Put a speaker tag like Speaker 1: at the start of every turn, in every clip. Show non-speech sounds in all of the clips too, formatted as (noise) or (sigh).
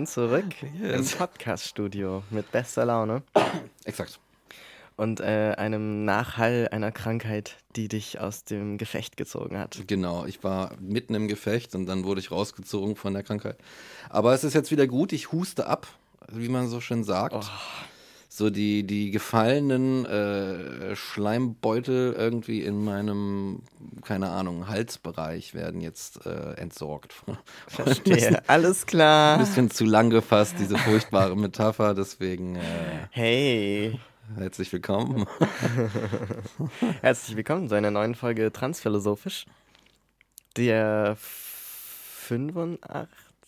Speaker 1: sind zurück yes. im Podcast-Studio mit bester Laune.
Speaker 2: Exakt.
Speaker 1: Und äh, einem Nachhall einer Krankheit, die dich aus dem Gefecht gezogen hat.
Speaker 2: Genau, ich war mitten im Gefecht und dann wurde ich rausgezogen von der Krankheit. Aber es ist jetzt wieder gut, ich huste ab, wie man so schön sagt. Oh so die, die gefallenen äh, Schleimbeutel irgendwie in meinem, keine Ahnung, Halsbereich werden jetzt äh, entsorgt. (laughs)
Speaker 1: Verstehe, alles klar.
Speaker 2: Ein bisschen zu lang gefasst, diese furchtbare Metapher, deswegen. Äh,
Speaker 1: hey.
Speaker 2: Herzlich willkommen. (laughs)
Speaker 1: Herzlich willkommen zu einer neuen Folge Transphilosophisch. Der 85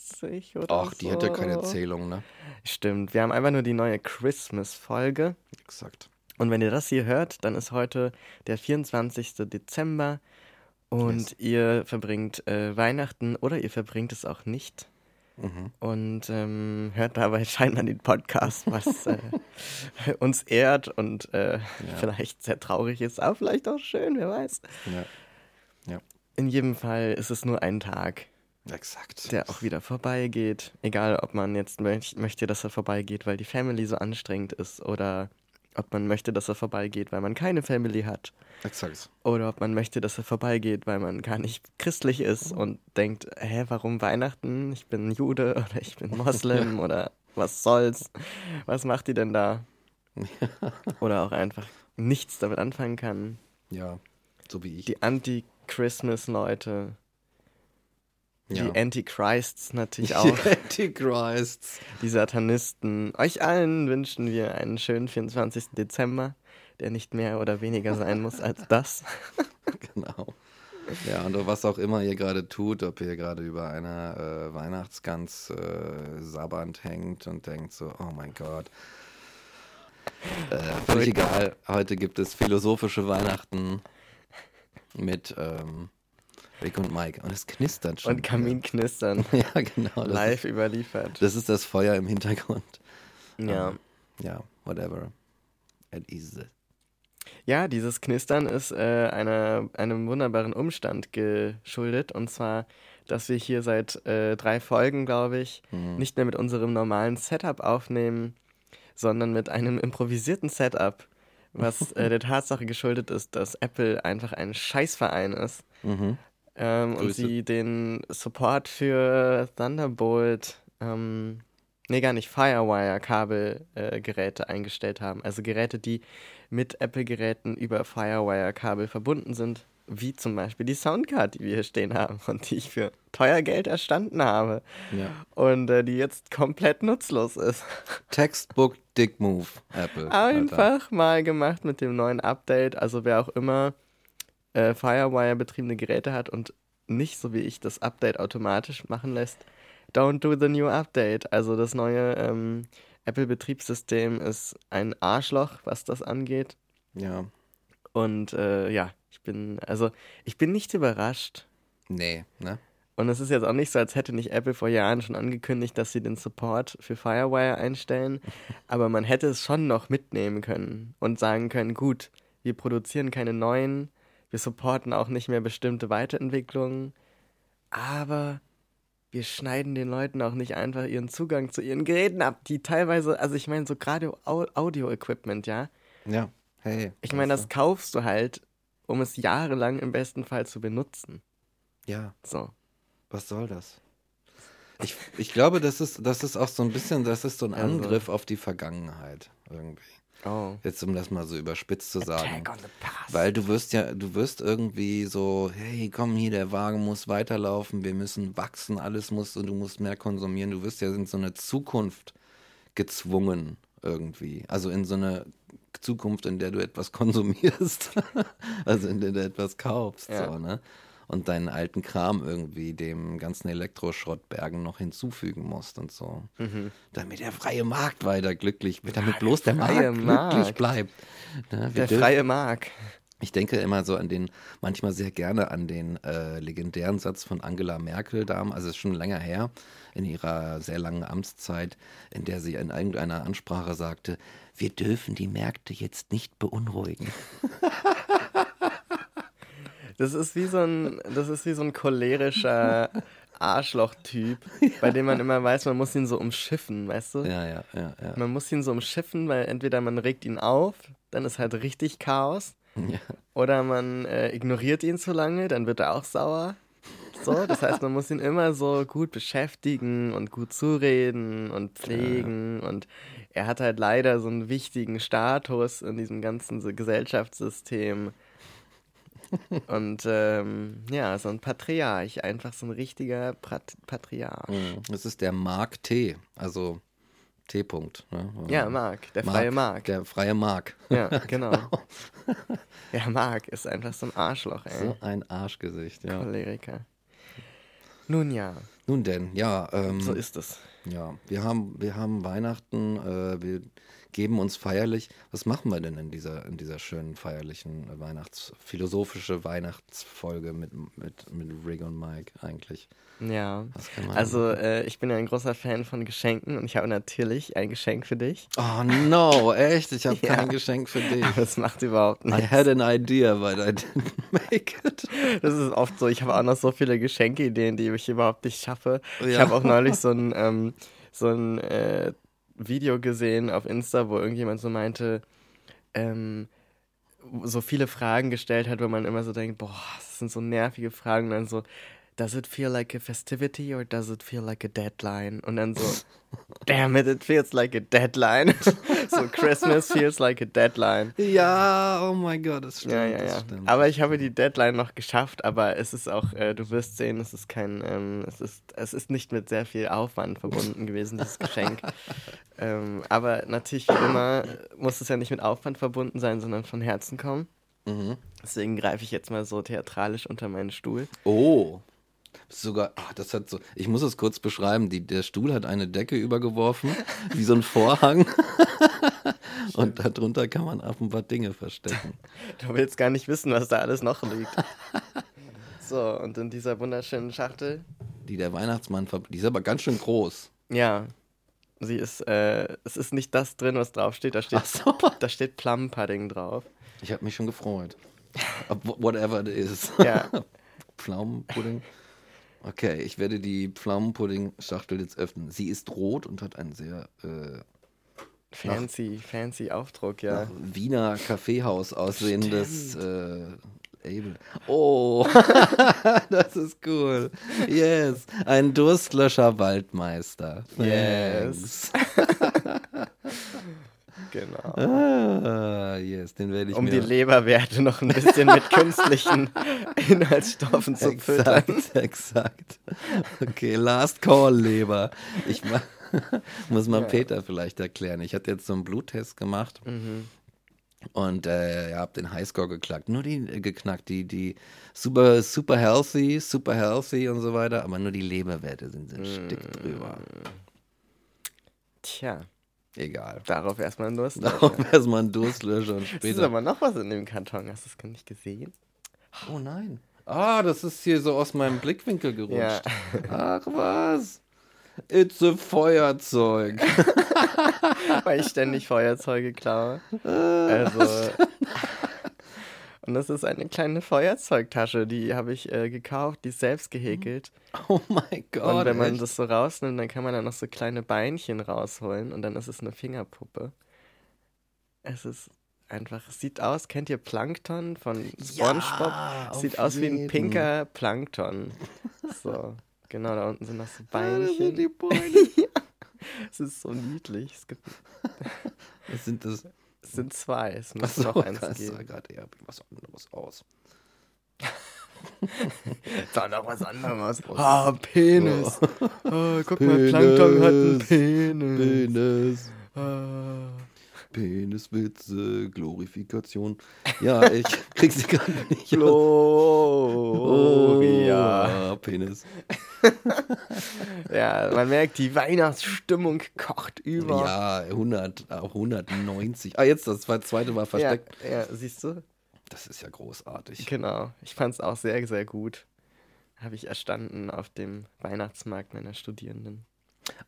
Speaker 1: 80 oder
Speaker 2: Ach, die so. hätte keine Zählung, ne?
Speaker 1: Stimmt. Wir haben einfach nur die neue Christmas-Folge.
Speaker 2: Exakt.
Speaker 1: Und wenn ihr das hier hört, dann ist heute der 24. Dezember und yes. ihr verbringt äh, Weihnachten oder ihr verbringt es auch nicht. Mhm. Und ähm, hört dabei (laughs) scheinbar den Podcast, was äh, (laughs) uns ehrt und äh, ja. vielleicht sehr traurig ist, aber vielleicht auch schön, wer weiß.
Speaker 2: Ja. Ja.
Speaker 1: In jedem Fall ist es nur ein Tag.
Speaker 2: Exakt.
Speaker 1: Der auch wieder vorbeigeht. Egal, ob man jetzt möch möchte, dass er vorbeigeht, weil die Family so anstrengend ist oder ob man möchte, dass er vorbeigeht, weil man keine Family hat.
Speaker 2: Exakt.
Speaker 1: Oder ob man möchte, dass er vorbeigeht, weil man gar nicht christlich ist und denkt, hä, warum Weihnachten? Ich bin Jude oder ich bin Moslem (laughs) oder was soll's? Was macht die denn da? (laughs) oder auch einfach nichts damit anfangen kann.
Speaker 2: Ja, so wie ich.
Speaker 1: Die Anti-Christmas-Leute ja. Die Antichrists natürlich auch.
Speaker 2: Die (laughs) Antichrists.
Speaker 1: Die Satanisten. Euch allen wünschen wir einen schönen 24. Dezember, der nicht mehr oder weniger sein muss als (laughs) das.
Speaker 2: genau. Ja, und was auch immer ihr gerade tut, ob ihr gerade über einer äh, Weihnachtsgans äh, sabbernd hängt und denkt so, oh mein Gott. Äh, völlig egal. Heute gibt es philosophische Weihnachten mit ähm, Rick und Mike. Und es knistert schon.
Speaker 1: Und Kamin knistern. (laughs)
Speaker 2: ja, genau.
Speaker 1: Live ist, überliefert.
Speaker 2: Das ist das Feuer im Hintergrund.
Speaker 1: Ja. Um,
Speaker 2: ja, whatever. It is it.
Speaker 1: Ja, dieses Knistern ist äh, eine, einem wunderbaren Umstand geschuldet. Und zwar, dass wir hier seit äh, drei Folgen, glaube ich, mhm. nicht mehr mit unserem normalen Setup aufnehmen, sondern mit einem improvisierten Setup, was (laughs) äh, der Tatsache geschuldet ist, dass Apple einfach ein Scheißverein ist. Mhm ähm, und sie den Support für Thunderbolt, ähm, nee, gar nicht, Firewire-Kabelgeräte äh, eingestellt haben. Also Geräte, die mit Apple-Geräten über Firewire-Kabel verbunden sind, wie zum Beispiel die Soundcard, die wir hier stehen haben (laughs) und die ich für teuer Geld erstanden habe.
Speaker 2: Ja.
Speaker 1: Und äh, die jetzt komplett nutzlos ist. (laughs)
Speaker 2: Textbook Dick Move, Apple.
Speaker 1: Einfach Alter. mal gemacht mit dem neuen Update. Also wer auch immer äh, Firewire betriebene Geräte hat und nicht so wie ich das Update automatisch machen lässt, don't do the new update. Also das neue ähm, Apple-Betriebssystem ist ein Arschloch, was das angeht.
Speaker 2: Ja.
Speaker 1: Und äh, ja, ich bin, also ich bin nicht überrascht.
Speaker 2: Nee, ne?
Speaker 1: Und es ist jetzt auch nicht so, als hätte nicht Apple vor Jahren schon angekündigt, dass sie den Support für Firewire einstellen. (laughs) Aber man hätte es schon noch mitnehmen können und sagen können, gut, wir produzieren keine neuen wir supporten auch nicht mehr bestimmte Weiterentwicklungen, aber wir schneiden den Leuten auch nicht einfach ihren Zugang zu ihren Geräten ab, die teilweise, also ich meine, so gerade Audio-Equipment, ja?
Speaker 2: Ja, hey.
Speaker 1: Ich meine, das kaufst du halt um es jahrelang im besten Fall zu benutzen.
Speaker 2: Ja.
Speaker 1: So.
Speaker 2: Was soll das? Ich, ich glaube, das ist, das ist auch so ein bisschen, das ist so ein
Speaker 1: Also.
Speaker 2: Angriff auf die Vergangenheit irgendwie.
Speaker 1: Oh.
Speaker 2: Jetzt um das mal so überspitzt zu sagen. Weil du wirst ja, du wirst irgendwie so, hey, komm hier, der Wagen muss weiterlaufen, wir müssen wachsen, alles muss und du musst mehr konsumieren. Du wirst ja in so eine Zukunft gezwungen irgendwie. Also in so eine Zukunft, in der du etwas (laughs) konsumierst. also in der du etwas kaufst.
Speaker 1: Ja.
Speaker 2: So, ne? Und deinen alten Kram irgendwie dem ganzen Elektroschrottbergen noch hinzufügen musst und so. Damit der freie Markt weiter glücklich, damit bloß der
Speaker 1: freie
Speaker 2: Markt glücklich
Speaker 1: Markt.
Speaker 2: bleibt. Ne?
Speaker 1: Der
Speaker 2: dürfen-
Speaker 1: freie Mark.
Speaker 2: ich denke immer so an den, manchmal sehr gerne an den äh, legendären Satz von Angela Merkel, damals, also es ist schon länger her, in ihrer sehr langen Amtszeit, in der sie in irgendeiner Ansprache sagte, wir dürfen die Märkte jetzt nicht beunruhigen. (laughs)
Speaker 1: Das ist wie so ein, das ist wie so ein cholerischer Arschloch-Typ, (laughs) bei dem man immer weiß, man muss ihn so umschiffen, weißt du?
Speaker 2: Ja, ja, ja, ja.
Speaker 1: Man muss ihn so umschiffen, weil entweder man regt ihn auf, dann ist halt richtig Chaos,
Speaker 2: ja.
Speaker 1: oder man äh, ignoriert ihn zu lange, dann wird er auch sauer. So, das heißt, man muss ihn immer so gut beschäftigen und gut zureden und pflegen. Und er hat halt leider so einen wichtigen Status in diesem ganzen Gesellschaftssystem. Und ähm, ja, so ein Patriarch, einfach so ein richtiger Pat Patriarch.
Speaker 2: Mhm. Das ist der Mark T, also T-Punkt. Ne?
Speaker 1: Ja, Mark, der freie Mark.
Speaker 2: Der freie Mark.
Speaker 1: Ja, (laughs) genau. Ja, Mark ist einfach so ein Arschloch, ey.
Speaker 2: So ein Arschgesicht, ja.
Speaker 1: Choleriker. Nun ja,
Speaker 2: Nun denn, ja. Ähm,
Speaker 1: so ist es.
Speaker 2: Ja, wir haben, wir haben Weihnachten, äh, wir geben uns feierlich. Was machen wir denn in dieser, in dieser schönen feierlichen Weihnachts-, philosophische Weihnachtsfolge mit, mit, mit Rig und Mike eigentlich?
Speaker 1: Ja. Also, äh, ich bin ja ein großer Fan von Geschenken und ich habe natürlich ein Geschenk für dich.
Speaker 2: Oh no, echt? Ich habe (laughs)
Speaker 1: Ja.
Speaker 2: kein Geschenk für dich.
Speaker 1: Aber das macht überhaupt
Speaker 2: I
Speaker 1: nichts.
Speaker 2: had an idea, but I didn't make it. (laughs)
Speaker 1: Das ist oft so. Ich habe auch noch so viele Geschenkeideen, die ich überhaupt nicht schaffe. Ich
Speaker 2: Ja.
Speaker 1: habe auch neulich so ein, ähm, so ein äh, Video gesehen auf Insta, wo irgendjemand so meinte, ähm, so viele Fragen gestellt hat, wo man immer so denkt, boah, das sind so nervige Fragen. Und dann so, does it feel like a festivity or does it feel like a deadline? Und dann so, (laughs) damn it, it feels like a deadline. (laughs) so Christmas feels like a deadline.
Speaker 2: Ja, oh mein Gott, das stimmt.
Speaker 1: Ja, ja,
Speaker 2: das
Speaker 1: ja.
Speaker 2: stimmt.
Speaker 1: Aber ich habe die Deadline noch geschafft, aber es ist auch, äh, du wirst sehen, es ist kein, ähm, es ist, es ist nicht mit sehr viel Aufwand verbunden gewesen, dieses Geschenk. (laughs) ähm, aber natürlich wie immer muss es ja nicht mit Aufwand verbunden sein, sondern von Herzen kommen.
Speaker 2: Mhm.
Speaker 1: Deswegen greife ich jetzt mal so theatralisch unter meinen Stuhl.
Speaker 2: Oh. Sogar, ach, das hat so, ich muss es kurz beschreiben, die, der Stuhl hat eine Decke übergeworfen, (laughs) wie so ein Vorhang. (laughs) Und darunter kann man offenbar Dinge verstecken. (laughs)
Speaker 1: Du willst gar nicht wissen, was da alles noch liegt. So, und in dieser wunderschönen Schachtel,
Speaker 2: Die der Weihnachtsmann, die ist aber ganz schön groß.
Speaker 1: ja, sie ist, äh, es ist nicht das drin, was draufsteht, da steht,
Speaker 2: so.
Speaker 1: da steht Plum Pudding drauf.
Speaker 2: Ich habe mich schon gefreut. Whatever it is.
Speaker 1: Ja.
Speaker 2: Pflaumenpudding. Okay, ich werde die Pflaumenpudding-Schachtel jetzt öffnen. Sie ist rot und hat einen sehr äh,
Speaker 1: Fancy, fancy Aufdruck, ja.
Speaker 2: nach Wiener Kaffeehaus aussehendes äh, Label. Oh, (laughs) das ist cool. Yes, ein Durstlöscher Waldmeister.
Speaker 1: Yes. (laughs) Genau.
Speaker 2: Ah, yes, den werde ich
Speaker 1: Um
Speaker 2: mir
Speaker 1: die Leberwerte noch ein bisschen mit künstlichen (laughs) Inhaltsstoffen zu füttern.
Speaker 2: Exakt, exakt. Okay, Last Call Leber. Ich ma (laughs) muss mal
Speaker 1: Ja.
Speaker 2: Peter vielleicht erklären. Ich hatte jetzt so einen Bluttest gemacht
Speaker 1: Mhm.
Speaker 2: und äh, ja, hab den Highscore geknackt. Nur die äh, geknackt, die die super super healthy, super healthy und so weiter, aber nur die Leberwerte sind so ein Stück
Speaker 1: Mm.
Speaker 2: drüber.
Speaker 1: Tja,
Speaker 2: Egal.
Speaker 1: darauf erstmal ein Durst.
Speaker 2: Darauf erstmal ein Durstlöscher und
Speaker 1: Es (laughs) ist
Speaker 2: später.
Speaker 1: aber noch was in dem Karton. Hast du es gar nicht gesehen?
Speaker 2: Oh nein. Ah, das ist hier so aus meinem Blickwinkel gerutscht. (laughs) Ach was. It's a Feuerzeug. (laughs)
Speaker 1: Weil ich ständig Feuerzeuge klaue. Also. Und das ist eine kleine Feuerzeugtasche, die habe ich äh, gekauft, die ist selbst gehäkelt. (laughs)
Speaker 2: Oh mein Gott.
Speaker 1: und wenn man
Speaker 2: echt?
Speaker 1: das so rausnimmt, dann kann man da noch so kleine Beinchen rausholen und dann ist es eine Fingerpuppe. Es ist einfach. Es sieht aus, kennt ihr Plankton von SpongeBob? Ja, sieht aus jeden. wie ein pinker Plankton. So, genau, da unten sind noch so (laughs) Beinchen. (laughs) Ja, die Beine. Es ist so niedlich. Es gibt.
Speaker 2: Was sind das?
Speaker 1: Es sind zwei. Es muss so, noch eins
Speaker 2: das geben. sah gerade eher was anderes aus. (laughs)
Speaker 1: sah noch was anderes aus. Ah, Penis. Oh. Oh, guck Penis. mal, Plankton hat einen Penis. Penis.
Speaker 2: Ah. Peniswitze, Glorifikation. Ja, (laughs) ich krieg sie gar nicht. Gloria.
Speaker 1: Oh, Penis. (laughs) ja, man merkt, die Weihnachtsstimmung kocht über.
Speaker 2: Ja, 100, auch 190. Ah, jetzt, das zweite war versteckt.
Speaker 1: Ja, ja, siehst du?
Speaker 2: Das ist ja großartig.
Speaker 1: Genau, ich fand es auch sehr, sehr gut. Habe ich erstanden auf dem Weihnachtsmarkt meiner Studierenden.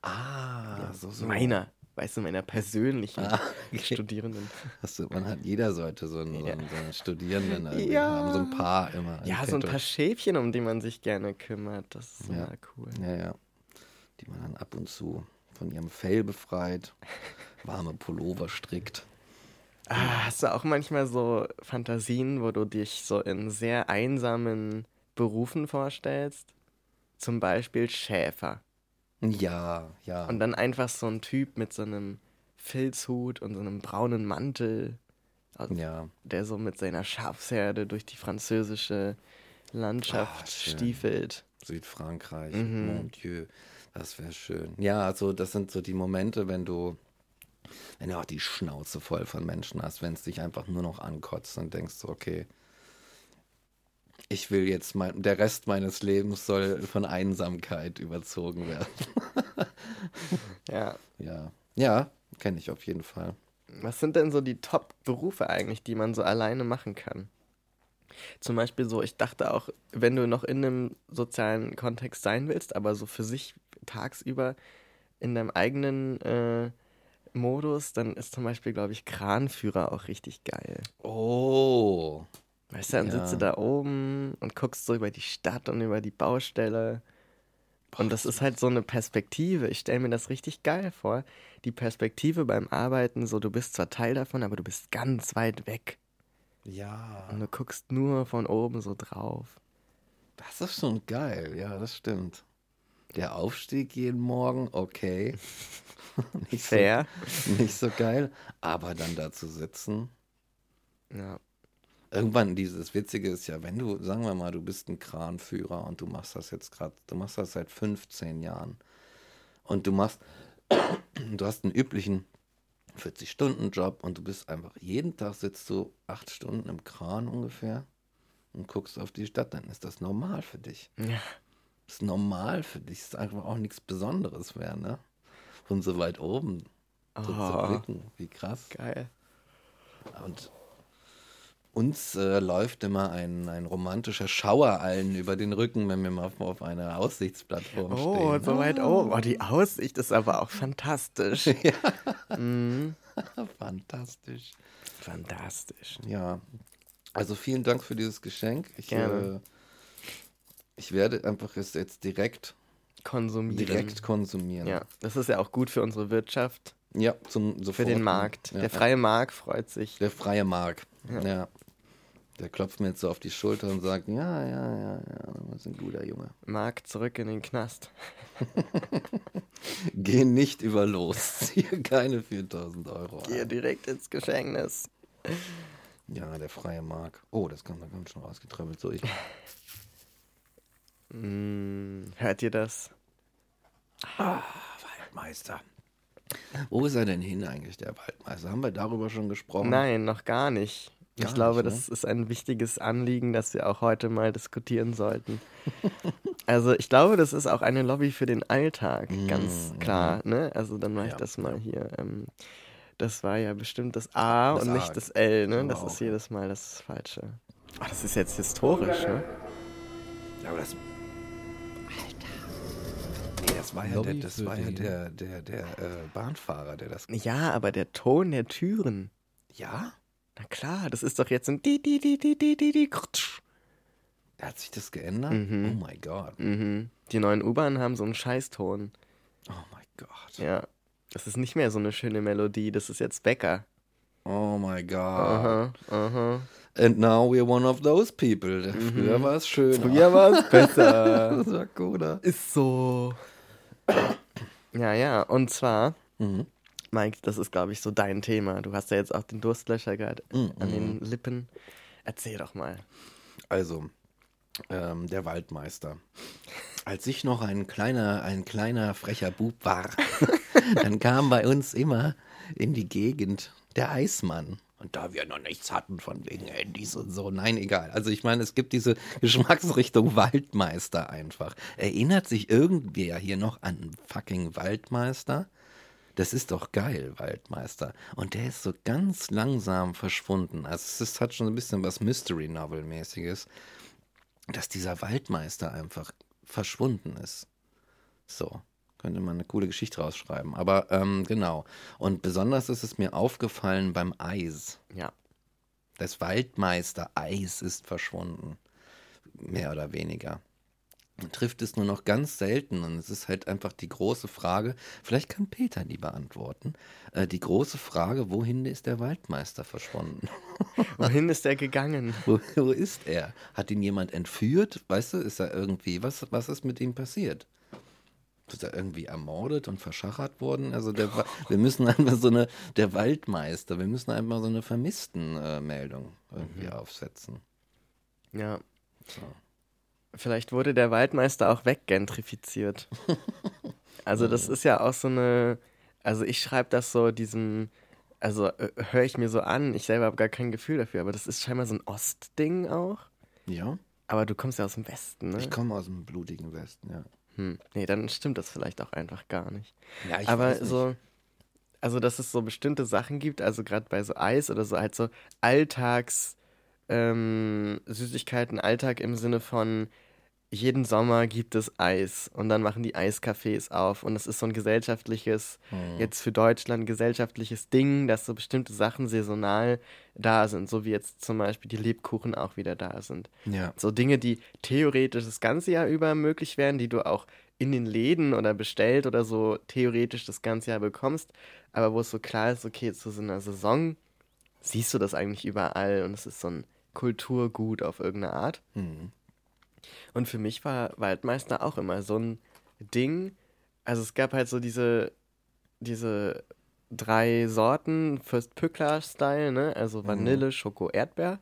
Speaker 2: Ah, ja, so, so.
Speaker 1: Meiner weißt du, meiner persönlichen ah, (laughs) okay. Studierenden.
Speaker 2: Hast du, man hat, jeder sollte so einen, ja. so einen Studierenden ja. haben, so ein paar immer.
Speaker 1: Ja, so ein paar Schäfchen, um die man sich gerne kümmert. Das ist ja. immer cool.
Speaker 2: Ja, ja. Die man dann ab und zu von ihrem Fell befreit, (laughs) warme Pullover strickt.
Speaker 1: Ah, hast du auch manchmal so Fantasien, wo du dich so in sehr einsamen Berufen vorstellst? Zum Beispiel Schäfer.
Speaker 2: Ja, ja.
Speaker 1: Und dann einfach so ein Typ mit so einem Filzhut und so einem braunen Mantel, also ja. der so mit seiner Schafsherde durch die französische Landschaft Ach, stiefelt.
Speaker 2: Südfrankreich, mhm. mon Dieu, das wäre schön. Ja, also das sind so die Momente, wenn du, wenn du auch die Schnauze voll von Menschen hast, wenn es dich einfach nur noch ankotzt und denkst so, okay, ich will jetzt mein, der Rest meines Lebens soll von Einsamkeit überzogen werden. (laughs)
Speaker 1: ja.
Speaker 2: Ja. Ja, kenne ich auf jeden Fall.
Speaker 1: Was sind denn so die Top-Berufe eigentlich, die man so alleine machen kann? Zum Beispiel so, ich dachte auch, wenn du noch in einem sozialen Kontext sein willst, aber so für sich tagsüber in deinem eigenen äh, Modus, dann ist zum Beispiel, glaube ich, Kranführer auch richtig geil.
Speaker 2: Oh.
Speaker 1: Weißt du, dann ja. sitzt du da oben und guckst so über die Stadt und über die Baustelle. Und das ist halt so eine Perspektive. Ich stelle mir das richtig geil vor. Die Perspektive beim Arbeiten, so du bist zwar Teil davon, aber du bist ganz weit weg.
Speaker 2: Ja.
Speaker 1: Und du guckst nur von oben so drauf.
Speaker 2: Das ist schon geil, ja, das stimmt. Der Aufstieg jeden Morgen, okay. (laughs)
Speaker 1: nicht Fair.
Speaker 2: So, nicht so geil. Aber dann da zu sitzen.
Speaker 1: Ja
Speaker 2: irgendwann dieses Witzige ist ja, wenn du, sagen wir mal, du bist ein Kranführer und du machst das jetzt gerade, du machst das seit 15 Jahren und du machst, du hast einen üblichen 40-Stunden-Job und du bist einfach, jeden Tag sitzt du acht Stunden im Kran ungefähr und guckst auf die Stadt, dann ist das normal für dich.
Speaker 1: Ja.
Speaker 2: Das ist normal für dich, das ist einfach auch nichts Besonderes mehr, ne? Von so weit oben so oh. zu blicken, wie krass.
Speaker 1: Geil.
Speaker 2: Und uns äh, läuft immer ein, ein romantischer Schauer allen über den Rücken, wenn wir mal auf, auf einer Aussichtsplattform
Speaker 1: oh,
Speaker 2: stehen.
Speaker 1: Oh, so weit oben. Oh, die Aussicht ist aber auch fantastisch. (laughs)
Speaker 2: ja. Mhm. (laughs) fantastisch.
Speaker 1: Fantastisch.
Speaker 2: Ja. Also vielen Dank für dieses Geschenk. Ich,
Speaker 1: Gerne.
Speaker 2: Äh, ich werde einfach es jetzt direkt
Speaker 1: konsumieren.
Speaker 2: Direkt konsumieren.
Speaker 1: Ja, das ist ja auch gut für unsere Wirtschaft.
Speaker 2: Ja, zum
Speaker 1: sofort. Für den Markt. Ja. Der freie Markt freut sich.
Speaker 2: Der freie Markt. ja. ja. Der klopft mir jetzt so auf die Schulter und sagt, ja, ja, ja, ja, du bist ein guter Junge.
Speaker 1: Marc, zurück in den Knast. (laughs)
Speaker 2: Geh nicht über los. (laughs) Ziehe keine 4000 Euro.
Speaker 1: Geh direkt ins Gefängnis.
Speaker 2: Ja, der freie Marc. Oh, das kam da ganz schön rausgetrabbelt. So, ich. (laughs)
Speaker 1: mm, hört ihr das?
Speaker 2: Ah, Waldmeister. Wo ist er denn hin eigentlich, der Waldmeister? Haben wir darüber schon gesprochen?
Speaker 1: Nein, noch gar nicht. Gar ich glaube, nicht, ne? das ist ein wichtiges Anliegen, das wir auch heute mal diskutieren sollten. (laughs) also ich glaube, das ist auch eine Lobby für den Alltag, mm, ganz klar. Mm. Ne? Also dann mache ich ja, das mal hier. Ähm, das war ja bestimmt das A das und A. nicht das L. Ne? Das ist jedes Mal das Falsche. Ach, das ist jetzt historisch, ne?
Speaker 2: Ja, aber das... Alter. Nee, das war ja, der, das war ja der, der, der äh, Bahnfahrer, der das...
Speaker 1: Ja, aber der Ton der Türen.
Speaker 2: Ja?
Speaker 1: Na klar, das ist doch jetzt ein di di di di di di di.
Speaker 2: Hat sich das geändert?
Speaker 1: Mhm.
Speaker 2: Oh mein Gott.
Speaker 1: Mhm. Die neuen U-Bahnen haben so einen Scheißton.
Speaker 2: Oh mein Gott.
Speaker 1: Ja. Das ist nicht mehr so eine schöne Melodie, das ist jetzt Becker.
Speaker 2: Oh my God.
Speaker 1: Aha, aha.
Speaker 2: And now we're one of those people. Früher war es schön.
Speaker 1: Früher war es besser. (laughs)
Speaker 2: Das war cooler.
Speaker 1: Ist so. Ja, ja, und zwar,
Speaker 2: Mhm.
Speaker 1: Mike, das ist, glaube ich, so dein Thema. Du hast ja jetzt auch den Durstlöscher gerade
Speaker 2: Mhm.
Speaker 1: an den Lippen. Erzähl doch mal.
Speaker 2: Also, ähm, der Waldmeister. Als ich noch ein kleiner, ein kleiner frecher Bub war, (laughs) dann kam bei uns immer in die Gegend der Eismann. Und da wir noch nichts hatten von wegen Handys und so. Nein, egal. Also ich meine, es gibt diese Geschmacksrichtung Waldmeister einfach. Erinnert sich irgendwer hier noch an fucking Waldmeister? Das ist doch geil, Waldmeister. Und der ist so ganz langsam verschwunden. Also es ist, hat schon ein bisschen was Mystery Novel-mäßiges, dass dieser Waldmeister einfach verschwunden ist. So, könnte man eine coole Geschichte rausschreiben. Aber ähm, genau. Und besonders ist es mir aufgefallen beim Eis.
Speaker 1: Ja.
Speaker 2: Das Waldmeister Eis ist verschwunden. Mehr oder weniger. Trifft es nur noch ganz selten und es ist halt einfach die große Frage, vielleicht kann Peter die beantworten, äh, die große Frage, wohin ist der Waldmeister verschwunden? (laughs)
Speaker 1: Wohin ist er gegangen?
Speaker 2: wo, wo ist er? Hat ihn jemand entführt? Weißt du, ist er irgendwie, was, was ist mit ihm passiert? Ist er irgendwie ermordet und verschachert worden? Also der, wir müssen einfach so eine, der Waldmeister, wir müssen einfach so eine Vermisstenmeldung irgendwie aufsetzen.
Speaker 1: Ja.
Speaker 2: So.
Speaker 1: Vielleicht wurde der Waldmeister auch weggentrifiziert. (laughs) Also das ist ja auch so eine, also ich schreibe das so diesem, also äh, höre ich mir so an, ich selber habe gar kein Gefühl dafür, aber das ist scheinbar so ein Ostding auch.
Speaker 2: Ja,
Speaker 1: Aber du kommst ja aus dem Westen, ne?
Speaker 2: ich komme aus dem blutigen Westen, ja.
Speaker 1: Hm. Nee, dann stimmt das vielleicht auch einfach gar nicht.
Speaker 2: Ja, ich
Speaker 1: aber
Speaker 2: weiß nicht.
Speaker 1: so, also dass es so bestimmte Sachen gibt, also gerade bei so Eis oder so, halt so Alltags ähm, Süßigkeiten, Alltag im Sinne von jeden Sommer gibt es Eis und dann machen die Eiscafés auf und es ist so ein gesellschaftliches,
Speaker 2: Hm.
Speaker 1: jetzt für Deutschland gesellschaftliches Ding, dass so bestimmte Sachen saisonal da sind, so wie jetzt zum Beispiel die Lebkuchen auch wieder da sind.
Speaker 2: Ja.
Speaker 1: So Dinge, die theoretisch das ganze Jahr über möglich wären, die du auch in den Läden oder bestellt oder so theoretisch das ganze Jahr bekommst, aber wo es so klar ist, okay, zu so einer Saison siehst du das eigentlich überall und es ist so ein Kulturgut auf irgendeine Art.
Speaker 2: Hm.
Speaker 1: Und für mich war Waldmeister auch immer so ein Ding. Also es gab halt so diese, diese drei Sorten, First Pückler-Style, ne? Also Vanille, Schoko, Erdbeer.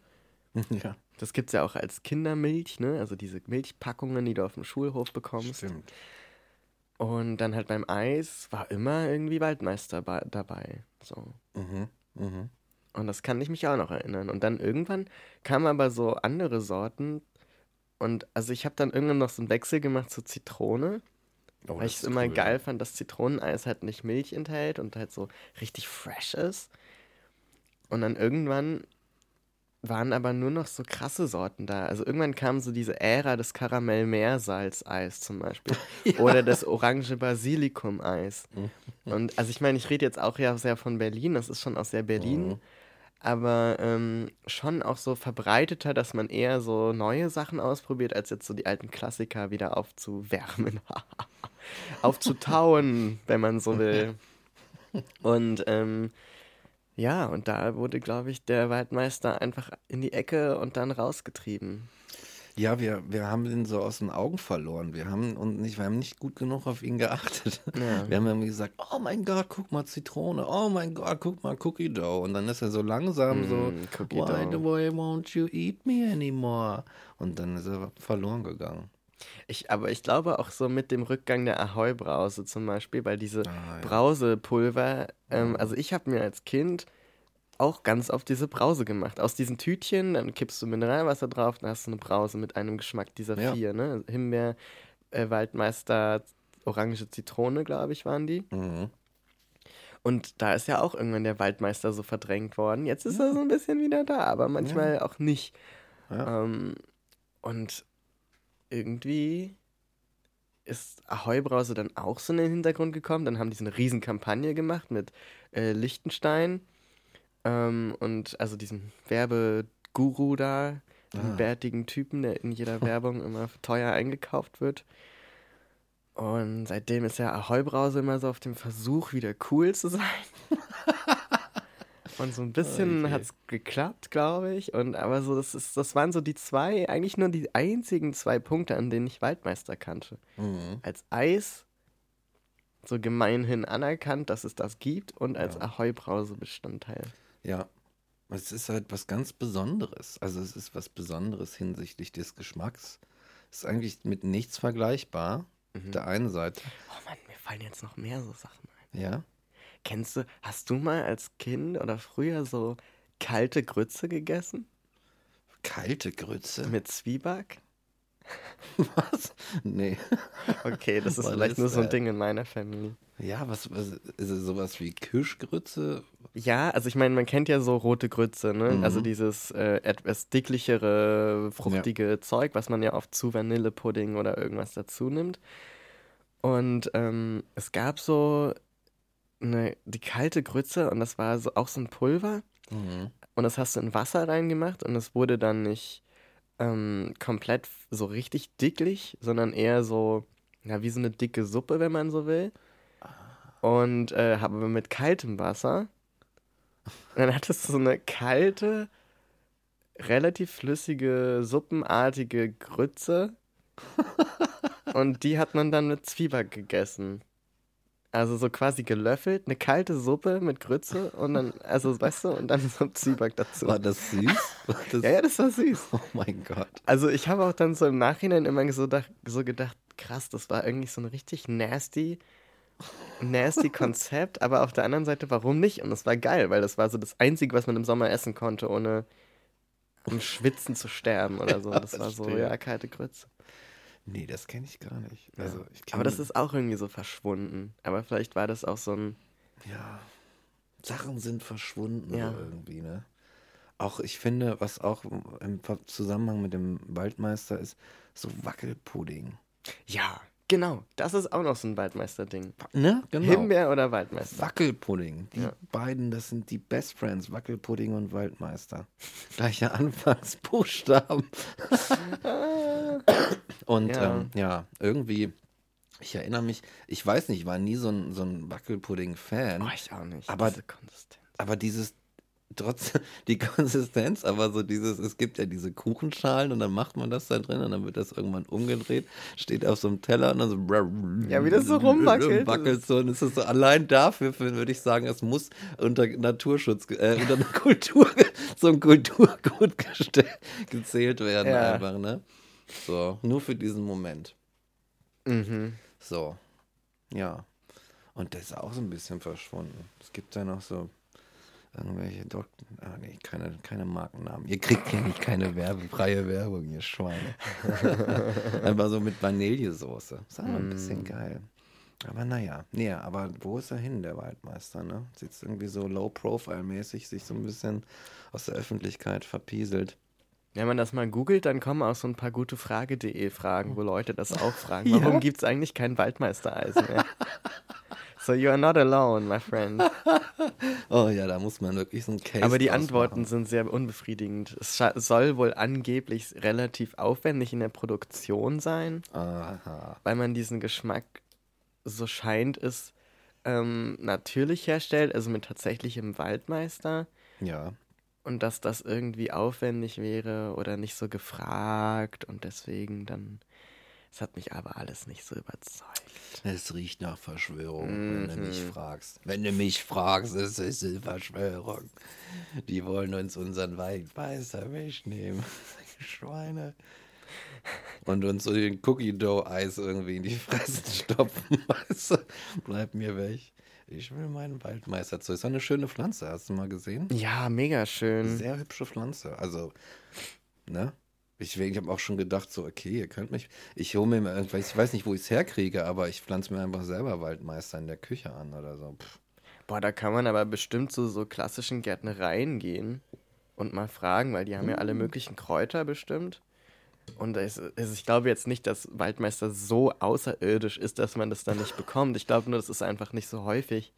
Speaker 1: (laughs)
Speaker 2: ja,
Speaker 1: Das gibt es ja auch als Kindermilch, ne? Also diese Milchpackungen, die du auf dem Schulhof bekommst.
Speaker 2: stimmt.
Speaker 1: Und dann halt beim Eis war immer irgendwie Waldmeister dabei. So.
Speaker 2: Mhm. Mhm.
Speaker 1: Und das kann ich mich auch noch erinnern. Und dann irgendwann kamen aber so andere Sorten. Und also ich habe dann irgendwann noch so einen Wechsel gemacht zu Zitrone,
Speaker 2: Oh,
Speaker 1: weil ich es immer
Speaker 2: cool.
Speaker 1: geil fand, dass Zitroneneis halt nicht Milch enthält und halt so richtig fresh ist. Und dann irgendwann waren aber nur noch so krasse Sorten da. Also irgendwann kam so diese Ära des Karamell-Meersalz-Eis zum Beispiel. (laughs) Oder das orange Basilikum-Eis. Und also ich meine, ich rede jetzt auch ja sehr von Berlin, das ist schon auch sehr Berlin,
Speaker 2: Mhm.
Speaker 1: Aber ähm, schon auch so verbreiteter, dass man eher so neue Sachen ausprobiert, als jetzt so die alten Klassiker wieder aufzuwärmen. (laughs) Aufzutauen, wenn man so will. Und ähm, ja, und da wurde, glaube ich, der Waldmeister einfach in die Ecke und dann rausgetrieben.
Speaker 2: Ja, wir, wir haben ihn so aus den Augen verloren. Wir haben, und nicht, wir haben nicht gut genug auf ihn geachtet. (laughs)
Speaker 1: Ja.
Speaker 2: Wir haben irgendwie gesagt, oh mein Gott, guck mal Zitrone, oh mein Gott, guck mal Cookie Dough. Und dann ist er so langsam so,
Speaker 1: Mm, Cookie
Speaker 2: why
Speaker 1: Dough.
Speaker 2: the way won't you eat me anymore? Und dann ist er verloren gegangen.
Speaker 1: Ich, aber ich glaube auch so mit dem Rückgang der Ahoi-Brause zum Beispiel, weil diese
Speaker 2: Ah, ja.
Speaker 1: Brausepulver, ähm, also ich habe mir als Kind auch ganz oft diese Brause gemacht. Aus diesen Tütchen, dann kippst du Mineralwasser drauf, dann hast du eine Brause mit einem Geschmack dieser
Speaker 2: Ja.
Speaker 1: vier, ne? Himbeer, äh, Waldmeister, Orange Zitrone, glaube ich, waren die.
Speaker 2: Mhm.
Speaker 1: Und da ist ja auch irgendwann der Waldmeister so verdrängt worden. Jetzt ist er so ein bisschen wieder da, aber manchmal auch nicht.
Speaker 2: Ja.
Speaker 1: Ähm, und irgendwie ist Ahoi Brause dann auch so in den Hintergrund gekommen. Dann haben die so eine riesen Kampagne gemacht mit äh, Liechtenstein ähm, und also diesem Werbeguru da, den
Speaker 2: Ah.
Speaker 1: bärtigen Typen, der in jeder (laughs) Werbung immer teuer eingekauft wird. Und seitdem ist ja Ahoi Brause immer so auf dem Versuch, wieder cool zu sein. (laughs) Und so ein bisschen
Speaker 2: Okay.
Speaker 1: hat es geklappt, glaube ich. Und aber so, das ist, das waren so die zwei, eigentlich nur die einzigen zwei Punkte, an denen ich Waldmeister kannte.
Speaker 2: Mhm.
Speaker 1: Als Eis so gemeinhin anerkannt, dass es das gibt und als
Speaker 2: Ja.
Speaker 1: Ahoi-Brause-Bestandteil.
Speaker 2: Ja, es ist halt was ganz Besonderes. Also es ist was Besonderes hinsichtlich des Geschmacks. Es ist eigentlich mit nichts vergleichbar. Auf der einen Seite.
Speaker 1: Oh Mann, mir fallen jetzt noch mehr so Sachen ein.
Speaker 2: Ja.
Speaker 1: Kennst du, hast du mal als Kind oder früher so kalte Grütze gegessen?
Speaker 2: Kalte Grütze.
Speaker 1: Mit Zwieback? (laughs)
Speaker 2: Was? Nee.
Speaker 1: Okay, das ist
Speaker 2: Was
Speaker 1: vielleicht
Speaker 2: ist
Speaker 1: nur so ein
Speaker 2: das?
Speaker 1: Ding in meiner Familie.
Speaker 2: Ja, was, was ist es sowas wie Kirschgrütze?
Speaker 1: Ja, also ich meine, man kennt ja so rote Grütze, ne?
Speaker 2: Mhm.
Speaker 1: Also dieses äh, etwas dicklichere, fruchtige Zeug, was man ja oft zu Vanillepudding oder irgendwas dazu nimmt. Und ähm, es gab so eine, die kalte Grütze und das war so, auch so ein Pulver.
Speaker 2: Mhm.
Speaker 1: Und das hast du in Wasser reingemacht und es wurde dann nicht ähm, komplett so richtig dicklich, sondern eher so, ja, wie so eine dicke Suppe, wenn man so will. Und äh, aber mit kaltem Wasser. Und dann hattest du so eine kalte, relativ flüssige, suppenartige Grütze. (laughs) und die hat man dann mit Zwieback gegessen. Also so quasi gelöffelt, eine kalte Suppe mit Grütze und dann, also weißt du, und dann so Zwieback dazu.
Speaker 2: War das süß? War (laughs) das,
Speaker 1: Ja, ja, das war süß.
Speaker 2: Oh mein Gott.
Speaker 1: Also ich habe auch dann so im Nachhinein immer so, so gedacht, krass, das war irgendwie so ein richtig nasty, nasty (laughs) Konzept, aber auf der anderen Seite, warum nicht? Und es war geil, weil das war so das Einzige, was man im Sommer essen konnte, ohne um Schwitzen zu sterben oder so. (laughs)
Speaker 2: Ja,
Speaker 1: Das war so, ja, kalte Grütze.
Speaker 2: Nee, das kenne ich gar nicht.
Speaker 1: Ja.
Speaker 2: Also, ich
Speaker 1: aber das ist auch irgendwie so verschwunden. Aber vielleicht war das auch so ein,
Speaker 2: Ja. Sachen sind verschwunden
Speaker 1: Ja.
Speaker 2: irgendwie, ne? Auch ich finde, was auch im Zusammenhang mit dem Waldmeister ist, so Wackelpudding.
Speaker 1: ja, genau, das ist auch noch so ein Waldmeister-Ding.
Speaker 2: Ne?
Speaker 1: Himbeer oder Waldmeister?
Speaker 2: Wackelpudding. Die
Speaker 1: Ja.
Speaker 2: beiden, das sind die Best Friends, Wackelpudding und Waldmeister. Gleiche (laughs) Anfangsbuchstaben. (laughs) (coughs) und
Speaker 1: Ja.
Speaker 2: Ähm, ja, irgendwie, ich erinnere mich, ich weiß nicht, ich war nie so ein, so ein Wackelpudding-Fan.
Speaker 1: Oh, ich auch nicht.
Speaker 2: Aber-
Speaker 1: diese Konsistenz.
Speaker 2: aber dieses trotz (laughs) die Konsistenz, aber so dieses, es gibt ja diese Kuchenschalen und dann macht man das da drin und dann wird das irgendwann umgedreht, steht auf so einem Teller und dann so (laughs)
Speaker 1: Ja, wie das so rumwackelt.
Speaker 2: wackelt so und es ist so allein dafür für- würde ich sagen, es muss unter Naturschutz äh, unter einer (laughs) Kultur so ein Kulturgut gezählt werden
Speaker 1: Ja.
Speaker 2: einfach, ne? So, nur für diesen Moment.
Speaker 1: Mhm.
Speaker 2: So. Ja. Und das ist auch so ein bisschen verschwunden. Es gibt da noch so irgendwelche Dok ah, nee, keine, keine Markennamen. Ihr kriegt hier nicht keine Werbe, freie Werbung, ihr Schweine. (laughs) Einfach so mit Vanillesoße. Ist auch ein bisschen geil. Aber naja, nee, aber wo ist er hin, der Waldmeister, ne? Sieht irgendwie so low-profile-mäßig, sich so ein bisschen aus der Öffentlichkeit verpieselt.
Speaker 1: Wenn man das mal googelt, dann kommen auch so ein paar gute Frage.de Fragen, wo Leute das auch fragen.
Speaker 2: Ja.
Speaker 1: Warum gibt es eigentlich kein Waldmeistereis mehr? (laughs) so you are not alone, my friend.
Speaker 2: Oh ja, da muss man wirklich so ein Case
Speaker 1: Aber die Antworten
Speaker 2: machen.
Speaker 1: sind sehr unbefriedigend. Es soll wohl angeblich relativ aufwendig in der Produktion sein,
Speaker 2: Aha.
Speaker 1: weil man diesen Geschmack, so scheint es, ähm, natürlich herstellt, also mit tatsächlichem Waldmeister.
Speaker 2: Ja.
Speaker 1: Und dass das irgendwie aufwendig wäre oder nicht so gefragt und deswegen dann. Es hat mich aber alles nicht so überzeugt.
Speaker 2: Es riecht nach Verschwörung, wenn du mich
Speaker 1: Mhm.
Speaker 2: fragst. Wenn du mich fragst, es ist eine Verschwörung. Die wollen uns unseren Waldmeister wegnehmen. (laughs) Schweine. Und uns so den Cookie Dough Eis irgendwie in die Fresse stopfen. (laughs) Weißt du? Bleib mir weg. Ich will meinen Waldmeister zu. Ist doch eine schöne Pflanze, hast du mal gesehen?
Speaker 1: Ja, mega schön.
Speaker 2: Sehr hübsche Pflanze. Also, ne? Ich, ich habe auch schon gedacht, so, okay, ihr könnt mich. Ich hole mir ich weiß nicht, wo ich es herkriege, aber ich pflanze mir einfach selber Waldmeister in der Küche an oder so. Pff.
Speaker 1: Boah, da kann man aber bestimmt zu so klassischen Gärtnereien gehen und mal fragen, weil die haben ja alle möglichen Kräuter bestimmt. Und es, es, ich glaube jetzt nicht, dass Waldmeister so außerirdisch ist, dass man das dann nicht bekommt. Ich glaube nur, das ist einfach nicht so häufig,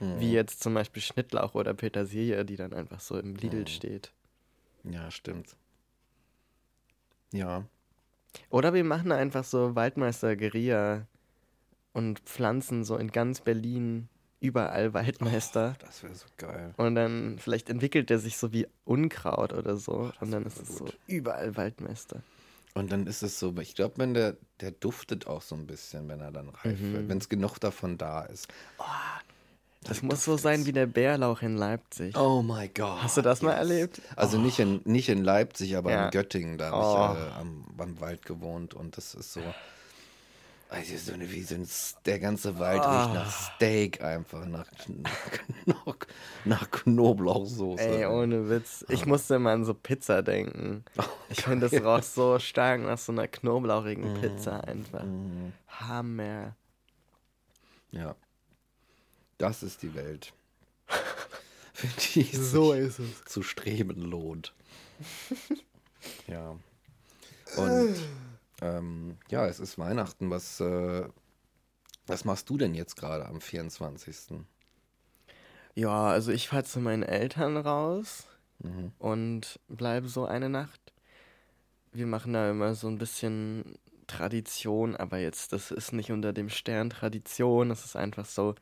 Speaker 1: wie jetzt zum Beispiel Schnittlauch oder Petersilie, die dann einfach so im Lidl steht.
Speaker 2: Ja, stimmt. Ja.
Speaker 1: Oder wir machen einfach so Waldmeister Guerilla und pflanzen so in ganz Berlin überall Waldmeister.
Speaker 2: Oh, das wäre so geil.
Speaker 1: Und dann vielleicht entwickelt der sich so wie Unkraut oder so. Oh, und dann ist es so überall Waldmeister.
Speaker 2: Und dann ist es so, ich glaube, wenn der, der duftet auch so ein bisschen, wenn er dann reif mhm. wird, wenn es genug davon da ist.
Speaker 1: Oh, das muss so sein wie der Bärlauch in Leipzig.
Speaker 2: Oh mein Gott.
Speaker 1: Hast du das yes. mal erlebt?
Speaker 2: Also oh. nicht, in, nicht in Leipzig, aber ja. in Göttingen. Da habe oh. ich äh, am, am Wald gewohnt und das ist so. Also so eine, wie so ein, der ganze Wald oh. riecht nach Steak einfach, nach, nach, nach Knoblauchsoße.
Speaker 1: Ey, ohne Witz. Ich musste immer an so Pizza denken. Oh, ich finde, das roch so stark nach so einer knoblauchigen mm. Pizza einfach. Mm. Hammer.
Speaker 2: Ja. Das ist die Welt. (laughs) Für die
Speaker 1: so ist es.
Speaker 2: zu streben lohnt. (laughs) ja. Und ähm, ja, es ist Weihnachten. Was, äh, was machst du denn jetzt gerade am 24.?
Speaker 1: Ja, also ich fahre zu meinen Eltern raus mhm. und bleibe so eine Nacht. Wir machen da immer so ein bisschen Tradition, aber jetzt, das ist nicht unter dem Stern Tradition, das ist einfach so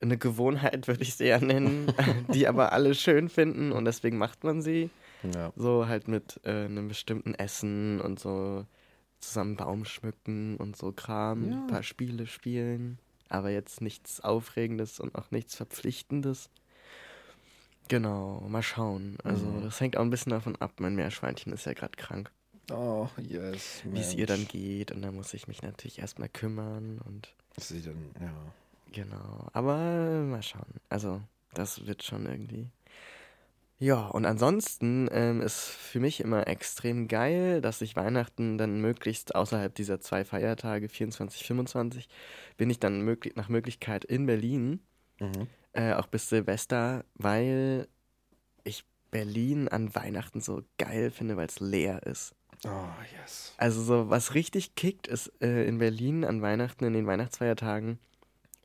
Speaker 1: eine Gewohnheit, (laughs) würde ich sie ja nennen, (laughs) die aber alle schön finden und deswegen macht man sie. Ja. So halt mit äh, einem bestimmten Essen und so zusammen Baum schmücken und so Kram, ja. ein paar Spiele spielen, aber jetzt nichts Aufregendes und auch nichts Verpflichtendes. Genau, mal schauen. Also mhm. das hängt auch ein bisschen davon ab. Mein Meerschweinchen ist ja gerade krank.
Speaker 2: Oh, yes.
Speaker 1: Wie es ihr dann geht und da muss ich mich natürlich erstmal kümmern und.
Speaker 2: Sie dann, ja.
Speaker 1: Genau, aber mal schauen. Also das wird schon irgendwie ja, und ansonsten ähm, ist für mich immer extrem geil, dass ich Weihnachten dann möglichst außerhalb dieser zwei Feiertage, 24, 25, bin ich dann möglich, nach Möglichkeit in Berlin, mhm. äh, auch bis Silvester, weil ich Berlin an Weihnachten so geil finde, weil es leer ist.
Speaker 2: Oh, yes.
Speaker 1: Also so, was richtig kickt, ist äh, in Berlin an Weihnachten, in den Weihnachtsfeiertagen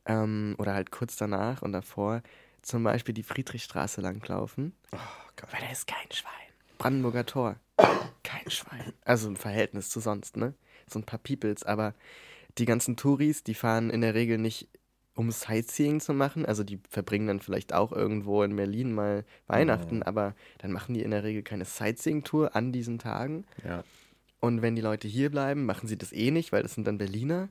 Speaker 1: ähm, oder halt kurz danach und davor, zum Beispiel die Friedrichstraße langlaufen.
Speaker 2: Oh,
Speaker 1: weil da ist kein Schwein. Brandenburger Tor. Kein Schwein. Also im Verhältnis zu sonst, ne? So ein paar Peoples, aber die ganzen Touris, die fahren in der Regel nicht, um Sightseeing zu machen. Also die verbringen dann vielleicht auch irgendwo in Berlin mal Weihnachten, mhm. aber dann machen die in der Regel keine Sightseeing-Tour an diesen Tagen.
Speaker 2: Ja.
Speaker 1: Und wenn die Leute hier bleiben, machen sie das eh nicht, weil das sind dann Berliner.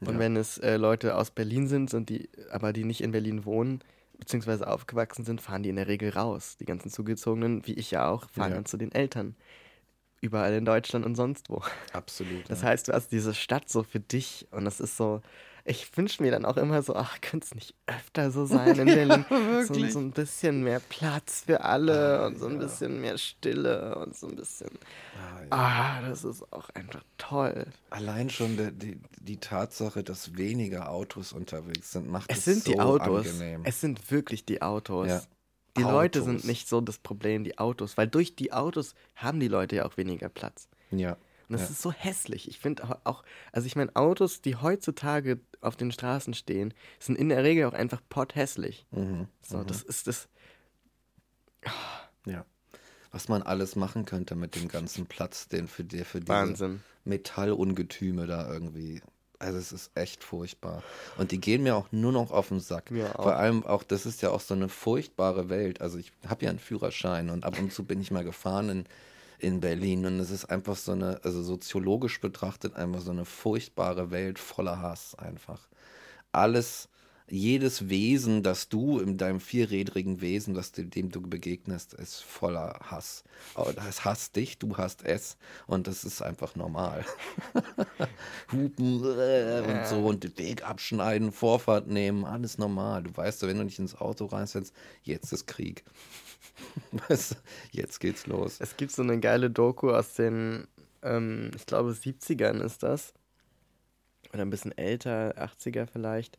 Speaker 1: Und ja. wenn es äh, Leute aus Berlin sind, sind die, aber die nicht in Berlin wohnen, beziehungsweise aufgewachsen sind, fahren die in der Regel raus. Die ganzen Zugezogenen, wie ich ja auch, fahren ja. dann zu den Eltern. Überall in Deutschland und sonst wo.
Speaker 2: Absolut.
Speaker 1: Das ja. heißt, du hast diese Stadt so für dich und das ist so, ich wünsche mir dann auch immer so, ach, könnte es nicht öfter so (laughs) sein in Berlin? ja, so, so, ein bisschen mehr Platz für alle ah, und so ein ja. bisschen mehr Stille und so ein bisschen. Ah, ja. ah, das ist auch einfach toll.
Speaker 2: Allein schon die, die, die Tatsache, dass weniger Autos unterwegs sind, macht
Speaker 1: es, es sind
Speaker 2: so
Speaker 1: die Autos.
Speaker 2: angenehm.
Speaker 1: Es sind wirklich die Autos. Ja. Die Autos. Leute sind nicht so das Problem, die Autos, weil durch die Autos haben die Leute ja auch weniger Platz.
Speaker 2: Ja.
Speaker 1: Und das ja. ist so hässlich. Ich finde auch, also ich meine, Autos, die heutzutage auf den Straßen stehen, sind in der Regel auch einfach potthässlich.
Speaker 2: Mhm.
Speaker 1: So,
Speaker 2: mhm.
Speaker 1: das ist das.
Speaker 2: Oh. Ja. Was man alles machen könnte mit dem ganzen Platz, den für, die, für diese. Metallungetüme da irgendwie. Also es ist echt furchtbar. Und die gehen mir auch nur noch auf den Sack. Vor allem auch, das ist ja auch so eine furchtbare Welt. Also ich habe ja einen Führerschein und ab und zu bin ich mal gefahren in in Berlin. Und es ist einfach so eine, also soziologisch betrachtet, einfach so eine furchtbare Welt voller Hass einfach. Alles, jedes Wesen, das du in deinem vierrädrigen Wesen, das du, dem du begegnest, ist voller Hass. Es hasst dich, du hast es und das ist einfach normal. (laughs) Hupen äh, und so und den Weg abschneiden, Vorfahrt nehmen, alles normal. Du weißt, wenn du nicht ins Auto reinsetzt, jetzt ist Krieg. (laughs) Jetzt geht's los.
Speaker 1: Es gibt so eine geile Doku aus den, ähm, ich glaube, 70ern ist das. Oder ein bisschen älter, 80er vielleicht.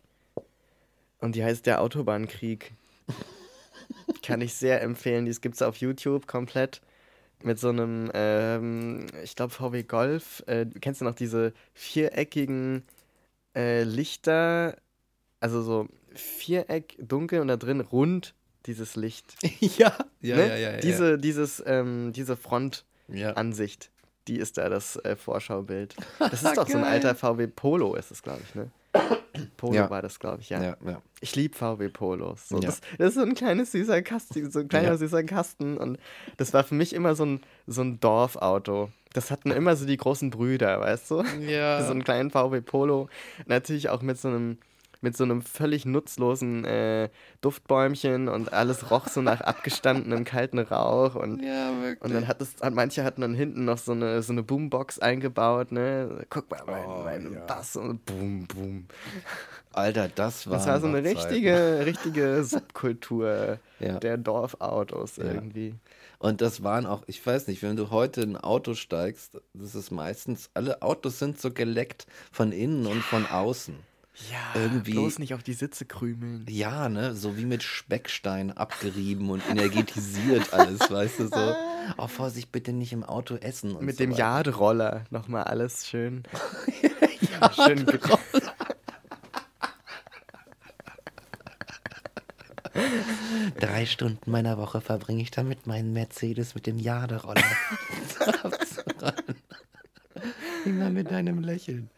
Speaker 1: Und die heißt Der Autobahnkrieg. Kann ich sehr empfehlen. Die gibt es auf YouTube komplett. Mit so einem, ähm, ich glaube, VW Golf. Äh, kennst du noch diese viereckigen äh, Lichter? Also so Viereck, dunkel und da drin rund dieses Licht. (laughs)
Speaker 2: ja, ja,
Speaker 1: ne?
Speaker 2: ja, ja,
Speaker 1: Diese, Dieses, ähm, diese Frontansicht.
Speaker 2: Ja.
Speaker 1: die ist da das äh, Vorschaubild. (laughs) Das ist doch so ein alter VW Polo, ist es, glaube ich, ne? (coughs) Polo
Speaker 2: Ja.
Speaker 1: war das, glaube ich, ja.
Speaker 2: Ja, ja.
Speaker 1: Ich liebe VW Polos. So,
Speaker 2: Ja.
Speaker 1: das, das ist so ein kleines süßer Kasten, so ein kleiner
Speaker 2: Ja.
Speaker 1: süßer Kasten. Und das war für mich immer so ein, so ein Dorfauto. Das hatten immer so die großen Brüder, weißt du?
Speaker 2: Ja. (laughs)
Speaker 1: So einen kleinen VW Polo. Natürlich auch mit so einem, mit so einem völlig nutzlosen äh, Duftbäumchen und alles roch so nach abgestandenem kalten Rauch. Und,
Speaker 2: Ja, wirklich.
Speaker 1: und dann hat es, manche hatten dann hinten noch so eine, so eine Boombox eingebaut, ne? Guck mal, mein,
Speaker 2: Oh,
Speaker 1: mein
Speaker 2: ja.
Speaker 1: Bass und boom, boom.
Speaker 2: Alter, das war.
Speaker 1: Das war so eine richtige, richtige Subkultur (laughs)
Speaker 2: Ja.
Speaker 1: der Dorfautos
Speaker 2: Ja.
Speaker 1: irgendwie.
Speaker 2: Und das waren auch, ich weiß nicht, wenn du heute in ein Auto steigst, das ist meistens, alle Autos sind so geleckt von innen und von außen.
Speaker 1: Ja,
Speaker 2: Irgendwie-
Speaker 1: bloß nicht auf die Sitze krümeln.
Speaker 2: Ja, ne, so wie mit Speckstein abgerieben und energetisiert alles, (laughs) weißt du, so. Oh, Vorsicht, bitte nicht im Auto essen. Und
Speaker 1: Mit
Speaker 2: so
Speaker 1: dem
Speaker 2: weiter.
Speaker 1: Nochmal alles schön. (laughs) schön ge-
Speaker 2: Drei Stunden meiner Woche verbringe ich damit meinen Mercedes mit dem Jaderoller. (laughs) Immer mit einem Lächeln.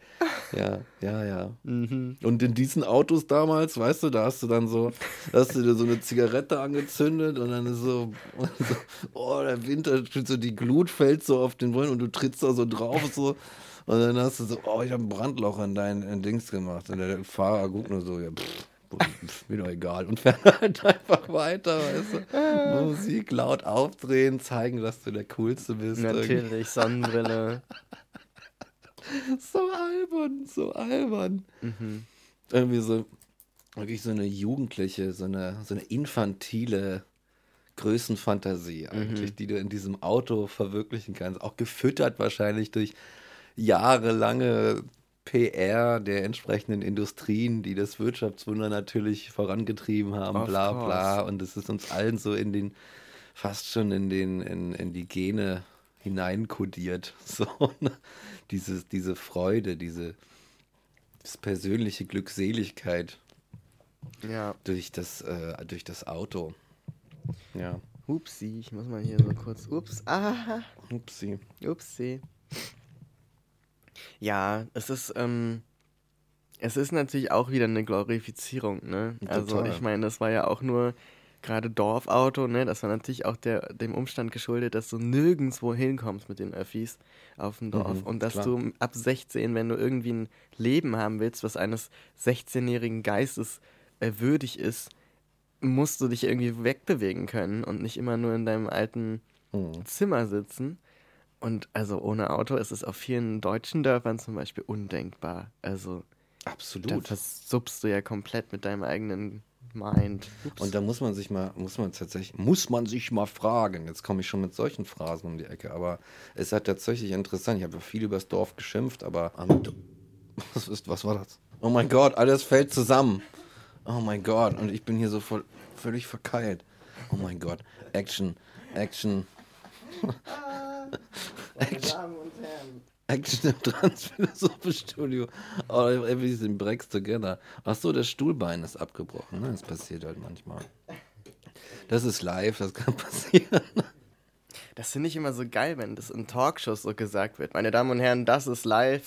Speaker 2: Ja, ja, ja.
Speaker 1: Mhm.
Speaker 2: Und in diesen Autos damals, weißt du, da hast du dann so, da hast du dir so eine Zigarette angezündet und dann ist so, so (laughs) oh, der Winter, so die Glut fällt so auf den Wollen und du trittst da so drauf so. Und dann hast du so, oh, ich habe ein Brandloch in dein in Dings gemacht. Und der Fahrer guckt nur so, ja, pff, mir doch egal. Und fährt (laughs) halt einfach weiter, weißt du. Musik laut aufdrehen, zeigen, dass du der Coolste bist. irgendwie.
Speaker 1: Natürlich, Sonnenbrille. (laughs) (laughs)
Speaker 2: So albern, so albern.
Speaker 1: Mhm.
Speaker 2: Irgendwie so, wirklich so eine jugendliche, so eine, so eine infantile Größenfantasie eigentlich, die du in diesem Auto verwirklichen kannst. Auch gefüttert wahrscheinlich durch jahrelange PR der entsprechenden Industrien, die das Wirtschaftswunder natürlich vorangetrieben haben,
Speaker 1: Of
Speaker 2: bla bla.
Speaker 1: course.
Speaker 2: Und es ist uns allen so in den, fast schon in den, in, in die Gene hineinkodiert. (laughs) So, ne? Dieses, diese Freude, diese persönliche Glückseligkeit
Speaker 1: Ja.
Speaker 2: durch das, äh, durch das Auto. Ja.
Speaker 1: Upsi, ich muss mal hier so kurz. Ups, ah,
Speaker 2: Upsi.
Speaker 1: upsi. Ja, es ist, ähm, es ist natürlich auch wieder eine Glorifizierung, ne? Also
Speaker 2: Total.
Speaker 1: ich meine, das war ja auch nur gerade Dorfauto, ne? Das war natürlich auch der, dem Umstand geschuldet, dass du nirgendwo hinkommst mit den Öffis auf dem Dorf.
Speaker 2: Mhm,
Speaker 1: und dass
Speaker 2: klar.
Speaker 1: du ab 16, wenn du irgendwie ein Leben haben willst, was eines 16-jährigen Geistes äh, würdig ist, musst du dich irgendwie wegbewegen können und nicht immer nur in deinem alten
Speaker 2: Mhm.
Speaker 1: Zimmer sitzen. Und also ohne Auto ist es auf vielen deutschen Dörfern zum Beispiel undenkbar. Also da
Speaker 2: Absolut.
Speaker 1: versubst du ja komplett mit deinem eigenen Mind. Ups.
Speaker 2: Und da muss man sich mal, muss man tatsächlich, muss man sich mal fragen. Jetzt komme ich schon mit solchen Phrasen um die Ecke, aber es ist halt tatsächlich interessant. Ich habe ja viel übers Dorf geschimpft, aber (laughs) was, ist, was war das? Oh mein Gott, alles fällt zusammen. Oh mein Gott, und ich bin hier so voll, völlig verkeilt. Oh mein Gott, Action, Action, (laughs)
Speaker 1: Meine Damen und Herren.
Speaker 2: Action im Transphilosophenstudio. Oh, everything breaks together. Ach so, das Stuhlbein ist abgebrochen. Ne? Das passiert halt manchmal. Das ist live, das kann (laughs) passieren.
Speaker 1: Das finde ich immer so geil, wenn das in Talkshows so gesagt wird. Meine Damen und Herren, das ist live.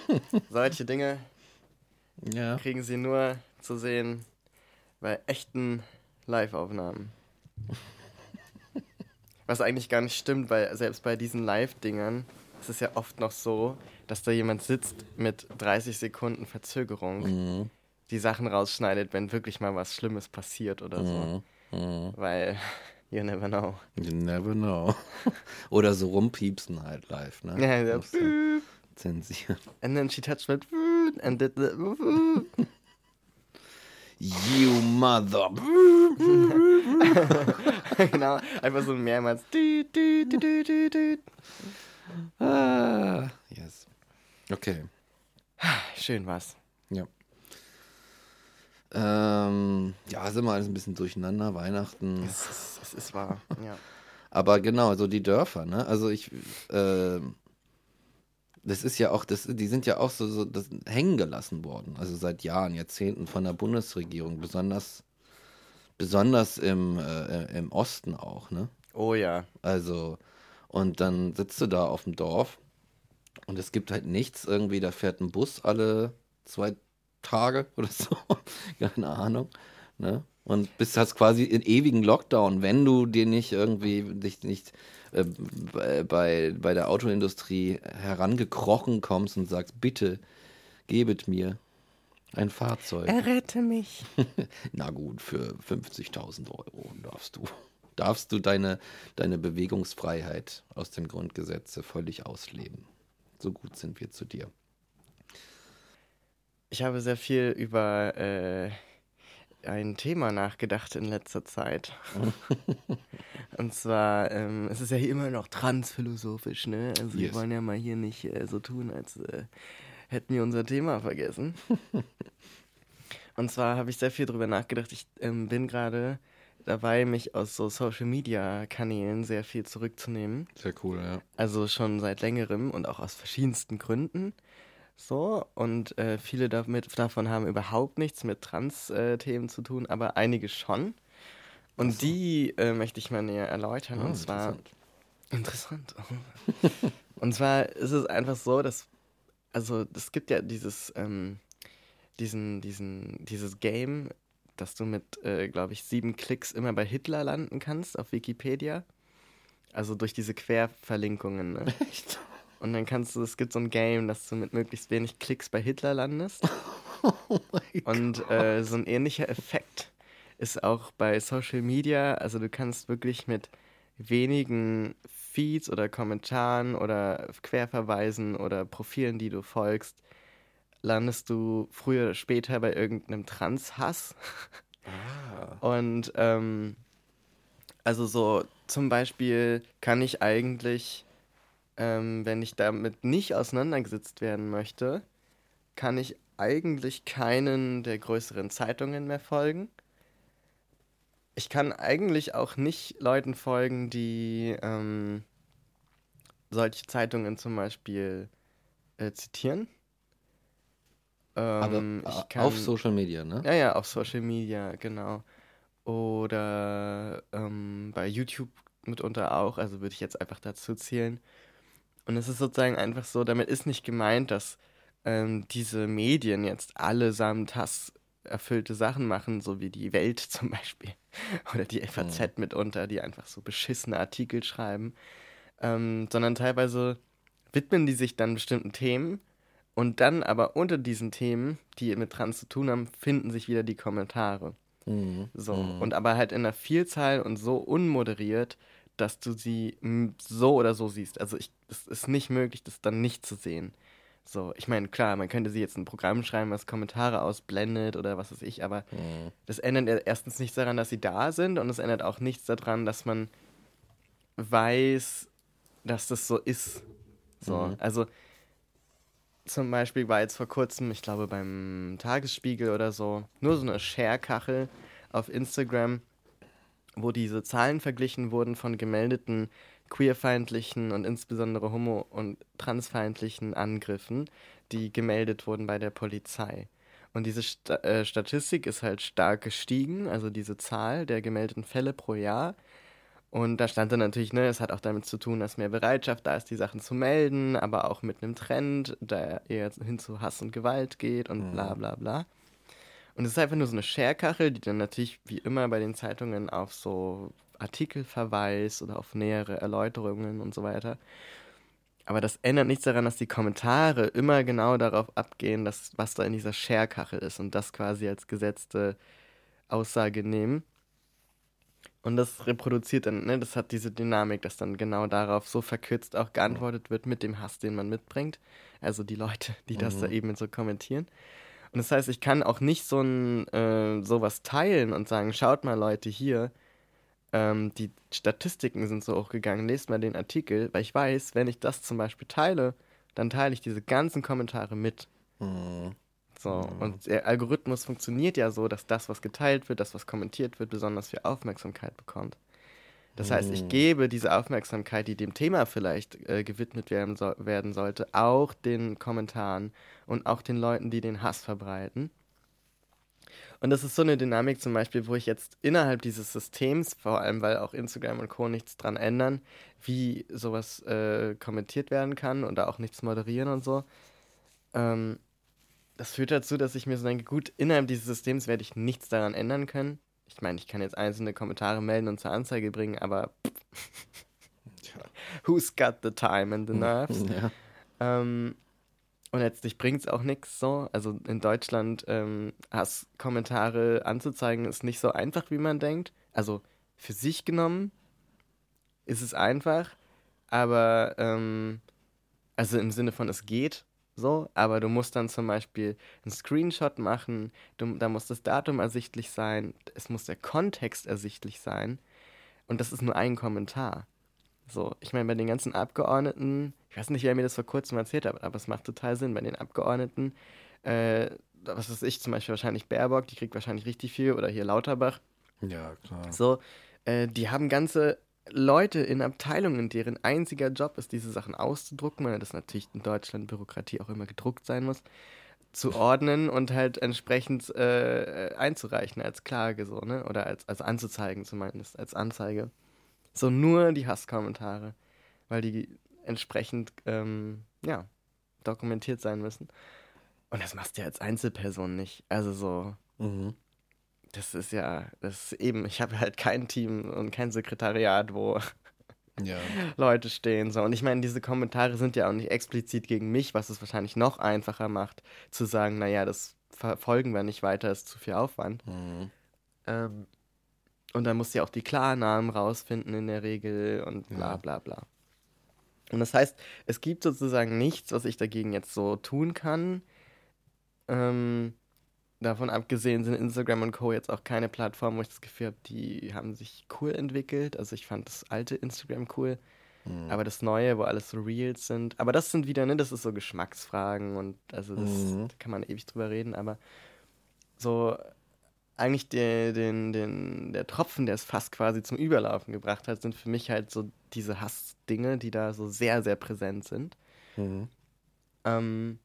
Speaker 1: (laughs) Solche Dinge
Speaker 2: Ja.
Speaker 1: kriegen Sie nur zu sehen bei echten Live-Aufnahmen. (laughs) Was eigentlich gar nicht stimmt, weil selbst bei diesen Live-Dingern ist es ja oft noch so, dass da jemand sitzt mit 30 Sekunden Verzögerung,
Speaker 2: Mhm.
Speaker 1: die Sachen rausschneidet, wenn wirklich mal was Schlimmes passiert oder so.
Speaker 2: Mhm.
Speaker 1: Weil, you never know.
Speaker 2: You never know. (laughs) Oder so rumpiepsen halt live, ne?
Speaker 1: Ja, ja.
Speaker 2: Du Zensieren.
Speaker 1: And then she touched my and did the (laughs)
Speaker 2: You mother. (laughs)
Speaker 1: genau, einfach so mehrmals.
Speaker 2: Ah, yes. Okay.
Speaker 1: Schön was.
Speaker 2: Ja. Ähm, ja, sind wir alles ein bisschen durcheinander, Weihnachten.
Speaker 1: Es ist, es ist wahr. Ja.
Speaker 2: Aber genau, so die Dörfer, ne? Also ich, äh, das ist ja auch, das, die sind ja auch so, so das, hängen gelassen worden. Also seit Jahren, Jahrzehnten von der Bundesregierung, besonders, besonders im, äh, im Osten auch, ne?
Speaker 1: Oh ja.
Speaker 2: Also, und dann sitzt du da auf dem Dorf Und es gibt halt nichts irgendwie, da fährt ein Bus alle zwei Tage (laughs) oder so. Keine Ahnung. Ne? Und bist hast quasi in ewigen Lockdown, wenn du dir nicht irgendwie dich nicht äh, bei, bei der Autoindustrie herangekrochen kommst und sagst, bitte gebet mir ein Fahrzeug.
Speaker 1: Errette mich. (laughs)
Speaker 2: Na gut, für 50.000 Euro darfst du darfst du deine, deine Bewegungsfreiheit aus dem Grundgesetze völlig ausleben. So gut sind wir zu dir.
Speaker 1: Ich habe sehr viel über äh, ein Thema nachgedacht in letzter Zeit. (laughs) Und zwar, ähm, es ist ja hier immer noch transphilosophisch, ne? Also yes. wir wollen ja mal hier nicht äh, so tun, als äh, hätten wir unser Thema vergessen. (laughs) Und zwar habe ich sehr viel darüber nachgedacht. Ich ähm, bin gerade dabei, mich aus so Social Media Kanälen sehr viel zurückzunehmen.
Speaker 2: Sehr cool, ja.
Speaker 1: Also schon seit längerem und auch aus verschiedensten Gründen. So, und äh, viele damit, davon haben überhaupt nichts mit Trans-Themen äh, zu tun, aber einige schon. Und so. die äh, möchte ich mal näher erläutern. Oh, und zwar. Interessant. interessant. (laughs) und zwar ist es einfach so, dass. Also, es gibt ja dieses. Ähm, diesen, diesen, dieses Game, dass du mit, äh, glaube ich, sieben Klicks immer bei Hitler landen kannst auf Wikipedia. Also durch diese Querverlinkungen. Ne? (laughs) Echt? Und dann kannst du, es gibt so ein Game, dass du mit möglichst wenig Klicks bei Hitler landest. (laughs) oh und äh, so ein ähnlicher Effekt ist auch bei Social Media. Also du kannst wirklich mit wenigen Feeds oder Kommentaren oder Querverweisen oder Profilen, die du folgst, landest du früher oder später bei irgendeinem Trans-Hass. Ah. Und ähm, also so zum Beispiel kann ich eigentlich, ähm, wenn ich damit nicht auseinandergesetzt werden möchte, kann ich eigentlich keinen der größeren Zeitungen mehr folgen. Ich kann eigentlich auch nicht Leuten folgen, die ähm, solche Zeitungen zum Beispiel äh, zitieren.
Speaker 2: Ähm, Aber kann, auf Social Media, ne?
Speaker 1: Ja, ja, auf Social Media, genau. Oder ähm, bei YouTube mitunter auch, also würde ich jetzt einfach dazu zählen. Und es ist sozusagen einfach so, damit ist nicht gemeint, dass ähm, diese Medien jetzt allesamt hasserfüllte Sachen machen, so wie die Welt (laughs) zum Beispiel. Oder die FAZ mhm. mitunter, die einfach so beschissene Artikel schreiben. Ähm, sondern teilweise widmen die sich dann bestimmten Themen und dann aber unter diesen Themen, die mit Trans zu tun haben, finden sich wieder die Kommentare. Mhm. So. Mhm. Und aber halt in einer Vielzahl und so unmoderiert, dass du sie so oder so siehst. Also ich, es ist nicht möglich, das dann nicht zu sehen. So, ich meine, klar, man könnte sie jetzt ein Programm schreiben, was Kommentare ausblendet oder was weiß ich, aber mhm. das ändert erstens nichts daran, dass sie da sind und es ändert auch nichts daran, dass man weiß, dass das so ist. So, mhm. also zum Beispiel war jetzt vor kurzem, ich glaube beim Tagesspiegel oder so, nur so eine Share-Kachel auf Instagram, wo diese Zahlen verglichen wurden von gemeldeten queerfeindlichen und insbesondere homo- und transfeindlichen Angriffen, die gemeldet wurden bei der Polizei. Und diese St äh, Statistik ist halt stark gestiegen, also diese Zahl der gemeldeten Fälle pro Jahr und da stand dann natürlich, ne, es hat auch damit zu tun, dass mehr Bereitschaft da ist, die Sachen zu melden, aber auch mit einem Trend, der eher hin zu Hass und Gewalt geht und mhm. bla bla bla. Und es ist einfach nur so eine Scherkachel, die dann natürlich wie immer bei den Zeitungen auf so Artikel verweist oder auf nähere Erläuterungen und so weiter. Aber das ändert nichts daran, dass die Kommentare immer genau darauf abgehen, dass, was da in dieser Scherkachel ist und das quasi als gesetzte Aussage nehmen. Und das reproduziert dann, ne, das hat diese Dynamik, dass dann genau darauf so verkürzt auch geantwortet wird mit dem Hass, den man mitbringt. Also die Leute, die das mhm. da eben so kommentieren. Und das heißt, ich kann auch nicht so ein äh, sowas teilen und sagen, schaut mal Leute hier, ähm, die Statistiken sind so hochgegangen, lest mal den Artikel, weil ich weiß, wenn ich das zum Beispiel teile, dann teile ich diese ganzen Kommentare mit. Mhm. So, mhm. und der Algorithmus funktioniert ja so, dass das, was geteilt wird, das, was kommentiert wird, besonders viel Aufmerksamkeit bekommt. Das heißt, ich mhm. gebe diese Aufmerksamkeit, die dem Thema vielleicht äh, gewidmet werden, so, werden sollte, auch den Kommentaren und auch den Leuten, die den Hass verbreiten. Und das ist so eine Dynamik zum Beispiel, wo ich jetzt innerhalb dieses Systems, vor allem weil auch Instagram und Co. nichts dran ändern, wie sowas äh, kommentiert werden kann und da auch nichts moderieren und so, ähm, das führt dazu, dass ich mir so denke, gut, innerhalb dieses Systems werde ich nichts daran ändern können. Ich meine, ich kann jetzt einzelne Kommentare melden und zur Anzeige bringen, aber who's got the time and the nerves? (laughs) Ja. Ähm, und letztlich bringt es auch nichts so. Also in Deutschland ähm, Hasskommentare anzuzeigen ist nicht so einfach, wie man denkt. Also für sich genommen ist es einfach, aber ähm, also im Sinne von es geht so, aber du musst dann zum Beispiel einen Screenshot machen, du, da muss das Datum ersichtlich sein, es muss der Kontext ersichtlich sein und das ist nur ein Kommentar. So, ich meine, bei den ganzen Abgeordneten, ich weiß nicht, wer mir das vor kurzem erzählt hat, aber es macht total Sinn, bei den Abgeordneten, äh, was weiß ich, zum Beispiel wahrscheinlich Baerbock, die kriegt wahrscheinlich richtig viel, oder hier Lauterbach.
Speaker 2: Ja, klar.
Speaker 1: So, äh, die haben ganze Leute in Abteilungen, deren einziger Job ist, diese Sachen auszudrucken, weil das natürlich in Deutschland Bürokratie auch immer gedruckt sein muss, zu ordnen und halt entsprechend äh, einzureichen als Klage, so, ne? Oder als, als anzuzeigen zumindest, als Anzeige. So nur die Hasskommentare, weil die entsprechend, ähm, ja, dokumentiert sein müssen. Und das machst du ja als Einzelperson nicht. Also so. Mhm das ist ja, das ist eben, ich habe halt kein Team und kein Sekretariat, wo ja. Leute stehen. So. Und ich meine, diese Kommentare sind ja auch nicht explizit gegen mich, was es wahrscheinlich noch einfacher macht, zu sagen, naja, das verfolgen wir nicht weiter, ist zu viel Aufwand. Mhm. Ähm, und dann musst du ja auch die Klarnamen rausfinden in der Regel und bla bla bla. Und das heißt, es gibt sozusagen nichts, was ich dagegen jetzt so tun kann. Ähm, davon abgesehen sind Instagram und Co. jetzt auch keine Plattform, wo ich das Gefühl habe, die haben sich cool entwickelt. Also ich fand das alte Instagram cool. Mhm. Aber das neue, wo alles so Reels sind. Aber das sind wieder, ne, das ist so Geschmacksfragen und also das mhm. da kann man ewig drüber reden, aber so eigentlich der, den, den, der Tropfen, der es fast quasi zum Überlaufen gebracht hat, sind für mich halt so diese Hassdinge, die da so sehr, sehr präsent sind. Mhm. Ähm,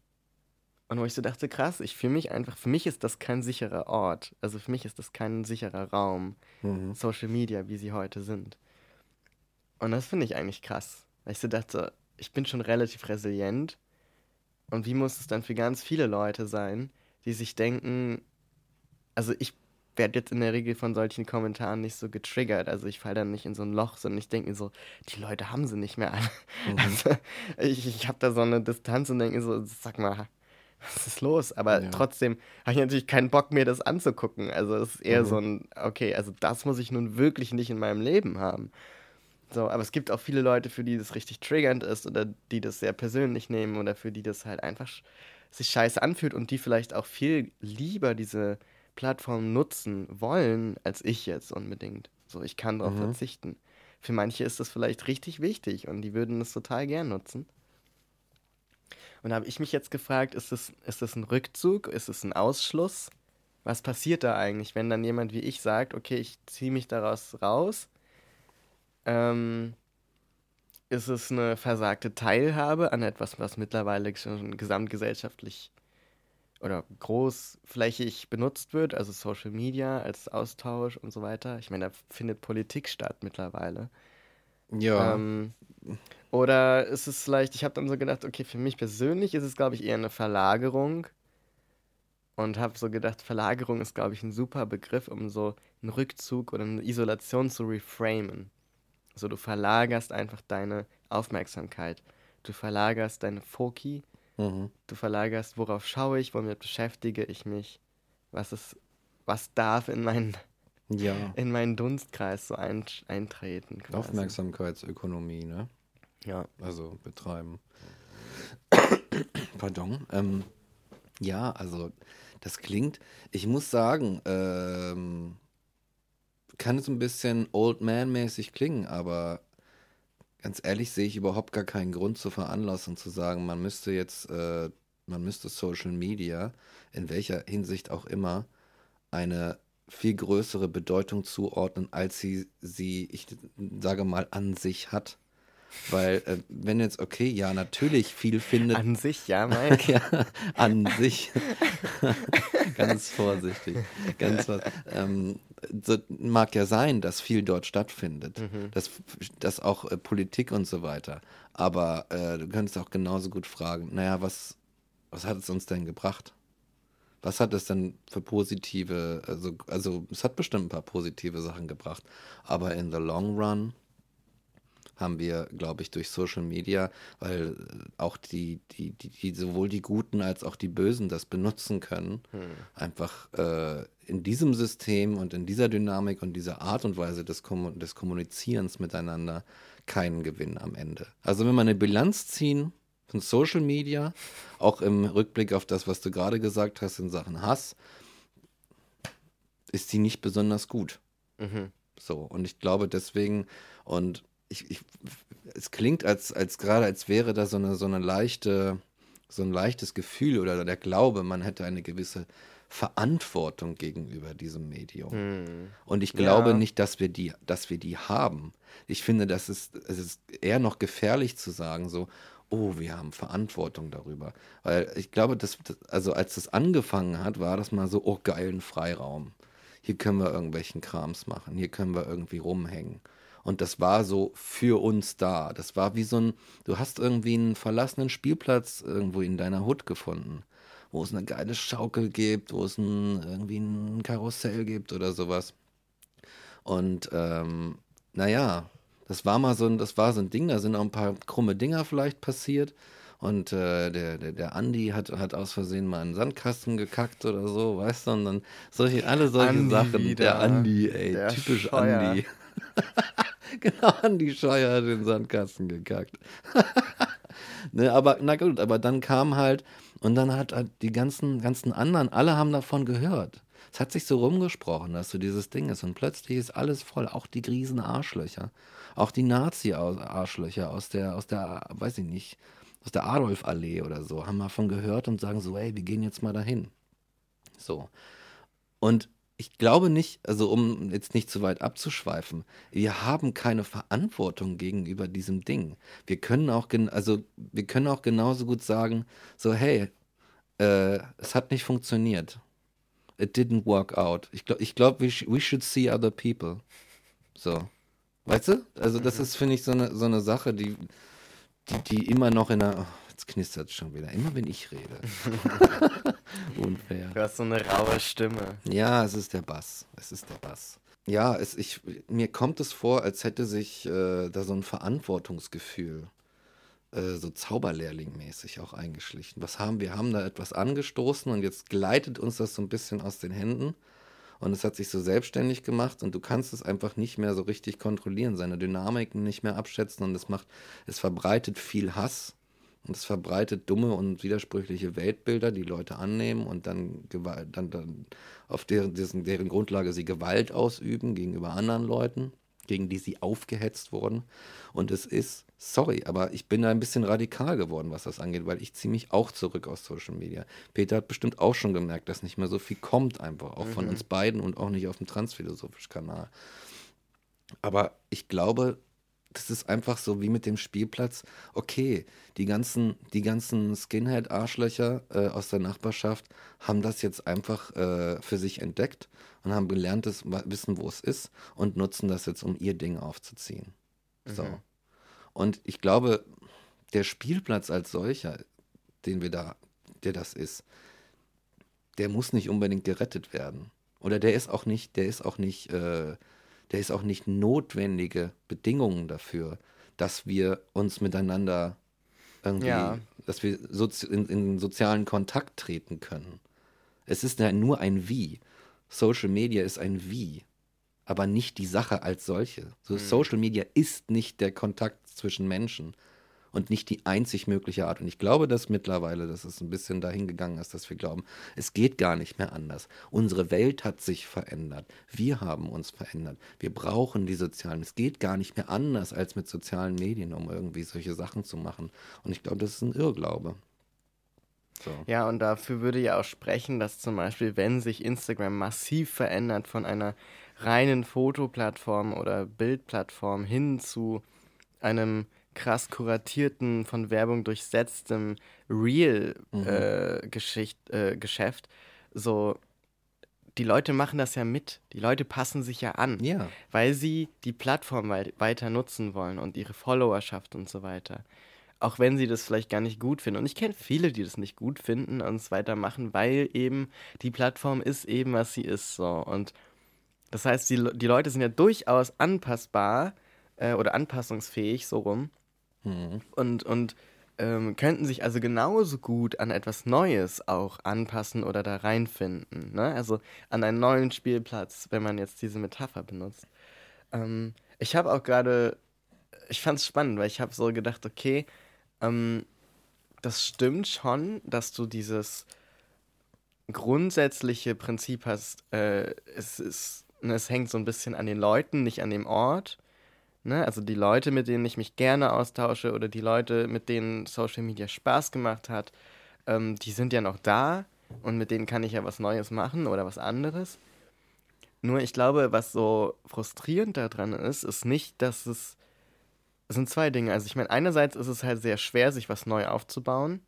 Speaker 1: und wo ich so dachte, krass, ich fühle mich einfach, für mich ist das kein sicherer Ort. Also für mich ist das kein sicherer Raum, mhm. Social Media, wie sie heute sind. Und das finde ich eigentlich krass. Weil ich so dachte, ich bin schon relativ resilient. Und wie muss es dann für ganz viele Leute sein, die sich denken, also ich werde jetzt in der Regel von solchen Kommentaren nicht so getriggert. Also ich falle dann nicht in so ein Loch, sondern ich denke mir so, die Leute haben sie nicht mehr alle. Mhm. Also ich, ich habe da so eine Distanz und denke so, sag mal, was ist los? Aber ja. trotzdem habe ich natürlich keinen Bock, mir das anzugucken. Also es ist eher mhm. so ein, okay, also das muss ich nun wirklich nicht in meinem Leben haben. So, aber es gibt auch viele Leute, für die das richtig triggernd ist oder die das sehr persönlich nehmen oder für die das halt einfach sich scheiße anfühlt und die vielleicht auch viel lieber diese Plattform nutzen wollen, als ich jetzt unbedingt. So, ich kann darauf mhm. verzichten. Für manche ist das vielleicht richtig wichtig und die würden das total gern nutzen. Und da habe ich mich jetzt gefragt, ist das, ist das ein Rückzug? Ist es ein Ausschluss? Was passiert da eigentlich, wenn dann jemand wie ich sagt, okay, ich ziehe mich daraus raus? Ähm, ist es eine versagte Teilhabe an etwas, was mittlerweile schon gesamtgesellschaftlich oder großflächig benutzt wird, also Social Media als Austausch und so weiter? Ich meine, da findet Politik statt mittlerweile.
Speaker 2: Ja. Ähm,
Speaker 1: oder ist es vielleicht, ich habe dann so gedacht, okay, für mich persönlich ist es, glaube ich, eher eine Verlagerung. Und habe so gedacht, Verlagerung ist, glaube ich, ein super Begriff, um so einen Rückzug oder eine Isolation zu reframen. Also du verlagerst einfach deine Aufmerksamkeit. Du verlagerst deine Foki. Mhm. Du verlagerst, worauf schaue ich, womit beschäftige ich mich. Was ist, was darf in meinen ja. in meinen Dunstkreis so ein, eintreten.
Speaker 2: Quasi. Aufmerksamkeitsökonomie, ne?
Speaker 1: Ja.
Speaker 2: Also betreiben. (coughs) Pardon. Ähm, ja, also das klingt, ich muss sagen, ähm, kann es ein bisschen Old Man-mäßig klingen, aber ganz ehrlich sehe ich überhaupt gar keinen Grund zur Veranlassung zu sagen, man müsste jetzt, äh, man müsste Social Media, in welcher Hinsicht auch immer, eine viel größere Bedeutung zuordnen, als sie sie, ich sage mal, an sich hat. Weil, äh, wenn jetzt, okay, ja, natürlich viel findet.
Speaker 1: An sich, ja, Mike. (laughs)
Speaker 2: ja, an sich. (laughs) ganz vorsichtig. Ganz. Ähm, so, mag ja sein, dass viel dort stattfindet. Mhm. Dass, dass auch äh, Politik und so weiter. Aber äh, du könntest auch genauso gut fragen, naja, was, was hat es uns denn gebracht? Was hat es denn für positive, also, also es hat bestimmt ein paar positive Sachen gebracht, aber in the long run haben wir, glaube ich, durch Social Media, weil auch die, die, die, die, sowohl die Guten als auch die Bösen das benutzen können, hm. einfach äh, in diesem System und in dieser Dynamik und dieser Art und Weise des, Kom des Kommunizierens miteinander keinen Gewinn am Ende. Also wenn wir eine Bilanz ziehen von Social Media, auch im Rückblick auf das, was du gerade gesagt hast in Sachen Hass, ist sie nicht besonders gut. Mhm. So, und ich glaube deswegen, und ich, ich, es klingt als, als gerade, als wäre da so eine, so eine leichte, so ein leichtes Gefühl oder der Glaube, man hätte eine gewisse Verantwortung gegenüber diesem Medium. Hm. Und ich glaube ja. nicht, dass wir die, dass wir die haben. Ich finde, das ist, es ist eher noch gefährlich zu sagen, so, oh, wir haben Verantwortung darüber. Weil ich glaube, dass, also als das angefangen hat, war das mal so, oh, geilen Freiraum. Hier können wir irgendwelchen Krams machen, hier können wir irgendwie rumhängen. Und das war so für uns da. Das war wie so ein, du hast irgendwie einen verlassenen Spielplatz irgendwo in deiner Hut gefunden, wo es eine geile Schaukel gibt, wo es ein, irgendwie ein Karussell gibt oder sowas. Und ähm, naja, das war mal so ein, das war so ein Ding, da sind auch ein paar krumme Dinger vielleicht passiert. Und äh, der, der, der Andi hat, hat aus Versehen mal einen Sandkasten gekackt oder so, weißt du? Und dann solche, alle solche Andi Sachen. Wieder. Der Andi, ey, der typisch Scheuer. Andi. (laughs) genau, Andi Scheuer hat den Sandkasten gekackt. (laughs) ne, aber, na gut, aber dann kam halt, und dann hat, hat die ganzen, ganzen anderen, alle haben davon gehört. Es hat sich so rumgesprochen, dass so dieses Ding ist. Und plötzlich ist alles voll. Auch die Griesen Arschlöcher. Auch die Nazi-Arschlöcher aus der, aus der, weiß ich nicht, aus der Adolf-Allee oder so, haben davon gehört und sagen so, ey, wir gehen jetzt mal dahin. So. Und ich glaube nicht, also um jetzt nicht zu weit abzuschweifen, wir haben keine Verantwortung gegenüber diesem Ding. Wir können auch, also wir können auch genauso gut sagen, so hey, äh, es hat nicht funktioniert. It didn't work out. Ich glaube, ich glaub, we, sh we should see other people. So. Weißt du? Also das mhm. ist, finde ich, so eine, so eine Sache, die, die, die immer noch in der, Jetzt knistert es schon wieder. Immer wenn ich rede. (laughs)
Speaker 1: Unfair. Du hast so eine raue Stimme.
Speaker 2: Ja, es ist der Bass. Es ist der Bass. Ja, es, ich, mir kommt es vor, als hätte sich äh, da so ein Verantwortungsgefühl äh, so Zauberlehrling-mäßig auch eingeschlichen. Was haben wir? haben da etwas angestoßen und jetzt gleitet uns das so ein bisschen aus den Händen und es hat sich so selbstständig gemacht und du kannst es einfach nicht mehr so richtig kontrollieren, seine Dynamiken nicht mehr abschätzen und es macht, es verbreitet viel Hass und es verbreitet dumme und widersprüchliche Weltbilder, die Leute annehmen und dann, dann, dann auf deren, deren Grundlage sie Gewalt ausüben gegenüber anderen Leuten, gegen die sie aufgehetzt wurden. Und es ist, sorry, aber ich bin da ein bisschen radikal geworden, was das angeht, weil ich ziehe mich auch zurück aus Social Media. Peter hat bestimmt auch schon gemerkt, dass nicht mehr so viel kommt, einfach auch mhm. von uns beiden und auch nicht auf dem Transphilosophisch-Kanal. Aber ich glaube, das ist einfach so wie mit dem Spielplatz. Okay, die ganzen, die ganzen Skinhead-Arschlöcher äh, aus der Nachbarschaft haben das jetzt einfach äh, für sich entdeckt und haben gelernt, das, wissen, wo es ist und nutzen das jetzt, um ihr Ding aufzuziehen. Mhm. So. Und ich glaube, der Spielplatz als solcher, den wir da, der das ist, der muss nicht unbedingt gerettet werden. Oder der ist auch nicht, der ist auch nicht äh, der ist auch nicht notwendige Bedingungen dafür, dass wir uns miteinander irgendwie, ja. dass wir sozi in, in sozialen Kontakt treten können. Es ist ja nur ein Wie. Social Media ist ein Wie, aber nicht die Sache als solche. So, hm. Social Media ist nicht der Kontakt zwischen Menschen und nicht die einzig mögliche Art. Und ich glaube, dass mittlerweile, dass es ein bisschen dahin gegangen ist, dass wir glauben, es geht gar nicht mehr anders. Unsere Welt hat sich verändert. Wir haben uns verändert. Wir brauchen die sozialen. Es geht gar nicht mehr anders als mit sozialen Medien, um irgendwie solche Sachen zu machen. Und ich glaube, das ist ein Irrglaube.
Speaker 1: So. Ja, und dafür würde ja auch sprechen, dass zum Beispiel, wenn sich Instagram massiv verändert von einer reinen Fotoplattform oder Bildplattform hin zu einem krass kuratierten, von Werbung durchsetztem Real-Geschäft, mhm. äh, äh, so die Leute machen das ja mit. Die Leute passen sich ja an,
Speaker 2: ja.
Speaker 1: weil sie die Plattform weiter nutzen wollen und ihre Followerschaft und so weiter. Auch wenn sie das vielleicht gar nicht gut finden. Und ich kenne viele, die das nicht gut finden und es weitermachen, weil eben die Plattform ist eben, was sie ist. So. Und das heißt, die, die Leute sind ja durchaus anpassbar äh, oder anpassungsfähig, so rum. Mhm. Und, und ähm, könnten sich also genauso gut an etwas Neues auch anpassen oder da reinfinden. Ne? Also an einen neuen Spielplatz, wenn man jetzt diese Metapher benutzt. Ähm, ich habe auch gerade, ich fand es spannend, weil ich habe so gedacht, okay, ähm, das stimmt schon, dass du dieses grundsätzliche Prinzip hast, äh, es, ist, ne, es hängt so ein bisschen an den Leuten, nicht an dem Ort. Ne? Also die Leute, mit denen ich mich gerne austausche oder die Leute, mit denen Social Media Spaß gemacht hat, ähm, die sind ja noch da und mit denen kann ich ja was Neues machen oder was anderes. Nur ich glaube, was so frustrierend daran ist, ist nicht, dass es. Es sind zwei Dinge. Also ich meine, einerseits ist es halt sehr schwer, sich was neu aufzubauen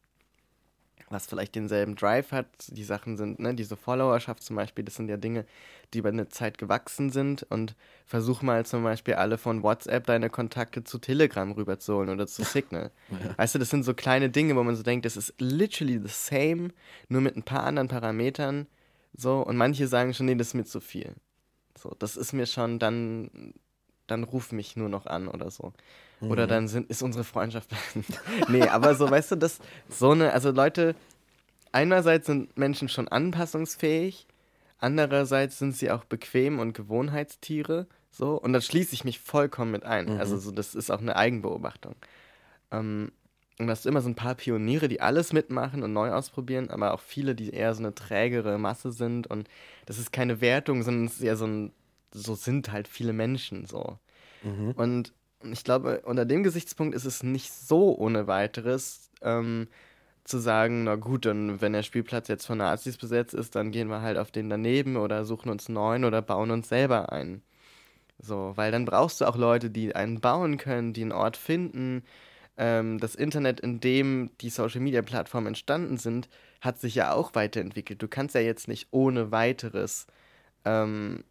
Speaker 1: was vielleicht denselben Drive hat. Die Sachen sind, ne, diese Followerschaft zum Beispiel, das sind ja Dinge, die über eine Zeit gewachsen sind und versuch mal zum Beispiel alle von WhatsApp deine Kontakte zu Telegram rüberzuholen oder zu (laughs) Signal. ja. Weißt du, das sind so kleine Dinge, wo man so denkt, das ist literally the same, nur mit ein paar anderen Parametern. So, und manche sagen schon, nee, das ist mir zu viel. So, das ist mir schon, dann, dann ruf mich nur noch an oder so. Oder mhm. dann sind, ist unsere Freundschaft. (laughs) nee, aber so, weißt du, das, so eine, also Leute, einerseits sind Menschen schon anpassungsfähig, andererseits sind sie auch bequem und Gewohnheitstiere, so, und da schließe ich mich vollkommen mit ein. Mhm. Also, so, das ist auch eine Eigenbeobachtung. Ähm, und das sind immer so ein paar Pioniere, die alles mitmachen und neu ausprobieren, aber auch viele, die eher so eine trägere Masse sind. Und das ist keine Wertung, sondern es ist eher so ein, so sind halt viele Menschen so. Mhm. Und ich glaube, unter dem Gesichtspunkt ist es nicht so ohne weiteres ähm, zu sagen, na gut, dann wenn der Spielplatz jetzt von Nazis besetzt ist, dann gehen wir halt auf den daneben oder suchen uns neuen oder bauen uns selber einen. So, weil dann brauchst du auch Leute, die einen bauen können, die einen Ort finden. Ähm, das Internet, in dem die Social-Media-Plattformen entstanden sind, hat sich ja auch weiterentwickelt. Du kannst ja jetzt nicht ohne weiteres ähm,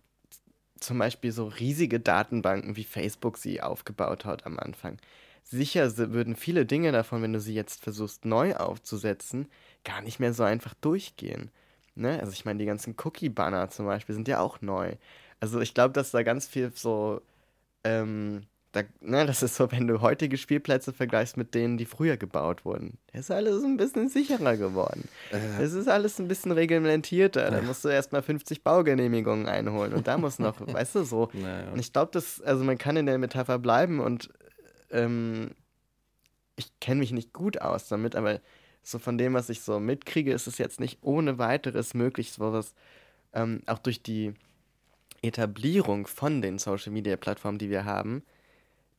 Speaker 1: zum Beispiel so riesige Datenbanken wie Facebook sie aufgebaut hat am Anfang. Sicher würden viele Dinge davon, wenn du sie jetzt versuchst neu aufzusetzen, gar nicht mehr so einfach durchgehen. Ne? Also ich meine, die ganzen Cookie-Banner zum Beispiel sind ja auch neu. Also ich glaube, dass da ganz viel so ähm, da, ne, das ist so, wenn du heutige Spielplätze vergleichst mit denen, die früher gebaut wurden. Das ist alles ein bisschen sicherer geworden. Äh. Es ist alles ein bisschen reglementierter. Da äh. musst du erstmal 50 Baugenehmigungen einholen und da muss noch, (laughs) weißt du, so. Naja. Und ich glaube, dass, also man kann in der Metapher bleiben und ähm, ich kenne mich nicht gut aus damit, aber so von dem, was ich so mitkriege, ist es jetzt nicht ohne weiteres möglich, sowas ähm, auch durch die Etablierung von den Social Media Plattformen, die wir haben,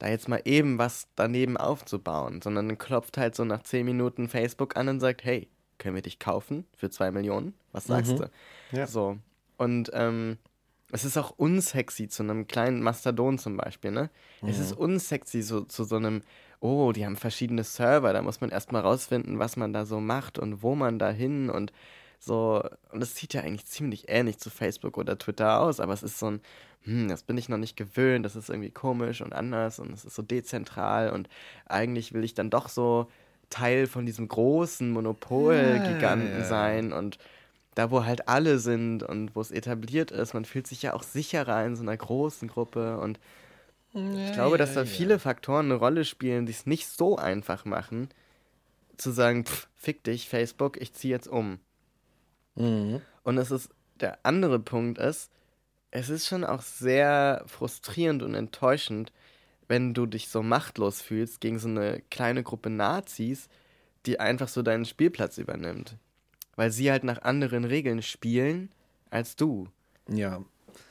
Speaker 1: da jetzt mal eben was daneben aufzubauen, sondern dann klopft halt so nach 10 Minuten Facebook an und sagt, hey, können wir dich kaufen für 2 Millionen? Was sagst mhm. du? Ja. So. Und ähm, es ist auch unsexy zu einem kleinen Mastodon zum Beispiel, ne? Mhm. Es ist mhm. unsexy so, zu so einem, oh, die haben verschiedene Server, da muss man erstmal rausfinden, was man da so macht und wo man da hin und so. Und es sieht ja eigentlich ziemlich ähnlich zu Facebook oder Twitter aus, aber es ist so ein, hm, das bin ich noch nicht gewöhnt, das ist irgendwie komisch und anders und es ist so dezentral und eigentlich will ich dann doch so Teil von diesem großen Monopol-Giganten ja. sein und da, wo halt alle sind und wo es etabliert ist, man fühlt sich ja auch sicherer in so einer großen Gruppe und ich glaube, dass da viele Faktoren eine Rolle spielen, die es nicht so einfach machen, zu sagen, pff, fick dich, Facebook, ich ziehe jetzt um. Mhm. Und es ist, der andere Punkt ist, es ist schon auch sehr frustrierend und enttäuschend, wenn du dich so machtlos fühlst gegen so eine kleine Gruppe Nazis, die einfach so deinen Spielplatz übernimmt. Weil sie halt nach anderen Regeln spielen als du.
Speaker 2: Ja.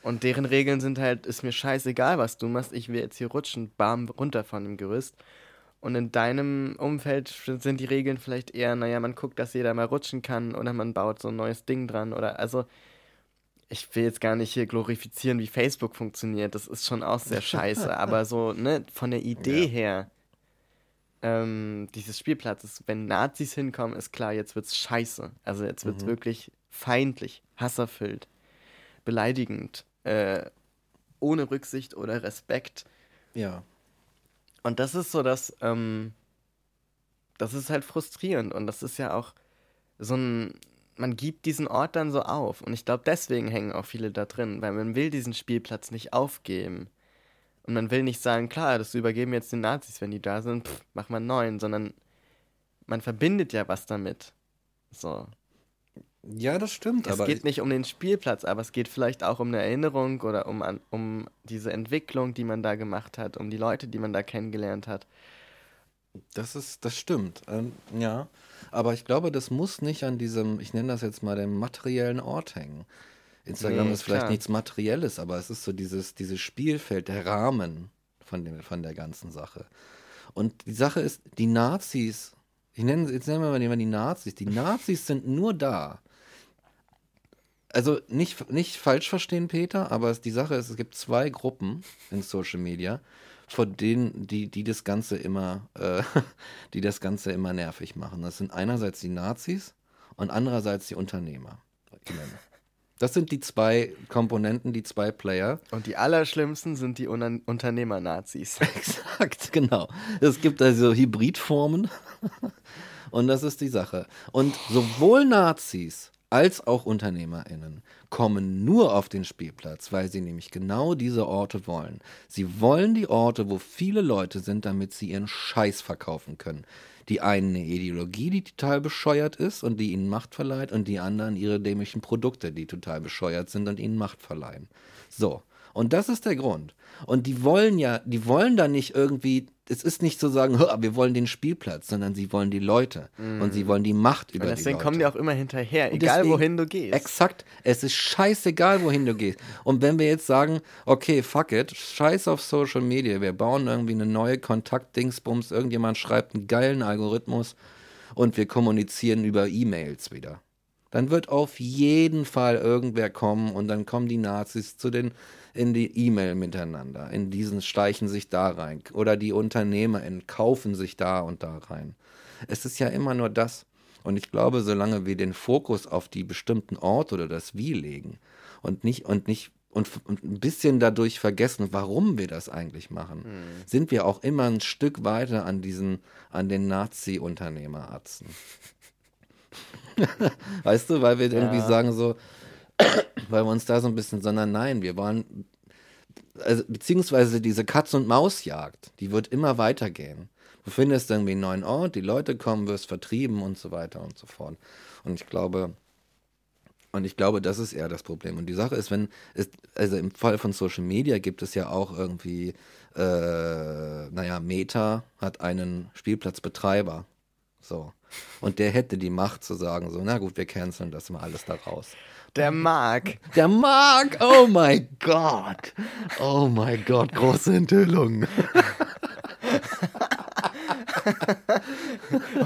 Speaker 1: Und deren Regeln sind halt, ist mir scheißegal, was du machst, ich will jetzt hier rutschen, bam, runter von dem Gerüst. Und in deinem Umfeld sind die Regeln vielleicht eher, naja, man guckt, dass jeder mal rutschen kann oder man baut so ein neues Ding dran oder also ich will jetzt gar nicht hier glorifizieren, wie Facebook funktioniert. Das ist schon auch sehr scheiße. (laughs) aber so, ne, von der Idee ja. her ähm, dieses Spielplatzes, wenn Nazis hinkommen, ist klar, jetzt wird's scheiße. Also jetzt wird's
Speaker 2: Mhm.
Speaker 1: wirklich feindlich, hasserfüllt, beleidigend, äh, ohne Rücksicht oder Respekt.
Speaker 2: Ja.
Speaker 1: Und das ist so das, ähm, das ist halt frustrierend und das ist ja auch so ein, man gibt diesen Ort dann so auf und ich glaube, deswegen hängen auch viele da drin, weil man will diesen Spielplatz nicht aufgeben. Und man will nicht sagen, klar, das übergeben jetzt den Nazis, wenn die da sind, pff, mach mal neuen, sondern man verbindet ja was damit. So.
Speaker 2: Ja, das stimmt.
Speaker 1: Es geht nicht um den Spielplatz, aber es geht vielleicht auch um eine Erinnerung oder um, an, um diese Entwicklung, die man da gemacht hat, um die Leute, die man da kennengelernt hat.
Speaker 2: Das ist, das stimmt. Ähm, ja. Aber ich glaube, das muss nicht an diesem, ich nenne das jetzt mal dem materiellen Ort hängen. Instagram
Speaker 1: Nee,
Speaker 2: ist vielleicht
Speaker 1: klar.
Speaker 2: nichts Materielles, aber es ist so dieses, dieses Spielfeld, der Rahmen von, dem, von der ganzen Sache. Und die Sache ist, die Nazis, ich nenne, jetzt nennen wir mal die Nazis, die Nazis sind nur da. Also nicht, nicht falsch verstehen, Peter, aber die Sache ist, es gibt zwei Gruppen in Social Media, von denen, die, die das Ganze immer, äh, (laughs) die das Ganze immer nervig machen. Das sind einerseits die Nazis und andererseits die Unternehmer. Das sind die zwei Komponenten, die zwei Player.
Speaker 1: Und die allerschlimmsten sind die Unan Unternehmer-Nazis. (laughs)
Speaker 2: Exakt, genau. Es gibt also Hybridformen (laughs) und das ist die Sache. Und sowohl Nazis als auch UnternehmerInnen kommen nur auf den Spielplatz, weil sie nämlich genau diese Orte wollen. Sie wollen die Orte, wo viele Leute sind, damit sie ihren Scheiß verkaufen können. Die einen eine Ideologie, die total bescheuert ist und die ihnen Macht verleiht, und die anderen ihre dämlichen Produkte, die total bescheuert sind und ihnen Macht verleihen. So. Und das ist der Grund. Und die wollen ja, die wollen da nicht irgendwie, es ist nicht zu sagen, "Hör, wir wollen den Spielplatz, sondern sie wollen die Leute und sie wollen die Macht über
Speaker 1: Und
Speaker 2: die
Speaker 1: deswegen
Speaker 2: Leute.
Speaker 1: kommen die auch immer hinterher,
Speaker 2: Und
Speaker 1: egal
Speaker 2: deswegen-
Speaker 1: wohin du gehst.
Speaker 2: Exakt. Es ist scheißegal, wohin du gehst. Und wenn wir jetzt sagen, okay, fuck it, scheiß auf Social Media, wir bauen irgendwie eine neue Kontaktdingsbums, irgendjemand schreibt einen geilen Algorithmus und wir kommunizieren über E-Mails wieder. Dann wird auf jeden Fall irgendwer kommen und dann kommen die Nazis zu den in die E-Mail miteinander. In diesen steichen sich da rein. Oder die Unternehmer kaufen sich da und da rein. Es ist ja immer nur das. Und ich glaube, solange wir den Fokus auf die bestimmten Orte oder das Wie legen und nicht und nicht und, ein bisschen dadurch vergessen, warum wir das eigentlich machen, sind wir auch immer ein Stück weiter an diesen, an den Nazi-Unternehmeratzen. (laughs) weißt du, weil wir irgendwie
Speaker 1: Ja.
Speaker 2: sagen so, weil wir uns da so ein bisschen, sondern nein, wir wollen, also beziehungsweise diese Katz- und Maus-Jagd, die wird immer weitergehen. Du findest irgendwie einen neuen Ort, die Leute kommen, wirst vertrieben und so weiter und so fort. Und ich glaube, und ich glaube, das ist eher das Problem. Und die Sache ist, wenn es, also im Fall von Social Media gibt es ja auch irgendwie, äh, naja, Meta hat einen Spielplatzbetreiber. So. Und der hätte die Macht zu sagen, so, na gut, wir canceln das mal alles da raus.
Speaker 1: Der Marc.
Speaker 2: Der Mark, oh mein Gott. Oh mein Gott, große Enthüllung.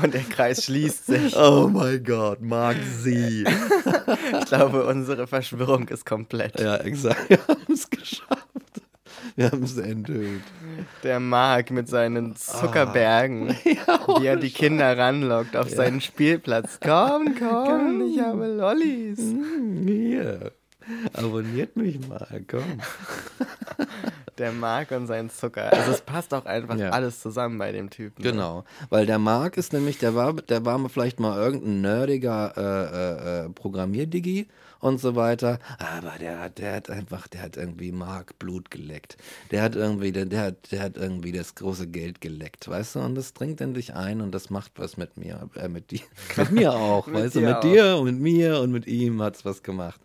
Speaker 1: Und der Kreis schließt sich.
Speaker 2: Oh mein Gott, Mark sie.
Speaker 1: Ich glaube, unsere Verschwörung ist komplett.
Speaker 2: Ja, exakt. Wir haben es geschafft. (laughs) Wir haben es enthüllt.
Speaker 1: Der Marc mit seinen Zuckerbergen, (laughs)
Speaker 2: Ja,
Speaker 1: wie er die Kinder ranlockt auf seinen Spielplatz. Komm, (laughs) komm, ich habe Lollis.
Speaker 2: Hier. Abonniert mich mal, komm.
Speaker 1: Der Marc und sein Zucker. Also es passt auch einfach
Speaker 2: Ja.
Speaker 1: alles zusammen bei dem Typen. ne?
Speaker 2: Genau, weil der Mark ist nämlich, der war, der war vielleicht mal irgendein nerdiger äh, äh, äh, Programmierdigi und so weiter, aber der hat, der hat einfach, der hat irgendwie Mark Blut geleckt. Der hat irgendwie, der, der, hat, der hat irgendwie das große Geld geleckt, weißt du, und das dringt in dich ein und das macht was mit mir, äh, mit dir, (laughs) mit mir auch,
Speaker 1: Mit
Speaker 2: weißt du, mit
Speaker 1: auch.
Speaker 2: dir und mit mir und mit ihm hat's was gemacht.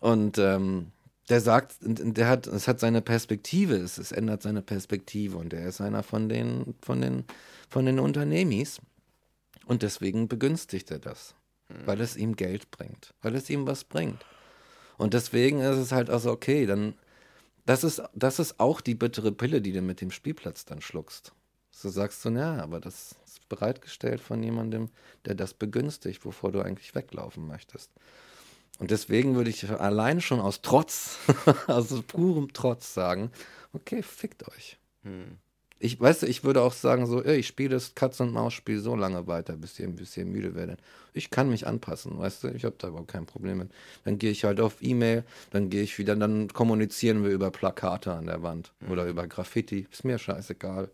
Speaker 2: Und ähm, der sagt, der hat, es hat seine Perspektive, es, es ändert seine Perspektive und er ist einer von den, von den, von den Unternehmis. Und deswegen begünstigt er das, weil es ihm Geld bringt, weil es ihm was bringt. Und deswegen ist es halt also okay, dann, das ist, das ist auch die bittere Pille, die du mit dem Spielplatz dann schluckst. So sagst du, ja, aber das ist bereitgestellt von jemandem, der das begünstigt, wovor du eigentlich weglaufen möchtest. Und deswegen würde ich allein schon aus Trotz, (laughs) aus purem Trotz sagen, okay, fickt euch.
Speaker 1: Hm.
Speaker 2: Ich weißt du, ich würde auch sagen, so, ich spiele das Katz- und Maus-Spiel so lange weiter, bis ihr ein bisschen müde werdet. Ich kann mich anpassen, weißt du, ich habe da überhaupt kein Problem mit. Dann gehe ich halt auf E-Mail, dann gehe ich wieder, dann kommunizieren wir über Plakate an der Wand mhm. oder über Graffiti. Ist mir scheißegal.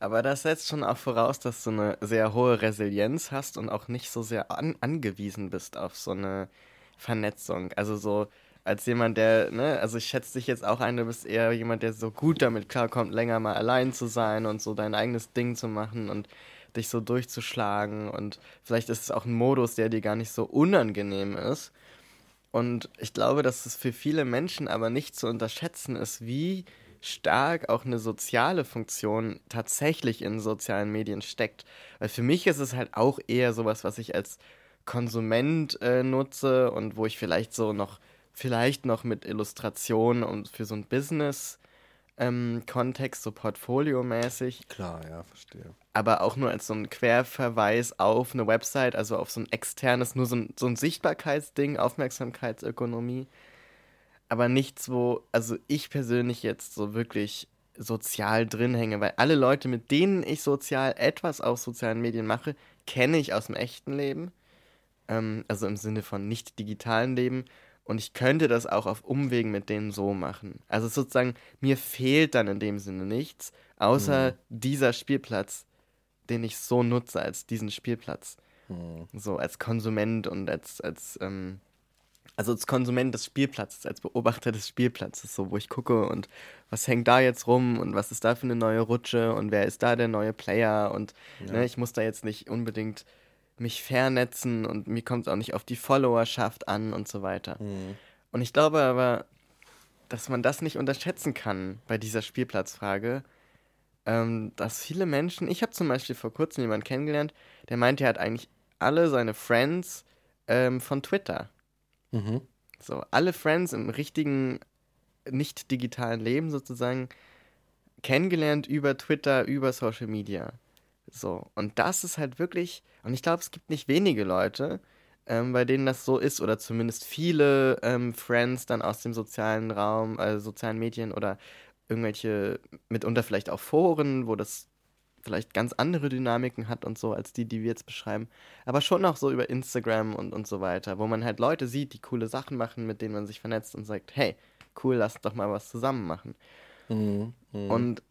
Speaker 1: Aber das setzt schon auch voraus, dass du eine sehr hohe Resilienz hast und auch nicht so sehr an angewiesen bist auf so eine Vernetzung. Also so, als jemand, der, ne, also ich schätze dich jetzt auch ein, du bist eher jemand, der so gut damit klarkommt, länger mal allein zu sein und so dein eigenes Ding zu machen und dich so durchzuschlagen und vielleicht ist es auch ein Modus, der dir gar nicht so unangenehm ist. Und ich glaube, dass es für viele Menschen aber nicht zu unterschätzen ist, wie stark auch eine soziale Funktion tatsächlich in sozialen Medien steckt. Weil für mich ist es halt auch eher sowas, was ich als Konsument äh, nutze und wo ich vielleicht so noch vielleicht noch mit Illustrationen und für so ein Business ähm, Kontext, so portfoliomäßig.
Speaker 2: Klar, ja, verstehe.
Speaker 1: Aber auch nur als so ein Querverweis auf eine Website, also auf so ein externes, nur so ein, so ein Sichtbarkeitsding, Aufmerksamkeitsökonomie. Aber nichts, wo, also ich persönlich jetzt so wirklich sozial drin hänge, weil alle Leute, mit denen ich sozial etwas auf sozialen Medien mache, kenne ich aus dem echten Leben. Ähm, also im Sinne von nicht digitalen Leben. Und ich könnte das auch auf Umwegen mit denen so machen. Also sozusagen, mir fehlt dann in dem Sinne nichts, außer mhm. dieser Spielplatz, den ich so nutze als diesen Spielplatz. Mhm. So als Konsument und als, als ähm, also als Konsument des Spielplatzes, als Beobachter des Spielplatzes, so wo ich gucke und was hängt da jetzt rum und was ist da für eine neue Rutsche und wer ist da der neue Player und ja. ne, ich muss da jetzt nicht unbedingt mich vernetzen und mir kommt es auch nicht auf die Followerschaft an und so weiter. Mhm. Und ich glaube aber, dass man das nicht unterschätzen kann bei dieser Spielplatzfrage, ähm, dass viele Menschen, ich habe zum Beispiel vor kurzem jemanden kennengelernt, der meinte, er hat eigentlich alle seine Friends ähm, von Twitter. Mhm. So, alle Friends im richtigen, nicht digitalen Leben sozusagen kennengelernt über Twitter, über Social Media. So, und das ist halt wirklich, und ich glaube, es gibt nicht wenige Leute, ähm, bei denen das so ist, oder zumindest viele ähm, Friends dann aus dem sozialen Raum, äh, sozialen Medien oder irgendwelche, mitunter vielleicht auch Foren, wo das vielleicht ganz andere Dynamiken hat und so, als die, die wir jetzt beschreiben. Aber schon auch so über Instagram und, und so weiter, wo man halt Leute sieht, die coole Sachen machen, mit denen man sich vernetzt und sagt, hey, cool, lass doch mal was zusammen machen. Mhm, mh. Und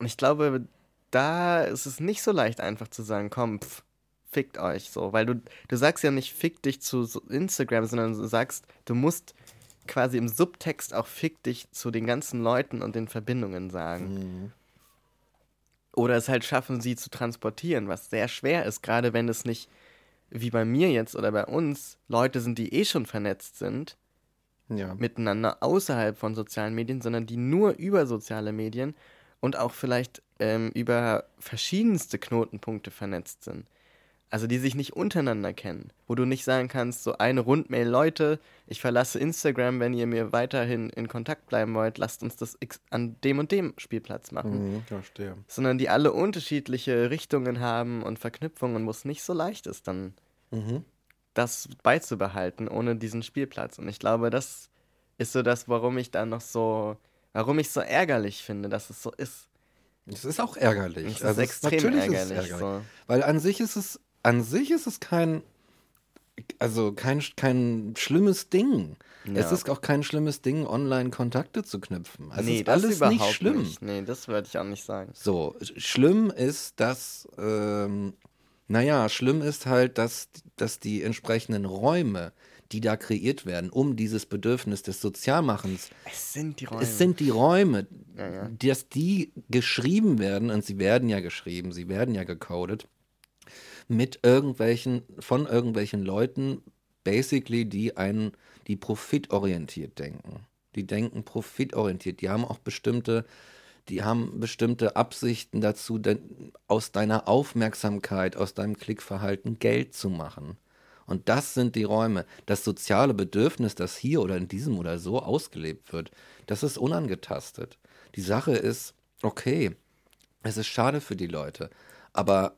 Speaker 1: ich glaube, da ist es nicht so leicht einfach zu sagen, komm, pff, fickt euch so. Weil du, du sagst ja nicht, fick dich zu Instagram, sondern du sagst, du musst quasi im Subtext auch fick dich zu den ganzen Leuten und den Verbindungen sagen. Mhm. Oder es halt schaffen, sie zu transportieren, was sehr schwer ist, gerade wenn es nicht wie bei mir jetzt oder bei uns Leute sind, die eh schon vernetzt sind ja. miteinander außerhalb von sozialen Medien, sondern die nur über soziale Medien und auch vielleicht ähm, über verschiedenste Knotenpunkte vernetzt sind. Also die sich nicht untereinander kennen, wo du nicht sagen kannst, so eine Rundmail, Leute, ich verlasse Instagram, wenn ihr mir weiterhin in Kontakt bleiben wollt, lasst uns das an dem und dem Spielplatz machen.
Speaker 2: Mhm, verstehe.
Speaker 1: Sondern die alle unterschiedliche Richtungen haben und Verknüpfungen, wo es nicht so leicht ist, dann mhm. das beizubehalten ohne diesen Spielplatz. Und ich glaube, das ist so das, warum ich da noch so warum ich so ärgerlich finde, dass es so ist.
Speaker 2: Es ist auch ärgerlich.
Speaker 1: Ist also extrem natürlich ärgerlich. Ist ärgerlich. So.
Speaker 2: Weil an sich ist es, an sich ist es kein, also kein, kein schlimmes Ding. Ja. Es ist auch kein schlimmes Ding, online Kontakte zu knüpfen. Also nee, ist das alles nicht schlimm. Nicht.
Speaker 1: Nee, das würde ich auch nicht sagen.
Speaker 2: So, schlimm ist, dass, ähm, naja, schlimm ist halt, dass, dass die entsprechenden Räume, die da kreiert werden, um dieses Bedürfnis des Sozialmachens.
Speaker 1: Es sind die Räume.
Speaker 2: Es sind die Räume, ja, ja. dass die geschrieben werden, und sie werden ja geschrieben, sie werden ja gecodet, mit irgendwelchen, von irgendwelchen Leuten, basically, die einen, die profitorientiert denken. Die denken profitorientiert. Die haben auch bestimmte die haben bestimmte Absichten dazu, aus deiner Aufmerksamkeit, aus deinem Klickverhalten Geld zu machen. Und das sind die Räume. Das soziale Bedürfnis, das hier oder in diesem oder so ausgelebt wird, das ist unangetastet. Die Sache ist, okay, es ist schade für die Leute, aber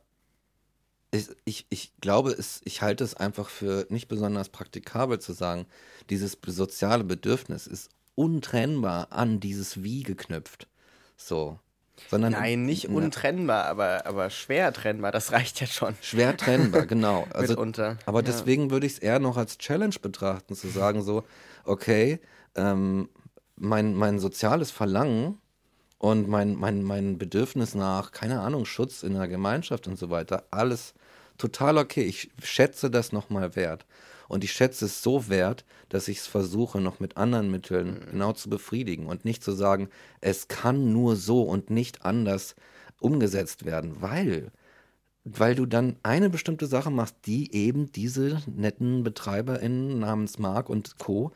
Speaker 2: ich, ich, ich glaube, es, ich halte es einfach für nicht besonders praktikabel zu sagen, dieses soziale Bedürfnis ist untrennbar an dieses Wie geknüpft. So. Sondern
Speaker 1: Nein, nicht untrennbar, aber, aber schwer trennbar, das reicht ja schon.
Speaker 2: Schwer trennbar, genau. (laughs) Also,
Speaker 1: Mitunter.
Speaker 2: Aber
Speaker 1: ja.
Speaker 2: deswegen würde ich es eher noch als Challenge betrachten, zu sagen so, okay, ähm, mein, mein soziales Verlangen und mein, mein, mein Bedürfnis nach, keine Ahnung, Schutz in der Gemeinschaft und so weiter, alles total okay. Ich schätze das nochmal wert. Und ich schätze es so wert, dass ich es versuche, noch mit anderen Mitteln mhm. genau zu befriedigen und nicht zu sagen, es kann nur so und nicht anders umgesetzt werden, weil, weil du dann eine bestimmte Sache machst, die eben diese netten BetreiberInnen namens Mark und Co.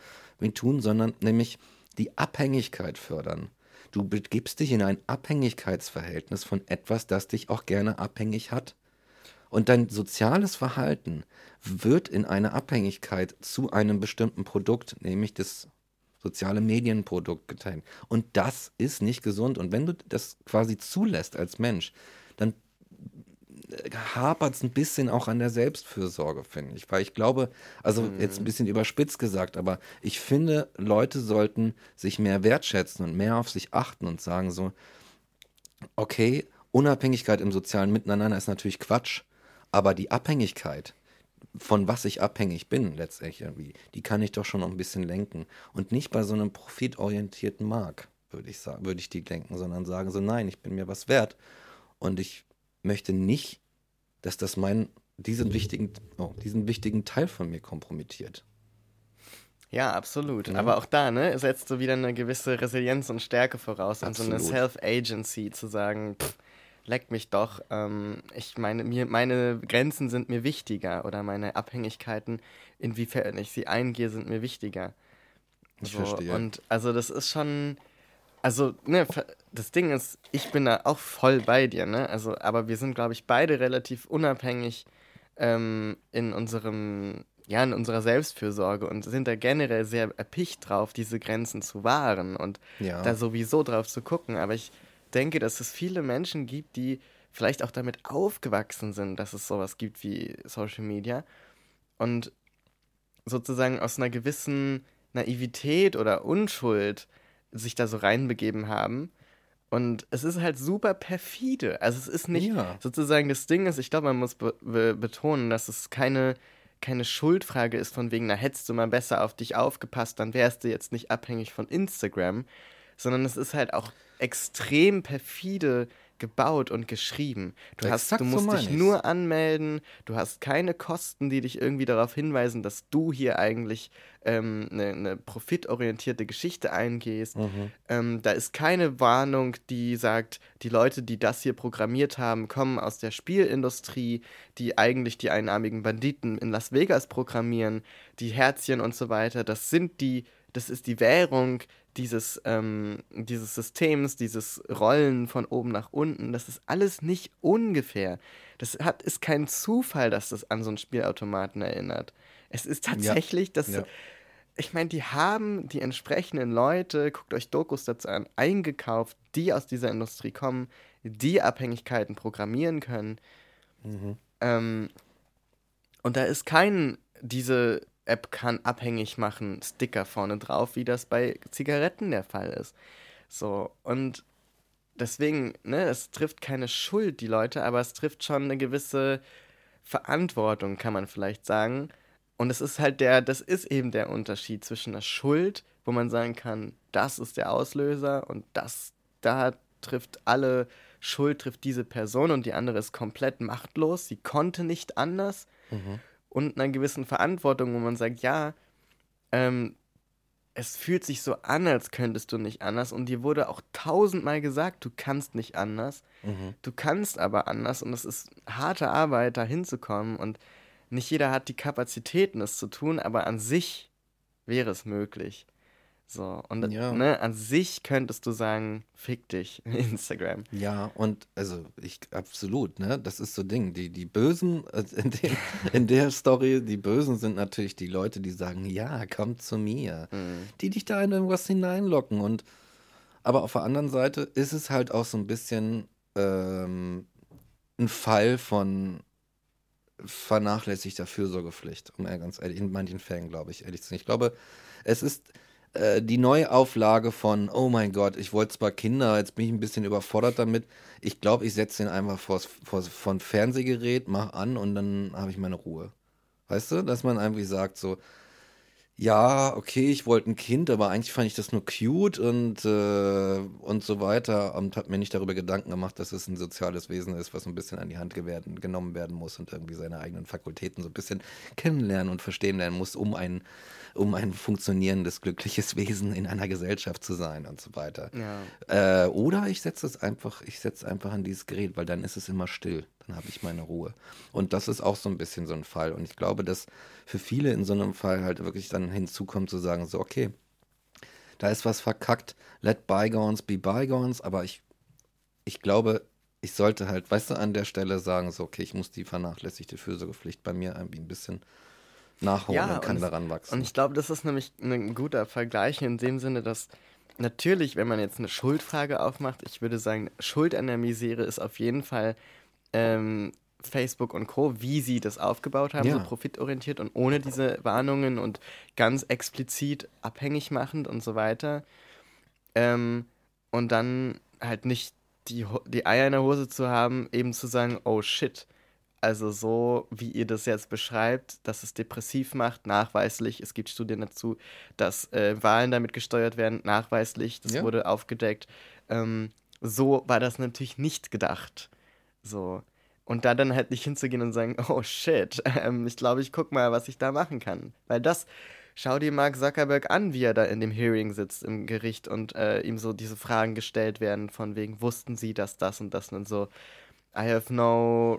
Speaker 2: tun, sondern nämlich die Abhängigkeit fördern. Du begibst dich in ein Abhängigkeitsverhältnis von etwas, das dich auch gerne abhängig hat. Und dein soziales Verhalten wird in eine Abhängigkeit zu einem bestimmten Produkt, nämlich das soziale Medienprodukt geteilt. Und das ist nicht gesund. Und wenn du das quasi zulässt als Mensch, dann hapert es ein bisschen auch an der Selbstfürsorge, finde ich. Weil ich glaube, also mhm. jetzt ein bisschen überspitzt gesagt, aber ich finde, Leute sollten sich mehr wertschätzen und mehr auf sich achten und sagen so, okay, Unabhängigkeit im sozialen Miteinander ist natürlich Quatsch, aber die Abhängigkeit, von was ich abhängig bin letztendlich irgendwie, die kann ich doch schon noch ein bisschen lenken. Und nicht bei so einem profitorientierten Markt, würde ich sagen, würde ich die lenken, sondern sagen so, nein, ich bin mir was wert. Und ich möchte nicht, dass das meinen, diesen wichtigen, oh, diesen wichtigen Teil von mir kompromittiert.
Speaker 1: Ja, absolut. Ja. Aber auch da, ne, setzt so wieder eine gewisse Resilienz und Stärke voraus absolut. und so eine Self-Agency zu sagen, pff, leck mich doch. Ähm, ich meine, mir, meine Grenzen sind mir wichtiger oder meine Abhängigkeiten, inwiefern ich sie eingehe, sind mir wichtiger.
Speaker 2: Ich so, verstehe.
Speaker 1: Und also das ist schon, also, ne, das Ding ist, ich bin da auch voll bei dir, ne? Also, aber wir sind, glaube ich, beide relativ unabhängig ähm, in unserem, ja, in unserer Selbstfürsorge und sind da generell sehr erpicht drauf, diese Grenzen zu wahren und ja. da sowieso drauf zu gucken. Aber ich denke, dass es viele Menschen gibt, die vielleicht auch damit aufgewachsen sind, dass es sowas gibt wie Social Media und sozusagen aus einer gewissen Naivität oder Unschuld sich da so reinbegeben haben. Und es ist halt super perfide. Also es ist nicht ja. sozusagen das Ding ist, ich glaube, man muss be be betonen, dass es keine, keine Schuldfrage ist von wegen, na hättest du mal besser auf dich aufgepasst, dann wärst du jetzt nicht abhängig von Instagram, sondern es ist halt auch extrem perfide gebaut und geschrieben. Du, hast, du musst so dich nur anmelden, du hast keine Kosten, die dich irgendwie darauf hinweisen, dass du hier eigentlich ähm, eine, eine profitorientierte Geschichte eingehst. Mhm. Ähm, da ist keine Warnung, die sagt, die Leute, die das hier programmiert haben, kommen aus der Spielindustrie, die eigentlich die einarmigen Banditen in Las Vegas programmieren, die Herzchen und so weiter. Das sind die, das ist die Währung, dieses, ähm, dieses Systems, dieses Rollen von oben nach unten, das ist alles nicht ungefähr. Das hat, ist kein Zufall, dass das an so einen Spielautomaten erinnert. Es ist tatsächlich, ja. dass. Ja. Ich meine, die haben die entsprechenden Leute, guckt euch Dokus dazu an, eingekauft, die aus dieser Industrie kommen, die Abhängigkeiten programmieren können. Mhm. Ähm, und da ist kein, diese App kann abhängig machen, Sticker vorne drauf, wie das bei Zigaretten der Fall ist. So, und deswegen, ne, es trifft keine Schuld, die Leute, aber es trifft schon eine gewisse Verantwortung, kann man vielleicht sagen. Und es ist halt der, das ist eben der Unterschied zwischen der Schuld, wo man sagen kann, das ist der Auslöser und das, da trifft alle Schuld, trifft diese Person und die andere ist komplett machtlos, sie konnte nicht anders. Mhm und einer gewissen Verantwortung, wo man sagt, ja, ähm, es fühlt sich so an, als könntest du nicht anders. Und dir wurde auch tausendmal gesagt, du kannst nicht anders. Mhm. Du kannst aber anders. Und es ist harte Arbeit, da hinzukommen. Und nicht jeder hat die Kapazitäten, es zu tun, aber an sich wäre es möglich. So, und ja. ne, an sich könntest du sagen, fick dich, (laughs) Instagram.
Speaker 2: Ja, und also ich absolut, ne? Das ist so Ding. Die, die Bösen, also in, den, in der Story, die Bösen sind natürlich die Leute, die sagen, ja, komm zu mir. Mhm. Die dich da in irgendwas hineinlocken. Und aber auf der anderen Seite ist es halt auch so ein bisschen ähm, ein Fall von vernachlässigter Fürsorgepflicht, um ganz ehrlich, in manchen Fällen, glaube ich, ehrlich zu sein. Ich glaube, es ist äh, die Neuauflage von, oh mein Gott, ich wollte zwar Kinder, jetzt bin ich ein bisschen überfordert damit. Ich glaube, ich setze den einfach vors, vors, von Fernsehgerät, mach an und dann habe ich meine Ruhe. Weißt du, dass man einfach sagt so, ja, okay, ich wollte ein Kind, aber eigentlich fand ich das nur cute und, äh, und so weiter und habe mir nicht darüber Gedanken gemacht, dass es ein soziales Wesen ist, was ein bisschen an die Hand werden, genommen werden muss und irgendwie seine eigenen Fakultäten so ein bisschen kennenlernen und verstehen lernen muss, um ein, um ein funktionierendes, glückliches (laughs) Wesen in einer Gesellschaft zu sein und so weiter. Ja. Äh, oder ich setze es einfach, ich setze einfach an dieses Gerät, weil dann ist es immer still dann habe ich meine Ruhe. Und das ist auch so ein bisschen so ein Fall. Und ich glaube, dass für viele in so einem Fall halt wirklich dann hinzukommt zu sagen, so, okay, da ist was verkackt, let bygones be bygones, aber ich, ich glaube, ich sollte halt, weißt du, an der Stelle sagen, so, okay, ich muss die vernachlässigte Fürsorgepflicht bei mir irgendwie ein bisschen nachholen ja, und kann und daran wachsen.
Speaker 1: Und ich glaube, das ist nämlich ein guter Vergleich in dem Sinne, dass natürlich, wenn man jetzt eine Schuldfrage aufmacht, ich würde sagen, Schuld an der Misere ist auf jeden Fall ähm, Facebook und Co., wie sie das aufgebaut haben, ja. so profitorientiert und ohne diese Warnungen und ganz explizit abhängig machend und so weiter. Ähm, und dann halt nicht die, die Eier in der Hose zu haben, eben zu sagen, oh shit, also so wie ihr das jetzt beschreibt, dass es depressiv macht, nachweislich, es gibt Studien dazu, dass äh, Wahlen damit gesteuert werden, nachweislich, das ja. wurde aufgedeckt. Ähm, so war das natürlich nicht gedacht. So. Und da dann halt nicht hinzugehen und sagen, oh shit, (laughs) ähm, ich glaube, ich guck mal, was ich da machen kann. Weil das, schau dir Mark Zuckerberg an, wie er da in dem Hearing sitzt im Gericht und äh, ihm so diese Fragen gestellt werden, von wegen, wussten sie, dass das und das und so. I have no,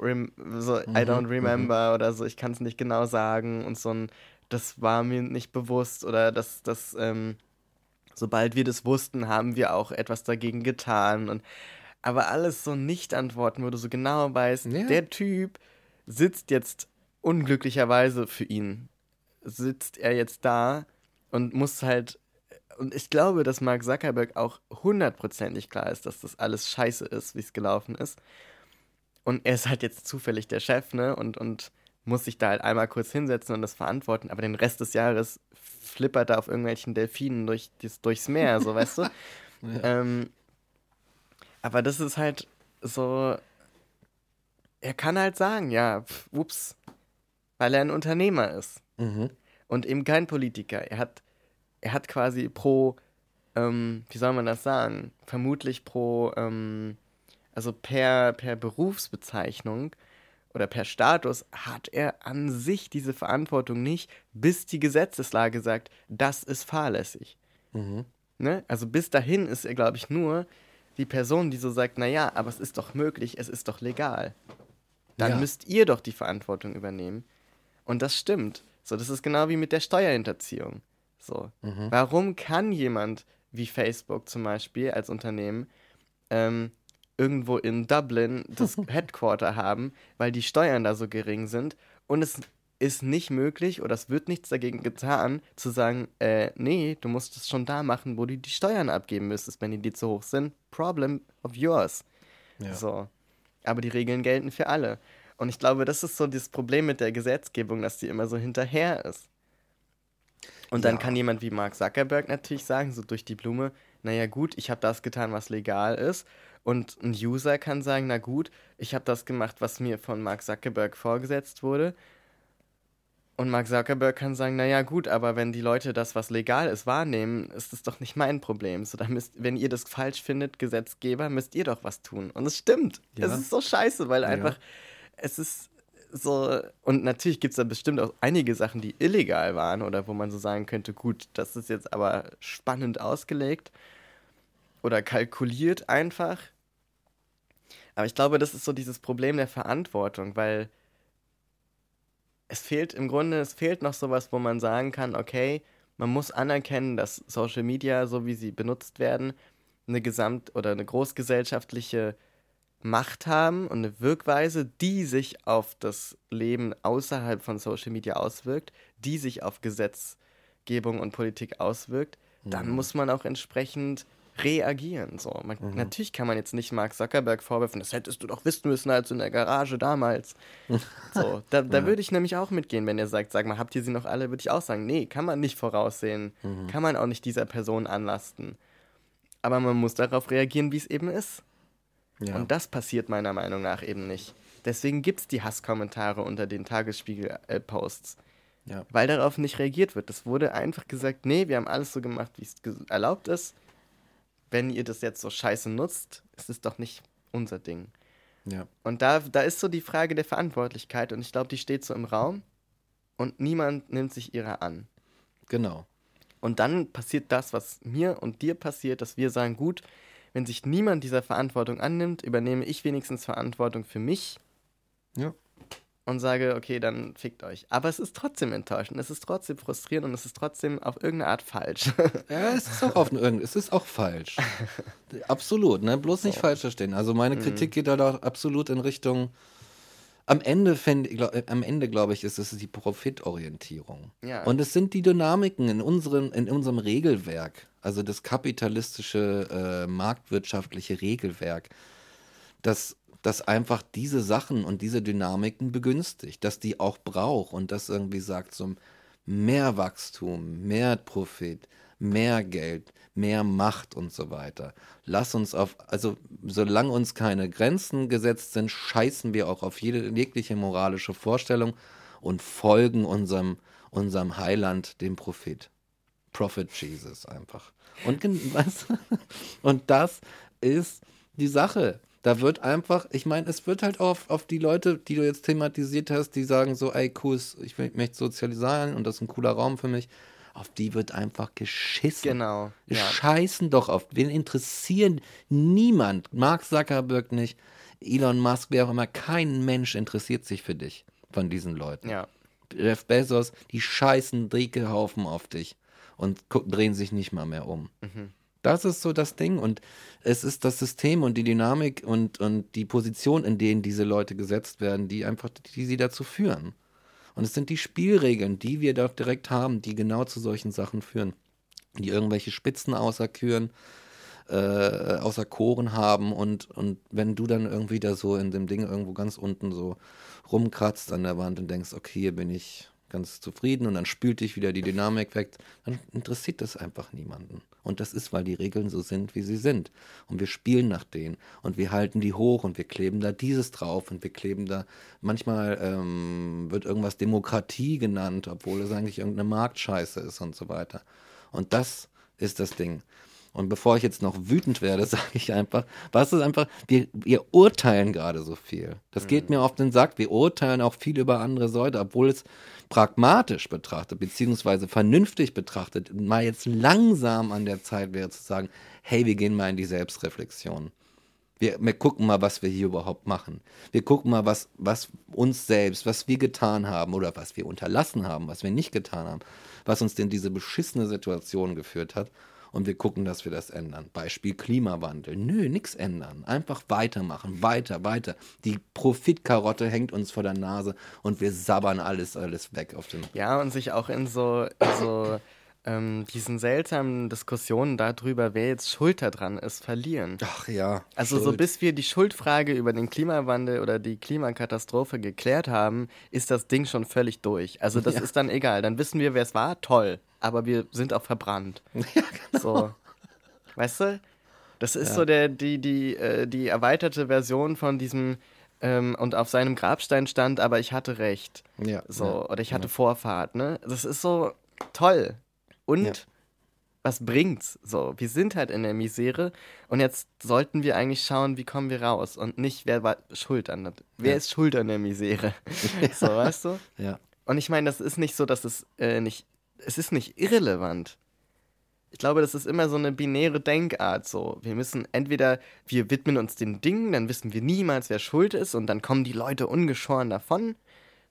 Speaker 1: so, mhm, I don't remember mhm. oder so, ich kann es nicht genau sagen und so ein, das war mir nicht bewusst oder das, das, ähm, sobald wir das wussten, haben wir auch etwas dagegen getan und aber alles so nicht antworten, wo du so genau weißt, ja. der Typ sitzt jetzt unglücklicherweise für ihn, sitzt er jetzt da und muss halt, und ich glaube, dass Mark Zuckerberg auch hundertprozentig klar ist, dass das alles scheiße ist, wie es gelaufen ist. Und er ist halt jetzt zufällig der Chef, ne, und, und muss sich da halt einmal kurz hinsetzen und das verantworten, aber den Rest des Jahres flippert er auf irgendwelchen Delfinen durch, durchs Meer, so (laughs) weißt du. ja. ähm, aber das ist halt so. Er kann halt sagen, ja, pf, ups, weil er ein Unternehmer ist. Mhm. Und eben kein Politiker. Er hat, er hat quasi pro, ähm, wie soll man das sagen? Vermutlich pro, ähm, also per, per Berufsbezeichnung oder per Status hat er an sich diese Verantwortung nicht, bis die Gesetzeslage sagt, das ist fahrlässig. Mhm. Ne? Also bis dahin ist er, glaube ich, nur die Person, die so sagt, naja, aber es ist doch möglich, es ist doch legal. Dann ja. müsst ihr doch die Verantwortung übernehmen. Und das stimmt. So, das ist genau wie mit der Steuerhinterziehung. So, mhm. warum kann jemand wie Facebook zum Beispiel als Unternehmen ähm, irgendwo in Dublin das (laughs) Headquarter haben, weil die Steuern da so gering sind und es ist nicht möglich oder es wird nichts dagegen getan, zu sagen, äh, nee, du musst es schon da machen, wo du die Steuern abgeben müsstest, wenn die, die zu hoch sind. Problem of yours. Ja. So. Aber die Regeln gelten für alle. Und ich glaube, das ist so das Problem mit der Gesetzgebung, dass die immer so hinterher ist. Und dann kann jemand wie Mark Zuckerberg natürlich sagen, so durch die Blume, naja gut, ich habe das getan, was legal ist. Und ein User kann sagen, na gut, ich habe das gemacht, was mir von Mark Zuckerberg vorgesetzt wurde. Und Mark Zuckerberg kann sagen, naja gut, aber wenn die Leute das, was legal ist, wahrnehmen, ist das doch nicht mein Problem. So, dann müsst, wenn ihr das falsch findet, Gesetzgeber, müsst ihr doch was tun. Und es stimmt. Ja. Es ist so scheiße, weil einfach, ja. es ist so, und natürlich gibt es da bestimmt auch einige Sachen, die illegal waren oder wo man so sagen könnte, gut, das ist jetzt aber spannend ausgelegt oder kalkuliert einfach. Aber ich glaube, das ist so dieses Problem der Verantwortung, weil es fehlt im Grunde, es fehlt noch sowas, wo man sagen kann, okay, man muss anerkennen, dass Social Media, so wie sie benutzt werden, eine gesamt- oder eine großgesellschaftliche Macht haben und eine Wirkweise, die sich auf das Leben außerhalb von Social Media auswirkt, die sich auf Gesetzgebung und Politik auswirkt, dann mhm. muss man auch entsprechend reagieren. So. Man, mhm. Natürlich kann man jetzt nicht Mark Zuckerberg vorwerfen, das hättest du doch wissen müssen als in der Garage damals. (laughs) so, da, da ja. würde ich nämlich auch mitgehen, wenn er sagt, sag mal, habt ihr sie noch alle, würde ich auch sagen, nee, kann man nicht voraussehen, mhm. kann man auch nicht dieser Person anlasten. Aber man muss darauf reagieren, wie es eben ist. Ja. Und das passiert meiner Meinung nach eben nicht. Deswegen gibt es die Hasskommentare unter den Tagesspiegel-Posts. Ja. Weil darauf nicht reagiert wird. Es wurde einfach gesagt, nee, wir haben alles so gemacht, wie es erlaubt ist. Wenn ihr das jetzt so scheiße nutzt, ist es doch nicht unser Ding. Ja. Und da, da ist so die Frage der Verantwortlichkeit und ich glaube, die steht so im Raum und niemand nimmt sich ihrer an.
Speaker 2: Genau.
Speaker 1: Und dann passiert das, was mir und dir passiert, dass wir sagen, gut, wenn sich niemand dieser Verantwortung annimmt, übernehme ich wenigstens Verantwortung für mich. Ja und sage, okay, dann fickt euch. Aber es ist trotzdem enttäuschend, es ist trotzdem frustrierend und es ist trotzdem auf irgendeine Art falsch. (laughs)
Speaker 2: ja, es ist auch auf es ist auch falsch. absolut, ne? Bloß nicht oh. falsch verstehen. Also meine mhm. Kritik geht da doch absolut in Richtung. Am Ende, glaub, äh, am Ende glaube ich, ist es die Profitorientierung. Ja. Und es sind die Dynamiken in, unseren, in unserem Regelwerk, also das kapitalistische, äh, marktwirtschaftliche Regelwerk, das das einfach diese Sachen und diese Dynamiken begünstigt, dass die auch braucht und das irgendwie sagt zum mehr Wachstum, mehr Profit, mehr Geld, mehr Macht und so weiter. Lass uns auf, also solange uns keine Grenzen gesetzt sind, scheißen wir auch auf jede jegliche moralische Vorstellung und folgen unserem, unserem Heiland, dem Prophet. Prophet Jesus einfach. Und, (laughs) und das ist die Sache. Da wird einfach, ich meine, es wird halt auf, auf die Leute, die du jetzt thematisiert hast, die sagen so, ey, cool, ich möchte sozialisieren und das ist ein cooler Raum für mich. Auf die wird einfach geschissen.
Speaker 1: Genau.
Speaker 2: Ja. Scheißen doch auf. Wen interessieren niemand? Mark Zuckerberg nicht, Elon Musk, wer auch immer. Kein Mensch interessiert sich für dich von diesen Leuten. Ja. Jeff Bezos, die scheißen Driekehaufen auf dich und drehen sich nicht mal mehr um. Mhm. Das ist so das Ding und es ist das System und die Dynamik und, und die Position, in denen diese Leute gesetzt werden, die einfach, die sie dazu führen. Und es sind die Spielregeln, die wir dort direkt haben, die genau zu solchen Sachen führen. Die irgendwelche Spitzen auserküren, äh, außer Choren haben und, und wenn du dann irgendwie da so in dem Ding irgendwo ganz unten so rumkratzt an der Wand und denkst, okay, hier bin ich ganz zufrieden und dann spült dich wieder die Dynamik weg, dann interessiert das einfach niemanden. Und das ist, weil die Regeln so sind, wie sie sind. Und wir spielen nach denen und wir halten die hoch und wir kleben da dieses drauf und wir kleben da, manchmal ähm, wird irgendwas Demokratie genannt, obwohl es eigentlich irgendeine Marktscheiße ist und so weiter. Und das ist das Ding. Und bevor ich jetzt noch wütend werde, (laughs) sage ich einfach, was ist einfach, wir, wir urteilen gerade so viel. Das geht mhm. mir auf den Sack. Wir urteilen auch viel über andere Leute, obwohl es pragmatisch betrachtet, beziehungsweise vernünftig betrachtet, mal jetzt langsam an der Zeit wäre zu sagen, hey, wir gehen mal in die Selbstreflexion. Wir, wir, gucken mal, was wir hier überhaupt machen. Wir gucken mal, was, was uns selbst, was wir getan haben oder was wir unterlassen haben, was wir nicht getan haben, was uns denn diese beschissene Situation geführt hat und wir gucken, dass wir das ändern. Beispiel Klimawandel. Nö, nichts ändern. Einfach weitermachen, weiter, weiter. Die Profitkarotte hängt uns vor der Nase und wir sabbern alles, alles weg auf den.
Speaker 1: Ja, und sich auch in so, in so ähm, diesen seltsamen Diskussionen darüber, wer jetzt schuld daran ist, verlieren.
Speaker 2: Ach ja.
Speaker 1: Also Schuld. so bis wir die Schuldfrage über den Klimawandel oder die Klimakatastrophe geklärt haben, ist das Ding schon völlig durch. Also das ja. ist dann egal. Dann wissen wir, wer es war, toll. Aber wir sind auch verbrannt. (laughs) Ja, genau. So. Weißt du? Das ist ja. so der, die, die, äh, die erweiterte Version von diesem ähm, und auf seinem Grabstein stand, aber ich hatte recht. Ja. So, oder ich hatte Vorfahrt, ne? Das ist so toll. Und ja. was bringt's? So, wir sind halt in der Misere und jetzt sollten wir eigentlich schauen, wie kommen wir raus und nicht, wer war schuld an das. Wer ja. ist schuld an der Misere? (laughs) so, weißt du? Ja. Und ich meine, das ist nicht so, dass es äh, nicht, es ist nicht irrelevant. Ich glaube, das ist immer so eine binäre Denkart. So, wir müssen entweder wir widmen uns den Dingen, dann wissen wir niemals, wer schuld ist, und dann kommen die Leute ungeschoren davon.